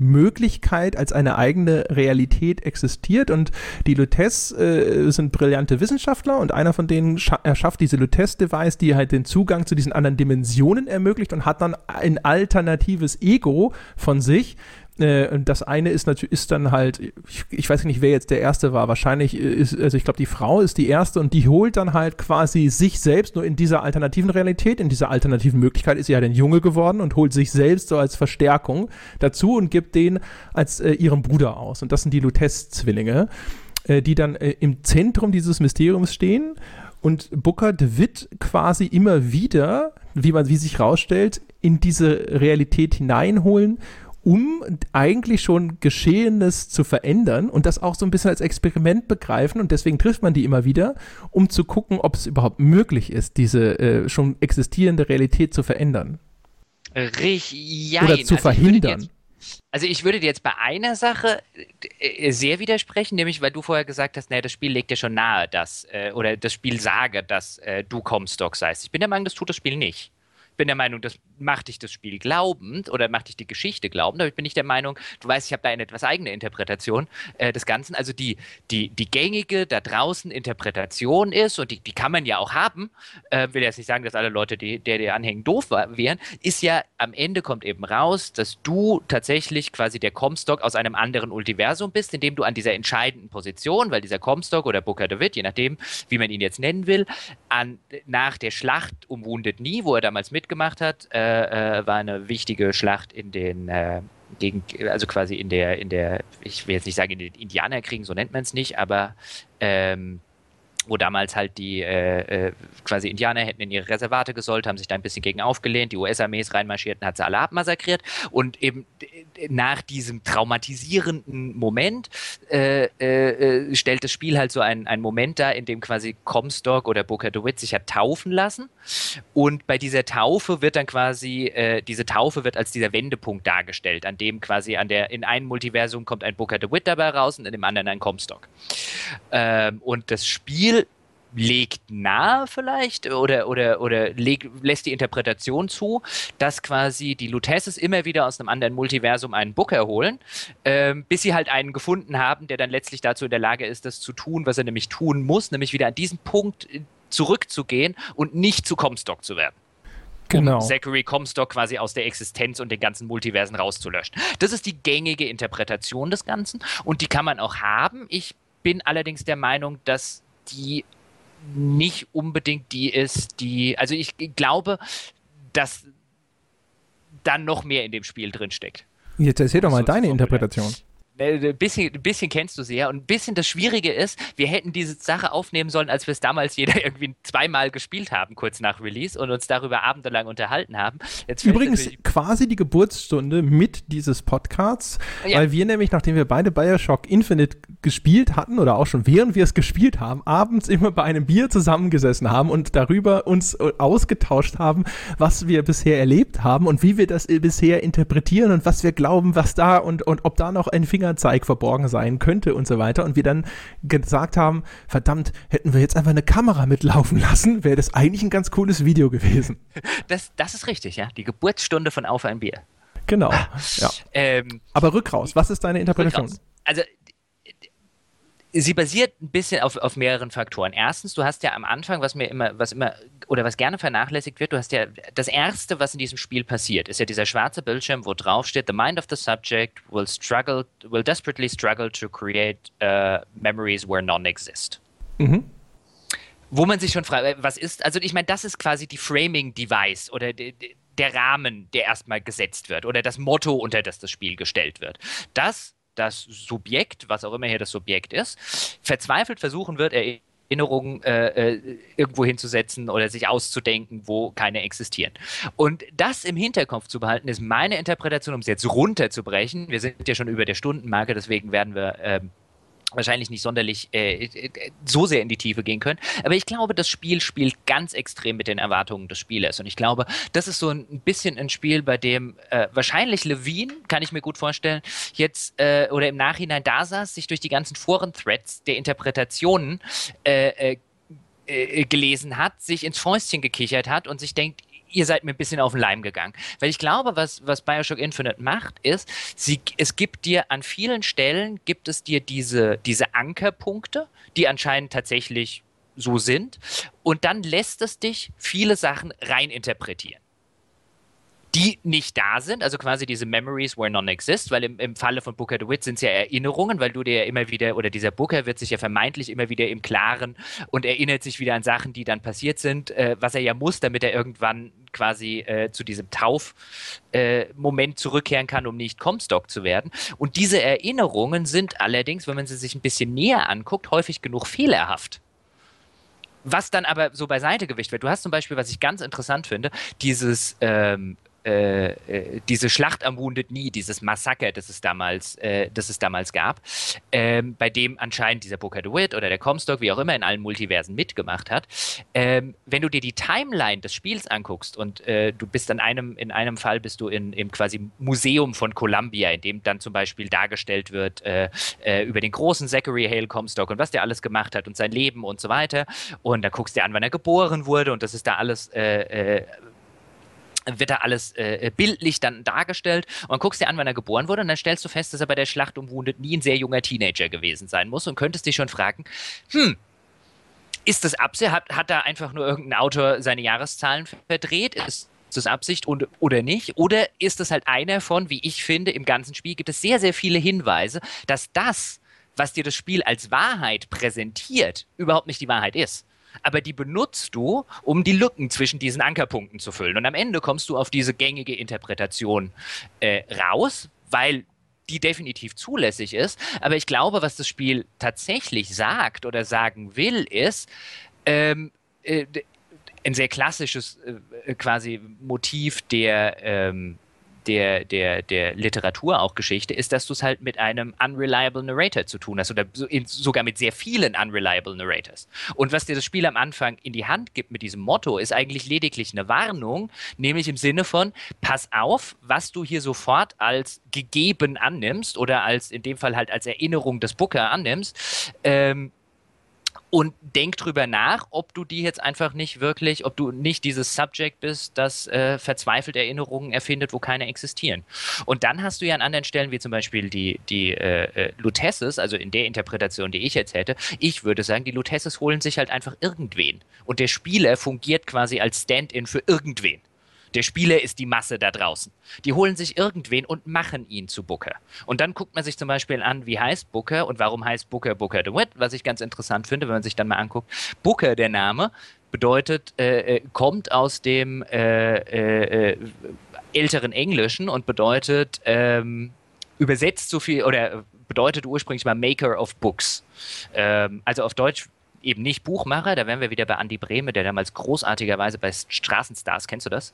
Möglichkeit als eine eigene Realität existiert. Und die Lutez äh, sind brillante Wissenschaftler und einer von denen erschafft diese Lutez-Device, die halt den Zugang zu diesen anderen Dimensionen ermöglicht und hat dann ein alternatives Ego von sich, äh, das eine ist natürlich ist dann halt, ich, ich, weiß nicht, wer jetzt der erste war. Wahrscheinlich ist, also ich glaube, die Frau ist die erste und die holt dann halt quasi sich selbst nur in dieser alternativen Realität, in dieser alternativen Möglichkeit ist sie halt ein Junge geworden und holt sich selbst so als Verstärkung dazu und gibt den als äh, ihrem Bruder aus. Und das sind die Lutez-Zwillinge, äh, die dann äh, im Zentrum dieses Mysteriums stehen und Booker DeWitt quasi immer wieder, wie man wie sich rausstellt, in diese Realität hineinholen um eigentlich schon Geschehenes zu verändern und das auch so ein bisschen als Experiment begreifen und deswegen trifft man die immer wieder, um zu gucken, ob es überhaupt möglich ist, diese äh, schon existierende Realität zu verändern. Richtig, Oder zu also verhindern. also ich würde dir jetzt bei einer Sache äh, sehr widersprechen, nämlich weil du vorher gesagt hast, naja, das Spiel legt ja schon nahe, dass, äh, oder das Spiel sage, dass äh, du Comstock seist. Ich bin der Meinung, das tut das Spiel nicht bin der Meinung, das macht dich das Spiel glaubend oder macht dich die Geschichte glaubend, ich bin nicht der Meinung, du weißt, ich habe da eine etwas eigene Interpretation äh, des Ganzen. Also die, die, die gängige da draußen Interpretation ist, und die, die kann man ja auch haben, äh, will jetzt nicht sagen, dass alle Leute, die der dir anhängen, doof wären, ist ja am Ende kommt eben raus, dass du tatsächlich quasi der Comstock aus einem anderen Universum bist, indem du an dieser entscheidenden Position, weil dieser Comstock oder Booker DeWitt, je nachdem, wie man ihn jetzt nennen will, an, nach der Schlacht um Wounded Knee, wo er damals mit gemacht hat, äh, äh, war eine wichtige Schlacht in den äh, gegen, also quasi in der, in der, ich will jetzt nicht sagen in den Indianerkriegen, so nennt man es nicht, aber ähm, wo damals halt die äh, äh, quasi Indianer hätten in ihre Reservate gesollt, haben sich da ein bisschen gegen aufgelehnt, die US-Armees reinmarschierten, hat sie alle abmassakriert und eben nach diesem traumatisierenden Moment äh, äh, stellt das Spiel halt so einen, einen Moment dar, in dem quasi Comstock oder Booker DeWitt sich hat taufen lassen und bei dieser Taufe wird dann quasi, äh, diese Taufe wird als dieser Wendepunkt dargestellt, an dem quasi an der, in einem Multiversum kommt ein Booker DeWitt dabei raus und in dem anderen ein Comstock. Ähm, und das Spiel legt nahe vielleicht oder, oder, oder leg, lässt die Interpretation zu, dass quasi die Lutesses immer wieder aus einem anderen Multiversum einen Booker holen, ähm, bis sie halt einen gefunden haben, der dann letztlich dazu in der Lage ist, das zu tun, was er nämlich tun muss, nämlich wieder an diesen Punkt äh, zurückzugehen und nicht zu Comstock zu werden. genau. um Zachary Comstock quasi aus der Existenz und den ganzen Multiversen rauszulöschen. Das ist die gängige Interpretation des Ganzen und die kann man auch haben. Ich bin allerdings der Meinung, dass die nicht unbedingt die ist, die, also ich glaube, dass dann noch mehr in dem Spiel drinsteckt. Jetzt erzähl doch mal deine Interpretation. Ein äh, bisschen, ein bisschen kennst du sie ja. Und ein bisschen das Schwierige ist, wir hätten diese Sache aufnehmen sollen, als wir es damals jeder <laughs> irgendwie zweimal gespielt haben, kurz nach Release, und uns darüber abendelang unterhalten haben. Übrigens quasi die Geburtsstunde mit dieses Podcasts, ja. weil wir nämlich, nachdem wir beide Bioshock Infinite gespielt hatten oder auch schon während wir es gespielt haben, abends immer bei einem Bier zusammengesessen haben und darüber uns äh, ausgetauscht haben, was wir bisher erlebt haben und wie wir das bisher interpretieren und was wir glauben, was da und, und ob da noch ein Finger Fingerzeig verborgen sein könnte und so weiter. Und wir dann gesagt haben, verdammt, hätten wir jetzt einfach eine Kamera mitlaufen lassen, wäre das eigentlich ein ganz cooles Video gewesen. Das, das ist richtig, ja. Die Geburtsstunde von Auf ein Bier. Genau. Ja. Ähm, Aber rückraus, was ist deine Interpretation? Also sie basiert ein bisschen auf, auf mehreren Faktoren. Erstens, du hast ja am Anfang, was mir immer, was immer oder was gerne vernachlässigt wird, du hast ja das erste, was in diesem Spiel passiert, ist ja dieser schwarze Bildschirm, wo drauf steht: The mind of the subject will struggle, will desperately struggle to create uh, memories where none exist. Mhm. Wo man sich schon fragt, äh, was ist, also ich meine, das ist quasi die Framing-Device oder die, der Rahmen, der erstmal gesetzt wird oder das Motto, unter das das Spiel gestellt wird. Das das Subjekt, was auch immer hier das Subjekt ist, verzweifelt versuchen wird, Erinnerungen äh, äh, irgendwo hinzusetzen oder sich auszudenken, wo keine existieren. Und das im Hinterkopf zu behalten, ist meine Interpretation, um es jetzt runterzubrechen. Wir sind ja schon über der Stundenmarke, deswegen werden wir ähm, wahrscheinlich nicht sonderlich äh, äh, so sehr in die Tiefe gehen können. Aber ich glaube, das Spiel spielt ganz extrem mit den Erwartungen des Spielers. Und ich glaube, das ist so ein bisschen ein Spiel, bei dem äh, wahrscheinlich Levine, kann ich mir gut vorstellen, jetzt äh, oder im Nachhinein da saß, sich durch die ganzen Foren-Threads der Interpretationen äh, äh, gelesen hat, sich ins Fäustchen gekichert hat und sich denkt, ihr seid mir ein bisschen auf den Leim gegangen. Weil ich glaube, was, was Bioshock Infinite macht, ist, sie, es gibt dir an vielen Stellen, gibt es dir diese, diese Ankerpunkte, die anscheinend tatsächlich so sind. Und dann lässt es dich viele Sachen reininterpretieren die nicht da sind, also quasi diese Memories where none exist, weil im, im Falle von Booker DeWitt sind es ja Erinnerungen, weil du dir ja immer wieder, oder dieser Booker wird sich ja vermeintlich immer wieder im Klaren und erinnert sich wieder an Sachen, die dann passiert sind, äh, was er ja muss, damit er irgendwann quasi äh, zu diesem Tauf-Moment äh, zurückkehren kann, um nicht Comstock zu werden. Und diese Erinnerungen sind allerdings, wenn man sie sich ein bisschen näher anguckt, häufig genug fehlerhaft was dann aber so beiseite gewicht wird. Du hast zum Beispiel, was ich ganz interessant finde, dieses ähm, äh, äh, diese Schlacht am Wounded Knee, dieses Massaker, das es damals, äh, das es damals gab, ähm, bei dem anscheinend dieser Booker DeWitt oder der Comstock, wie auch immer, in allen Multiversen mitgemacht hat. Ähm, wenn du dir die Timeline des Spiels anguckst und äh, du bist an einem, in einem Fall bist du in, im quasi Museum von Columbia, in dem dann zum Beispiel dargestellt wird äh, äh, über den großen Zachary Hale Comstock und was der alles gemacht hat und sein Leben und so weiter. Und da guckst du dir an, wann er geboren wurde und das ist da alles wird da alles äh, bildlich dann dargestellt und guckst dir an, wann er geboren wurde und dann stellst du fest, dass er bei der Schlacht um Wounded nie ein sehr junger Teenager gewesen sein muss und könntest dich schon fragen, hm, ist das Absicht? Hat, hat da einfach nur irgendein Autor seine Jahreszahlen verdreht? Ist das Absicht und, oder nicht? Oder ist das halt einer von, wie ich finde, im ganzen Spiel gibt es sehr, sehr viele Hinweise, dass das, was dir das Spiel als Wahrheit präsentiert, überhaupt nicht die Wahrheit ist aber die benutzt du, um die Lücken zwischen diesen Ankerpunkten zu füllen. Und am Ende kommst du auf diese gängige Interpretation äh, raus, weil die definitiv zulässig ist. Aber ich glaube, was das Spiel tatsächlich sagt oder sagen will, ist, ähm, äh, ein sehr klassisches äh, quasi Motiv der ähm, der, der, der Literatur auch Geschichte, ist, dass du es halt mit einem unreliable Narrator zu tun hast oder sogar mit sehr vielen unreliable Narrators. Und was dir das Spiel am Anfang in die Hand gibt mit diesem Motto, ist eigentlich lediglich eine Warnung, nämlich im Sinne von, pass auf, was du hier sofort als gegeben annimmst oder als in dem Fall halt als Erinnerung des Booker annimmst, ähm, und denk drüber nach, ob du die jetzt einfach nicht wirklich, ob du nicht dieses Subject bist, das äh, verzweifelt Erinnerungen erfindet, wo keine existieren. Und dann hast du ja an anderen Stellen, wie zum Beispiel die, die äh, äh Lutesses, also in der Interpretation, die ich jetzt hätte, ich würde sagen, die Lutesses holen sich halt einfach irgendwen. Und der Spieler fungiert quasi als Stand-in für irgendwen. Der Spieler ist die Masse da draußen. Die holen sich irgendwen und machen ihn zu Booker. Und dann guckt man sich zum Beispiel an, wie heißt Booker und warum heißt Booker Booker DeWitt, was ich ganz interessant finde, wenn man sich dann mal anguckt. Booker, der Name, bedeutet, äh, äh kommt aus dem äh, äh, äh, älteren Englischen und bedeutet ähm, übersetzt so viel oder bedeutet ursprünglich mal Maker of Books. Ähm, also auf Deutsch eben nicht Buchmacher, da wären wir wieder bei Andy Brehme, der damals großartigerweise bei Straßenstars, kennst du das?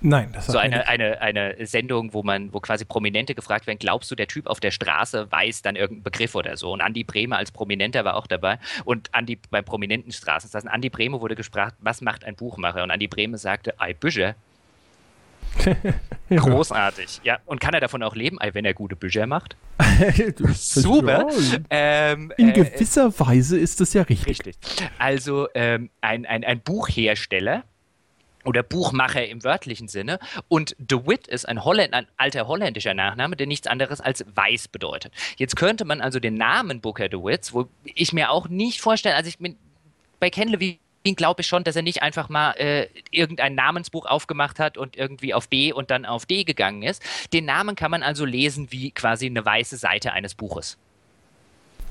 Nein, das So eine, eine, eine Sendung, wo man, wo quasi Prominente gefragt werden, glaubst du, der Typ auf der Straße weiß dann irgendeinen Begriff oder so? Und Andi Brehme als Prominenter war auch dabei. Und Andi beim prominenten Straßenstars. Andi Brehme wurde gefragt, was macht ein Buchmacher? Und Andi Brehme sagte, ei Bücher. <laughs> Großartig, ja. Und kann er davon auch leben, wenn er gute Bücher macht? <laughs> Super. Ähm, In äh, gewisser äh, Weise ist das ja richtig. Richtig. Also ähm, ein, ein, ein Buchhersteller oder Buchmacher im wörtlichen Sinne. Und De Witt ist ein, Holländ, ein alter holländischer Nachname, der nichts anderes als weiß bedeutet. Jetzt könnte man also den Namen Booker De Witts, wo ich mir auch nicht vorstellen, also ich bin bei Ken Levine glaube ich schon, dass er nicht einfach mal äh, irgendein Namensbuch aufgemacht hat und irgendwie auf B und dann auf D gegangen ist. Den Namen kann man also lesen wie quasi eine weiße Seite eines Buches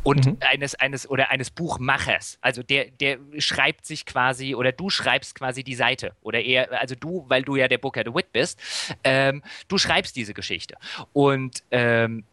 und mhm. eines, eines oder eines Buchmachers. Also der, der schreibt sich quasi oder du schreibst quasi die Seite. Oder eher, also du, weil du ja der Booker the Wit bist, ähm, du schreibst diese Geschichte. Und ähm,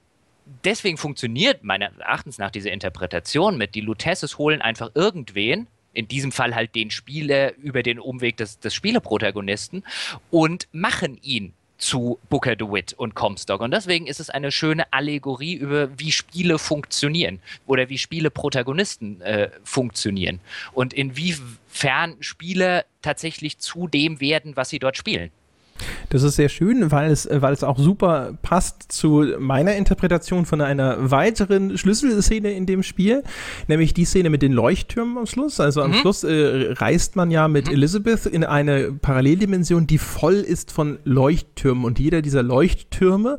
deswegen funktioniert meines Erachtens nach diese Interpretation mit, die Lutesses holen einfach irgendwen, in diesem Fall halt den Spieler über den Umweg des, des Spieleprotagonisten und machen ihn zu Booker DeWitt und Comstock. Und deswegen ist es eine schöne Allegorie über, wie Spiele funktionieren oder wie Spieleprotagonisten äh, funktionieren und inwiefern Spiele tatsächlich zu dem werden, was sie dort spielen. Das ist sehr schön, weil es, weil es auch super passt zu meiner Interpretation von einer weiteren Schlüsselszene in dem Spiel, nämlich die Szene mit den Leuchttürmen am Schluss. Also am mhm. Schluss äh, reist man ja mit mhm. Elizabeth in eine Paralleldimension, die voll ist von Leuchttürmen und jeder dieser Leuchttürme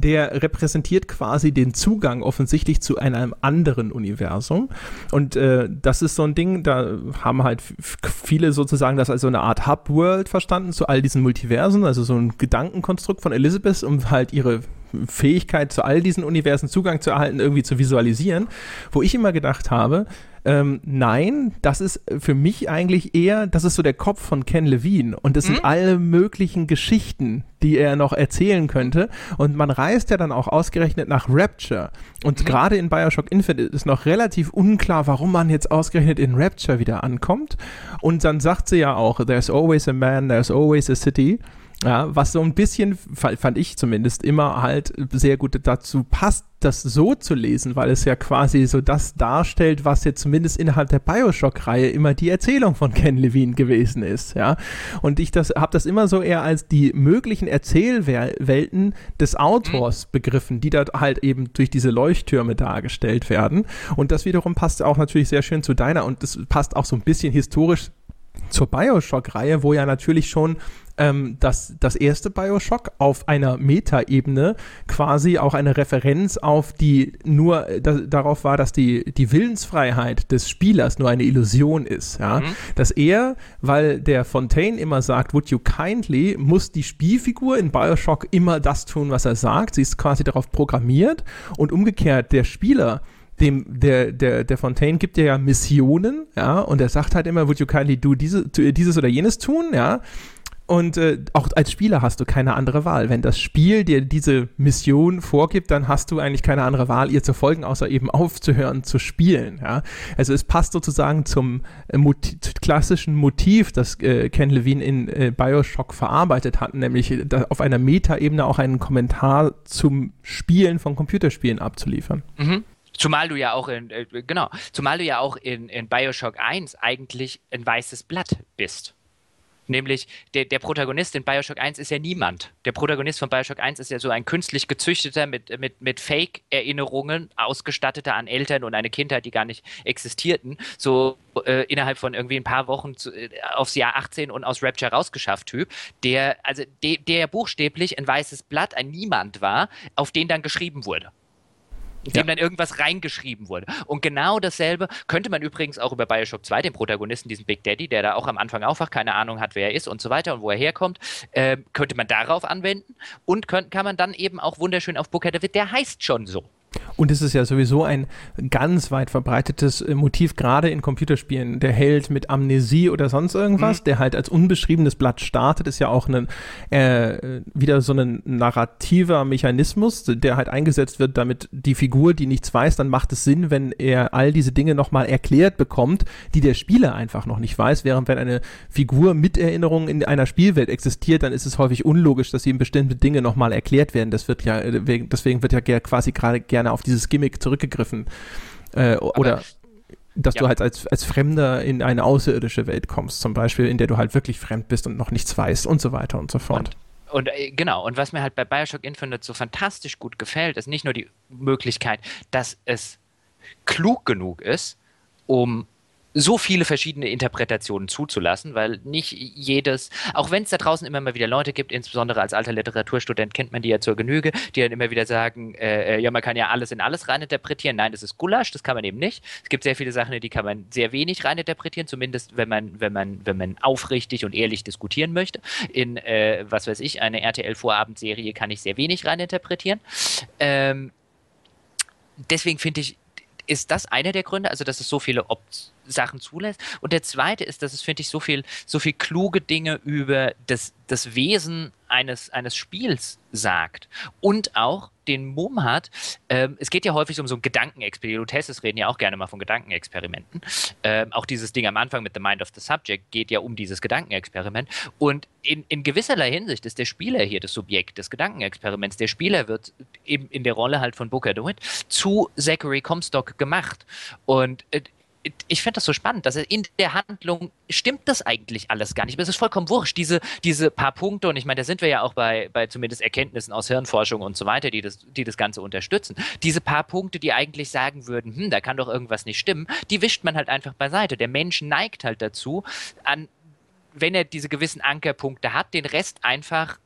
der repräsentiert quasi den Zugang offensichtlich zu einem anderen Universum. Und äh, das ist so ein Ding, da haben halt viele sozusagen das als so eine Art Hub-World verstanden zu all diesen Multiversen, also so ein Gedankenkonstrukt von Elizabeth, um halt ihre Fähigkeit zu all diesen Universen Zugang zu erhalten, irgendwie zu visualisieren, wo ich immer gedacht habe, ähm, nein, das ist für mich eigentlich eher, das ist so der Kopf von Ken Levine. Und das mhm. sind alle möglichen Geschichten, die er noch erzählen könnte. Und man reist ja dann auch ausgerechnet nach Rapture. Und mhm. gerade in Bioshock Infinite ist noch relativ unklar, warum man jetzt ausgerechnet in Rapture wieder ankommt. Und dann sagt sie ja auch, there's always a man, there's always a city ja, was so ein bisschen, fand ich zumindest, immer halt sehr gut dazu passt, das so zu lesen, weil es ja quasi so das darstellt, was jetzt zumindest innerhalb der Bioshock-Reihe immer die Erzählung von Ken Levine gewesen ist, ja. Und ich das habe das immer so eher als die möglichen Erzählwelten des Autors mhm. begriffen, die dort halt eben durch diese Leuchttürme dargestellt werden. Und das wiederum passt auch natürlich sehr schön zu deiner und das passt auch so ein bisschen historisch zur Bioshock-Reihe, wo ja natürlich schon ähm, dass das erste Bioshock auf einer Metaebene quasi auch eine Referenz auf die nur äh, da, darauf war, dass die, die Willensfreiheit des Spielers nur eine Illusion ist. Ja? Mhm. Dass er, weil der Fontaine immer sagt, would you kindly, muss die Spielfigur in Bioshock immer das tun, was er sagt. Sie ist quasi darauf programmiert und umgekehrt der Spieler dem, der, der, der Fontaine gibt dir ja Missionen, ja, und er sagt halt immer, would you kindly do diese, dieses oder jenes tun, ja. Und äh, auch als Spieler hast du keine andere Wahl. Wenn das Spiel dir diese Mission vorgibt, dann hast du eigentlich keine andere Wahl, ihr zu folgen, außer eben aufzuhören zu spielen. Ja? Also es passt sozusagen zum äh, Motiv, klassischen Motiv, das äh, Ken Levine in äh, Bioshock verarbeitet hat, nämlich äh, auf einer Metaebene auch einen Kommentar zum Spielen von Computerspielen abzuliefern. Mhm. Zumal du ja auch in, äh, genau, zumal du ja auch in, in Bioshock 1 eigentlich ein weißes Blatt bist. Nämlich der, der Protagonist in Bioshock 1 ist ja niemand. Der Protagonist von Bioshock 1 ist ja so ein künstlich gezüchteter, mit, mit, mit Fake-Erinnerungen ausgestatteter an Eltern und eine Kindheit, die gar nicht existierten, so äh, innerhalb von irgendwie ein paar Wochen zu, äh, aufs Jahr 18 und aus Rapture rausgeschafft Typ, der, also de, der buchstäblich ein weißes Blatt, ein Niemand war, auf den dann geschrieben wurde. In dem ja. dann irgendwas reingeschrieben wurde. Und genau dasselbe könnte man übrigens auch über Bioshock 2, den Protagonisten, diesen Big Daddy, der da auch am Anfang aufwacht, keine Ahnung hat, wer er ist und so weiter und wo er herkommt, äh, könnte man darauf anwenden und könnt, kann man dann eben auch wunderschön auf Booker David, der heißt schon so. Und es ist ja sowieso ein ganz weit verbreitetes äh, Motiv, gerade in Computerspielen. Der Held mit Amnesie oder sonst irgendwas, mhm. der halt als unbeschriebenes Blatt startet, ist ja auch ein, äh, wieder so ein narrativer Mechanismus, der halt eingesetzt wird, damit die Figur, die nichts weiß, dann macht es Sinn, wenn er all diese Dinge nochmal erklärt bekommt, die der Spieler einfach noch nicht weiß. Während wenn eine Figur mit Erinnerungen in einer Spielwelt existiert, dann ist es häufig unlogisch, dass ihm bestimmte Dinge nochmal erklärt werden. Das wird ja, äh, deswegen wird ja quasi gerade gerne gerne auf dieses Gimmick zurückgegriffen. Äh, oder dass ja. du halt als, als Fremder in eine außerirdische Welt kommst, zum Beispiel, in der du halt wirklich fremd bist und noch nichts weißt und so weiter und so fort. Und, und äh, genau, und was mir halt bei Bioshock Infinite so fantastisch gut gefällt, ist nicht nur die Möglichkeit, dass es klug genug ist, um so viele verschiedene Interpretationen zuzulassen, weil nicht jedes, auch wenn es da draußen immer mal wieder Leute gibt, insbesondere als alter Literaturstudent kennt man die ja zur Genüge, die dann immer wieder sagen, äh, äh, ja, man kann ja alles in alles reininterpretieren. Nein, das ist Gulasch, das kann man eben nicht. Es gibt sehr viele Sachen, die kann man sehr wenig reininterpretieren, zumindest wenn man, wenn man, wenn man aufrichtig und ehrlich diskutieren möchte. In, äh, was weiß ich, eine RTL-Vorabendserie kann ich sehr wenig reininterpretieren. Ähm, deswegen finde ich, ist das einer der Gründe, also dass es so viele Optionen Sachen zulässt. Und der zweite ist, dass es, finde ich, so viel, so viel kluge Dinge über das, das Wesen eines, eines Spiels sagt. Und auch den Mumm hat, ähm, es geht ja häufig um so ein Gedankenexperiment. Tests reden ja auch gerne mal von Gedankenexperimenten. Ähm, auch dieses Ding am Anfang mit The Mind of the Subject geht ja um dieses Gedankenexperiment. Und in, in gewisserlei Hinsicht ist der Spieler hier das Subjekt des Gedankenexperiments. Der Spieler wird eben in der Rolle halt von Booker DeWitt zu Zachary Comstock gemacht. Und äh, ich finde das so spannend, dass in der Handlung stimmt das eigentlich alles gar nicht. Es ist vollkommen wurscht, diese, diese paar Punkte, und ich meine, da sind wir ja auch bei, bei zumindest Erkenntnissen aus Hirnforschung und so weiter, die das, die das Ganze unterstützen. Diese paar Punkte, die eigentlich sagen würden, hm, da kann doch irgendwas nicht stimmen, die wischt man halt einfach beiseite. Der Mensch neigt halt dazu, an, wenn er diese gewissen Ankerpunkte hat, den Rest einfach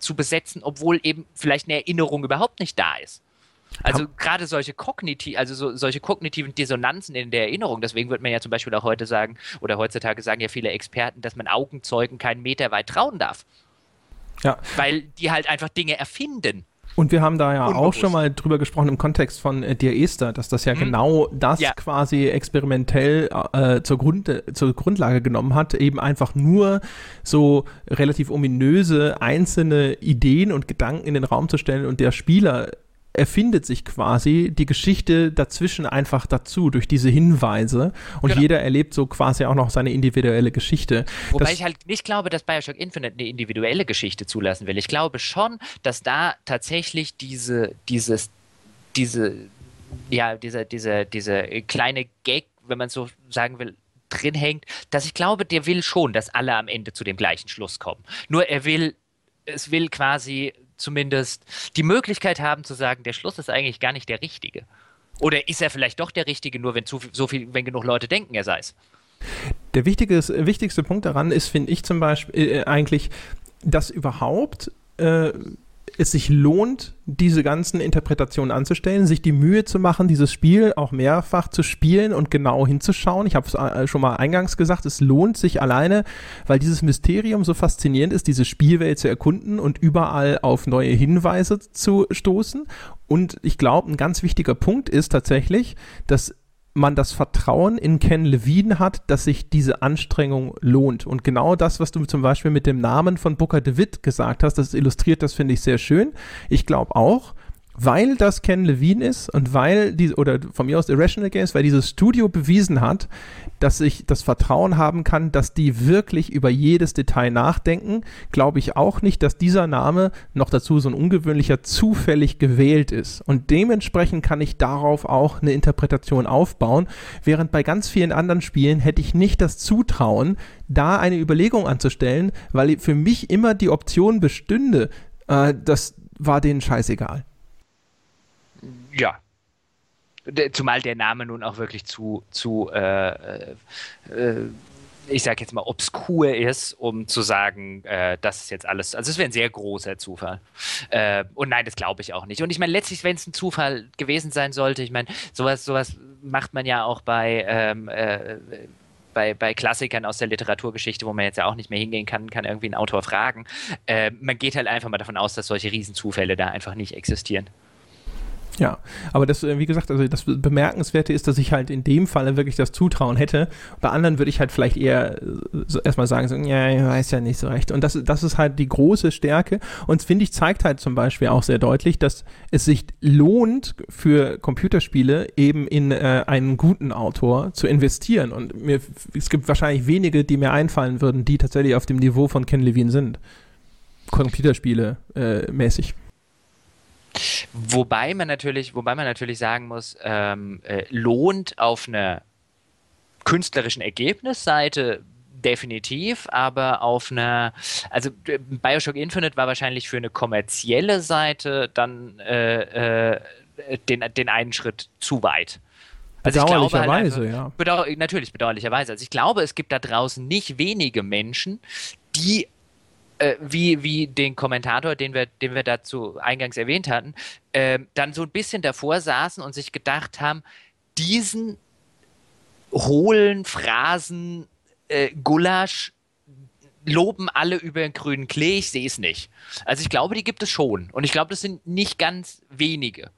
zu besetzen, obwohl eben vielleicht eine Erinnerung überhaupt nicht da ist. Also gerade solche kognitiv, also so, solche kognitiven Dissonanzen in der Erinnerung, deswegen wird man ja zum Beispiel auch heute sagen, oder heutzutage sagen ja viele Experten, dass man Augenzeugen keinen Meter weit trauen darf. Ja. Weil die halt einfach Dinge erfinden. Und wir haben da ja Unbewusst. auch schon mal drüber gesprochen im Kontext von äh, Dear Esther, dass das ja mhm. genau das ja. quasi experimentell äh, zur, Grund, zur Grundlage genommen hat, eben einfach nur so relativ ominöse einzelne Ideen und Gedanken in den Raum zu stellen und der Spieler erfindet sich quasi die Geschichte dazwischen einfach dazu, durch diese Hinweise. Und genau. jeder erlebt so quasi auch noch seine individuelle Geschichte. Wobei das ich halt nicht glaube, dass Bioshock Infinite eine individuelle Geschichte zulassen will. Ich glaube schon, dass da tatsächlich diese, dieses, diese, ja, dieser, dieser, dieser kleine Gag, wenn man so sagen will, drin hängt, dass ich glaube, der will schon, dass alle am Ende zu dem gleichen Schluss kommen. Nur er will, es will quasi zumindest die Möglichkeit haben zu sagen, der Schluss ist eigentlich gar nicht der richtige. Oder ist er vielleicht doch der richtige, nur wenn zu so viel, wenn genug Leute denken, er sei es. Der wichtigste, wichtigste Punkt daran ist, finde ich zum Beispiel äh, eigentlich, dass überhaupt äh, es sich lohnt, diese ganzen Interpretationen anzustellen, sich die Mühe zu machen, dieses Spiel auch mehrfach zu spielen und genau hinzuschauen. Ich habe es äh, schon mal eingangs gesagt, es lohnt sich alleine, weil dieses Mysterium so faszinierend ist, diese Spielwelt zu erkunden und überall auf neue Hinweise zu stoßen. Und ich glaube, ein ganz wichtiger Punkt ist tatsächlich, dass man das Vertrauen in Ken Levine hat, dass sich diese Anstrengung lohnt. Und genau das, was du zum Beispiel mit dem Namen von Booker DeWitt gesagt hast, das illustriert das, finde ich, sehr schön. Ich glaube auch, weil das Ken Levine ist und weil die, oder von mir aus Irrational Games, weil dieses Studio bewiesen hat, dass ich das Vertrauen haben kann, dass die wirklich über jedes Detail nachdenken, glaube ich auch nicht, dass dieser Name noch dazu so ein ungewöhnlicher zufällig gewählt ist. Und dementsprechend kann ich darauf auch eine Interpretation aufbauen, während bei ganz vielen anderen Spielen hätte ich nicht das Zutrauen, da eine Überlegung anzustellen, weil für mich immer die Option bestünde, äh, das war denen scheißegal. Ja. Zumal der Name nun auch wirklich zu, zu äh, äh, ich sage jetzt mal, obskur ist, um zu sagen, äh, das ist jetzt alles. Also es wäre ein sehr großer Zufall. Äh, und nein, das glaube ich auch nicht. Und ich meine, letztlich, wenn es ein Zufall gewesen sein sollte, ich meine, sowas, sowas macht man ja auch bei, ähm, äh, bei, bei Klassikern aus der Literaturgeschichte, wo man jetzt ja auch nicht mehr hingehen kann, kann irgendwie einen Autor fragen. Äh, man geht halt einfach mal davon aus, dass solche Riesenzufälle da einfach nicht existieren. Ja, aber das, äh, wie gesagt, also das Bemerkenswerte ist, dass ich halt in dem Falle wirklich das Zutrauen hätte. Bei anderen würde ich halt vielleicht eher äh, so erstmal sagen, so, ja, ich weiß ja nicht so recht. Und das, das ist halt die große Stärke. Und finde ich, zeigt halt zum Beispiel auch sehr deutlich, dass es sich lohnt, für Computerspiele eben in äh, einen guten Autor zu investieren. Und mir, es gibt wahrscheinlich wenige, die mir einfallen würden, die tatsächlich auf dem Niveau von Ken Levine sind. Computerspiele äh, mäßig. Wobei man natürlich, wobei man natürlich sagen muss, ähm, äh, lohnt auf einer künstlerischen Ergebnisseite definitiv, aber auf einer, also Bioshock Infinite war wahrscheinlich für eine kommerzielle Seite dann äh, äh, den, den einen Schritt zu weit. Also bedauerlicherweise, halt ja. Bedauer, natürlich bedauerlicherweise. Also ich glaube, es gibt da draußen nicht wenige Menschen, die äh, wie, wie den Kommentator, den wir, den wir dazu eingangs erwähnt hatten, äh, dann so ein bisschen davor saßen und sich gedacht haben, diesen hohlen Phrasen äh, Gulasch loben alle über den grünen Klee, ich sehe es nicht. Also ich glaube, die gibt es schon. Und ich glaube, das sind nicht ganz wenige.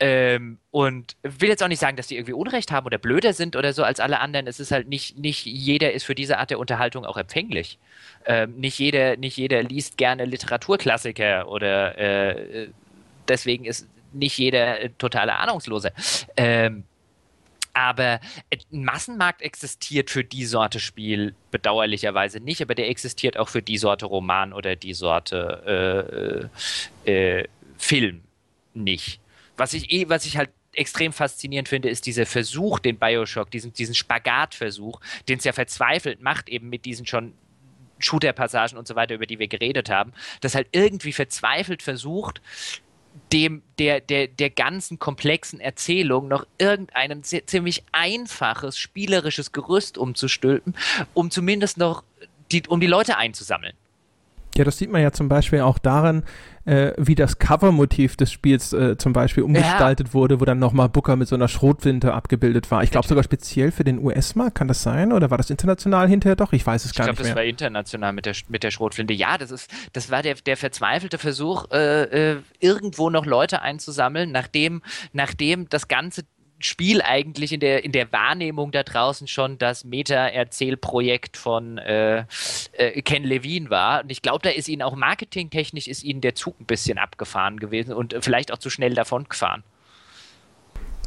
Ähm, und will jetzt auch nicht sagen, dass die irgendwie Unrecht haben oder blöder sind oder so als alle anderen. Es ist halt nicht, nicht jeder ist für diese Art der Unterhaltung auch empfänglich. Ähm, nicht, jeder, nicht jeder liest gerne Literaturklassiker oder äh, deswegen ist nicht jeder äh, totale Ahnungsloser. Ähm, aber ein Massenmarkt existiert für die Sorte Spiel bedauerlicherweise nicht, aber der existiert auch für die Sorte Roman oder die Sorte äh, äh, äh Film nicht. Was ich eh, was ich halt extrem faszinierend finde, ist dieser Versuch, den Bioshock, diesen, diesen Spagatversuch, den es ja verzweifelt macht, eben mit diesen schon Shooter-Passagen und so weiter, über die wir geredet haben, das halt irgendwie verzweifelt versucht, dem, der, der, der ganzen komplexen Erzählung noch irgendein ziemlich einfaches spielerisches Gerüst umzustülpen, um zumindest noch die, um die Leute einzusammeln. Ja, das sieht man ja zum Beispiel auch daran, äh, wie das Covermotiv des Spiels äh, zum Beispiel umgestaltet ja. wurde, wo dann nochmal Booker mit so einer Schrotwinte abgebildet war. Ich glaube sogar speziell für den US-Markt, kann das sein? Oder war das international hinterher doch? Ich weiß es ich gar glaub, nicht mehr. Ich glaube, das war international mit der, mit der Schrotflinte. Ja, das, ist, das war der, der verzweifelte Versuch, äh, äh irgendwo noch Leute einzusammeln, nachdem, nachdem das ganze Spiel eigentlich in der, in der Wahrnehmung da draußen schon das Meta-Erzählprojekt von äh, äh, Ken Levine war. Und ich glaube, da ist ihnen auch marketingtechnisch ist ihnen der Zug ein bisschen abgefahren gewesen und vielleicht auch zu schnell davon gefahren.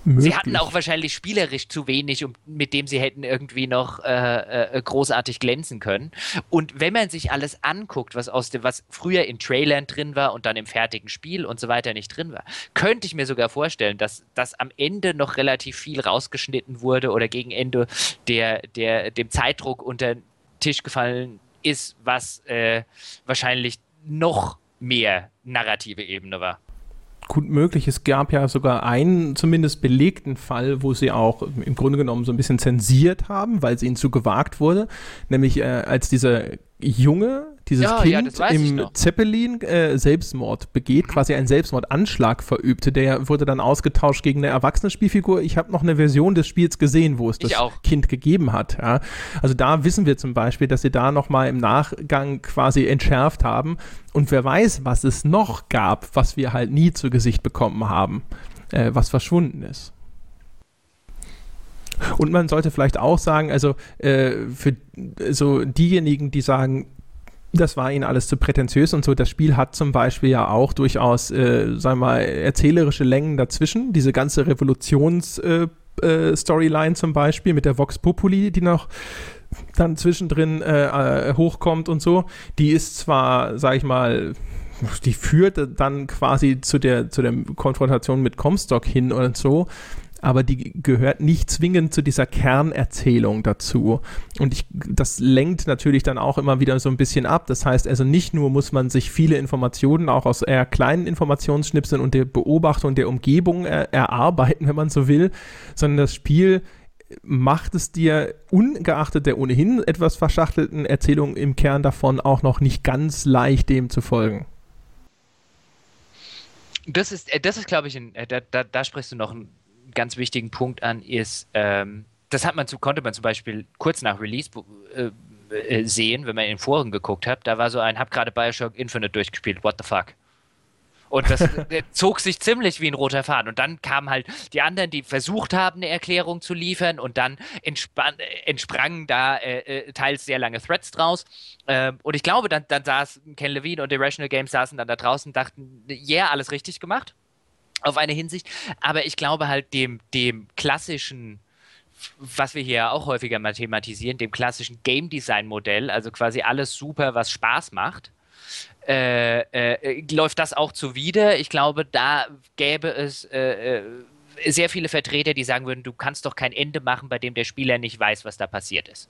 Möglich. Sie hatten auch wahrscheinlich spielerisch zu wenig, um, mit dem sie hätten irgendwie noch äh, äh, großartig glänzen können. Und wenn man sich alles anguckt, was aus dem, was früher in Trailern drin war und dann im fertigen Spiel und so weiter nicht drin war, könnte ich mir sogar vorstellen, dass das am Ende noch relativ viel rausgeschnitten wurde oder gegen Ende der, der dem Zeitdruck unter den Tisch gefallen ist, was äh, wahrscheinlich noch mehr narrative Ebene war gut möglich. Es gab ja sogar einen zumindest belegten Fall, wo sie auch im Grunde genommen so ein bisschen zensiert haben, weil es ihnen zu gewagt wurde. Nämlich äh, als dieser Junge, dieses ja, Kind ja, im Zeppelin äh, Selbstmord begeht, quasi einen Selbstmordanschlag verübte. Der wurde dann ausgetauscht gegen eine erwachsene Spielfigur. Ich habe noch eine Version des Spiels gesehen, wo es das Kind gegeben hat. Ja. Also da wissen wir zum Beispiel, dass sie da nochmal im Nachgang quasi entschärft haben. Und wer weiß, was es noch gab, was wir halt nie zu Gesicht bekommen haben, äh, was verschwunden ist. Und man sollte vielleicht auch sagen, also äh, für so diejenigen, die sagen, das war ihnen alles zu prätentiös und so. Das Spiel hat zum Beispiel ja auch durchaus, äh, sagen wir mal, erzählerische Längen dazwischen. Diese ganze Revolutions-Storyline äh, äh, zum Beispiel mit der Vox Populi, die noch dann zwischendrin äh, äh, hochkommt und so. Die ist zwar, sag ich mal, die führt dann quasi zu der, zu der Konfrontation mit Comstock hin und so, aber die gehört nicht zwingend zu dieser Kernerzählung dazu. Und ich, das lenkt natürlich dann auch immer wieder so ein bisschen ab. Das heißt also nicht nur muss man sich viele Informationen auch aus eher kleinen Informationsschnipseln und der Beobachtung der Umgebung er, erarbeiten, wenn man so will, sondern das Spiel macht es dir ungeachtet der ohnehin etwas verschachtelten Erzählung im Kern davon auch noch nicht ganz leicht, dem zu folgen. Das ist, äh, das ist glaube ich, ein, äh, da, da, da, sprichst du noch einen ganz wichtigen Punkt an, ist, ähm, das hat man zu, konnte man zum Beispiel kurz nach Release äh, äh, sehen, wenn man in den Foren geguckt hat. Da war so ein, hab gerade Bioshock Infinite durchgespielt, what the fuck? Und das <laughs> zog sich ziemlich wie ein roter Faden. Und dann kamen halt die anderen, die versucht haben, eine Erklärung zu liefern und dann entsprangen da äh, äh, teils sehr lange Threads draus. Ähm, und ich glaube, dann, dann saß Ken Levine und Irrational Games saßen dann da draußen und dachten, yeah, alles richtig gemacht. Auf eine Hinsicht. Aber ich glaube halt dem, dem klassischen was wir hier auch häufiger mal thematisieren, dem klassischen Game Design Modell, also quasi alles super, was Spaß macht, äh, äh, läuft das auch zuwider. Ich glaube, da gäbe es äh, äh, sehr viele Vertreter, die sagen würden, du kannst doch kein Ende machen, bei dem der Spieler nicht weiß, was da passiert ist.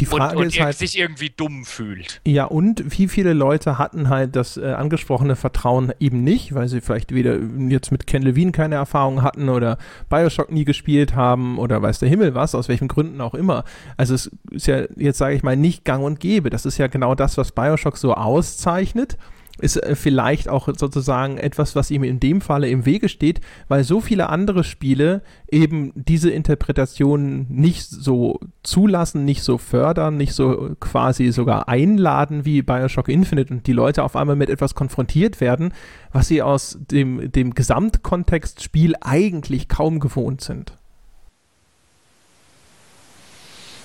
Die Frage und, und ist halt, sich irgendwie dumm fühlt. Ja, und wie viele Leute hatten halt das äh, angesprochene Vertrauen eben nicht, weil sie vielleicht wieder jetzt mit Ken Levine keine Erfahrung hatten oder Bioshock nie gespielt haben oder weiß der Himmel was, aus welchen Gründen auch immer. Also es ist ja jetzt, sage ich mal, nicht gang und gäbe. Das ist ja genau das, was Bioshock so auszeichnet ist äh, vielleicht auch sozusagen etwas, was ihm in dem Falle im Wege steht, weil so viele andere Spiele eben diese Interpretation nicht so zulassen, nicht so fördern, nicht so quasi sogar einladen wie Bioshock Infinite und die Leute auf einmal mit etwas konfrontiert werden, was sie aus dem, dem Gesamtkontext Spiel eigentlich kaum gewohnt sind.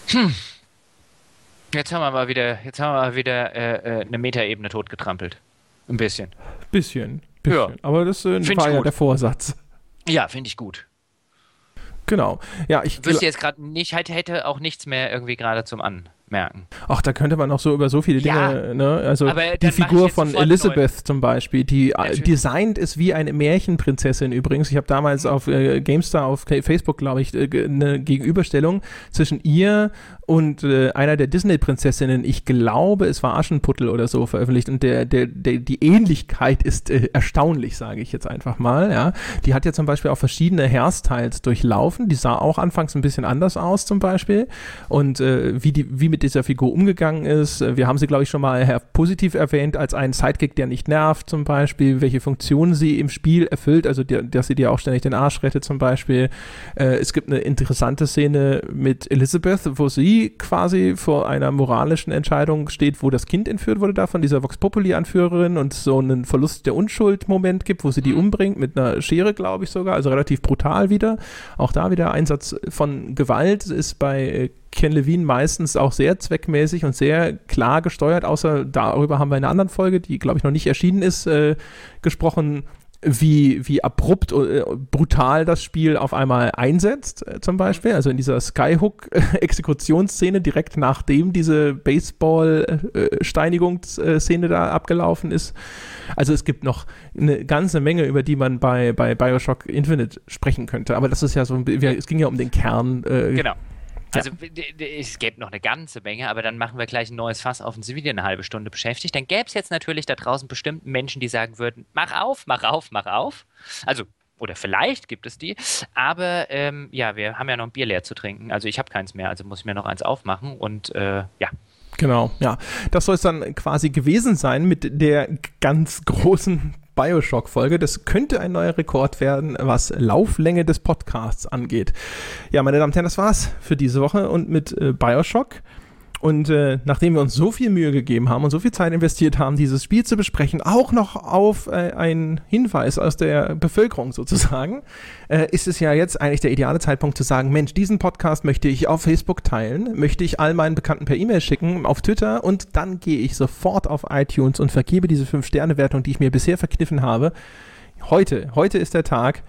Hm. Jetzt haben wir mal wieder, jetzt haben wir mal wieder äh, äh eine Metaebene totgetrampelt. Ein bisschen. Bisschen. bisschen. Ja. Aber das äh, war ja der Vorsatz. Ja, finde ich gut. Genau. Ja, ich wüsste jetzt gerade nicht, hätte auch nichts mehr irgendwie gerade zum Anmerken. Ach, da könnte man noch so über so viele ja, Dinge, ne? Also die Figur von Elizabeth neu. zum Beispiel, die äh, Natürlich. designt ist wie eine Märchenprinzessin übrigens. Ich habe damals auf äh, GameStar auf Facebook, glaube ich, äh, eine Gegenüberstellung zwischen ihr und äh, einer der Disney-Prinzessinnen, ich glaube, es war Aschenputtel oder so veröffentlicht und der, der, der die Ähnlichkeit ist äh, erstaunlich, sage ich jetzt einfach mal. Ja, die hat ja zum Beispiel auch verschiedene Hairstyles durchlaufen. Die sah auch anfangs ein bisschen anders aus zum Beispiel und äh, wie die wie mit dieser Figur umgegangen ist. Äh, wir haben sie glaube ich schon mal positiv erwähnt als einen Sidekick, der nicht nervt zum Beispiel, welche Funktionen sie im Spiel erfüllt, also die, dass sie dir auch ständig den Arsch rettet zum Beispiel. Äh, es gibt eine interessante Szene mit Elizabeth, wo sie quasi vor einer moralischen Entscheidung steht, wo das Kind entführt wurde da von dieser Vox Populi-Anführerin und so einen Verlust der Unschuld-Moment gibt, wo sie die mhm. umbringt, mit einer Schere, glaube ich sogar, also relativ brutal wieder. Auch da wieder Einsatz von Gewalt ist bei äh, Ken Levine meistens auch sehr zweckmäßig und sehr klar gesteuert, außer darüber haben wir in einer anderen Folge, die glaube ich noch nicht erschienen ist, äh, gesprochen, wie, wie abrupt, äh, brutal das Spiel auf einmal einsetzt, äh, zum Beispiel. Also in dieser Skyhook-Exekutionsszene, direkt nachdem diese Baseball-Steinigungsszene da abgelaufen ist. Also es gibt noch eine ganze Menge, über die man bei, bei Bioshock Infinite sprechen könnte. Aber das ist ja so, es ging ja um den Kern. Äh, genau. Also es gäbe noch eine ganze Menge, aber dann machen wir gleich ein neues Fass auf und sind wieder eine halbe Stunde beschäftigt. Dann gäbe es jetzt natürlich da draußen bestimmt Menschen, die sagen würden, mach auf, mach auf, mach auf. Also oder vielleicht gibt es die, aber ähm, ja, wir haben ja noch ein Bier leer zu trinken. Also ich habe keins mehr, also muss ich mir noch eins aufmachen und äh, ja. Genau, ja. Das soll es dann quasi gewesen sein mit der ganz großen Bioshock-Folge. Das könnte ein neuer Rekord werden, was Lauflänge des Podcasts angeht. Ja, meine Damen und Herren, das war's für diese Woche und mit äh, Bioshock. Und äh, nachdem wir uns so viel Mühe gegeben haben und so viel Zeit investiert haben, dieses Spiel zu besprechen, auch noch auf äh, einen Hinweis aus der Bevölkerung sozusagen, äh, ist es ja jetzt eigentlich der ideale Zeitpunkt zu sagen, Mensch, diesen Podcast möchte ich auf Facebook teilen, möchte ich all meinen Bekannten per E-Mail schicken, auf Twitter und dann gehe ich sofort auf iTunes und vergebe diese 5-Sterne-Wertung, die ich mir bisher verkniffen habe. Heute, heute ist der Tag,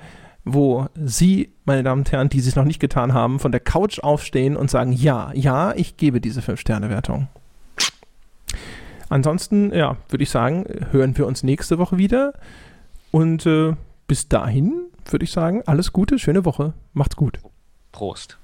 wo Sie, meine Damen und Herren, die es noch nicht getan haben, von der Couch aufstehen und sagen, ja, ja, ich gebe diese 5-Sterne-Wertung. Ansonsten, ja, würde ich sagen, hören wir uns nächste Woche wieder. Und äh, bis dahin würde ich sagen, alles Gute, schöne Woche, macht's gut. Prost.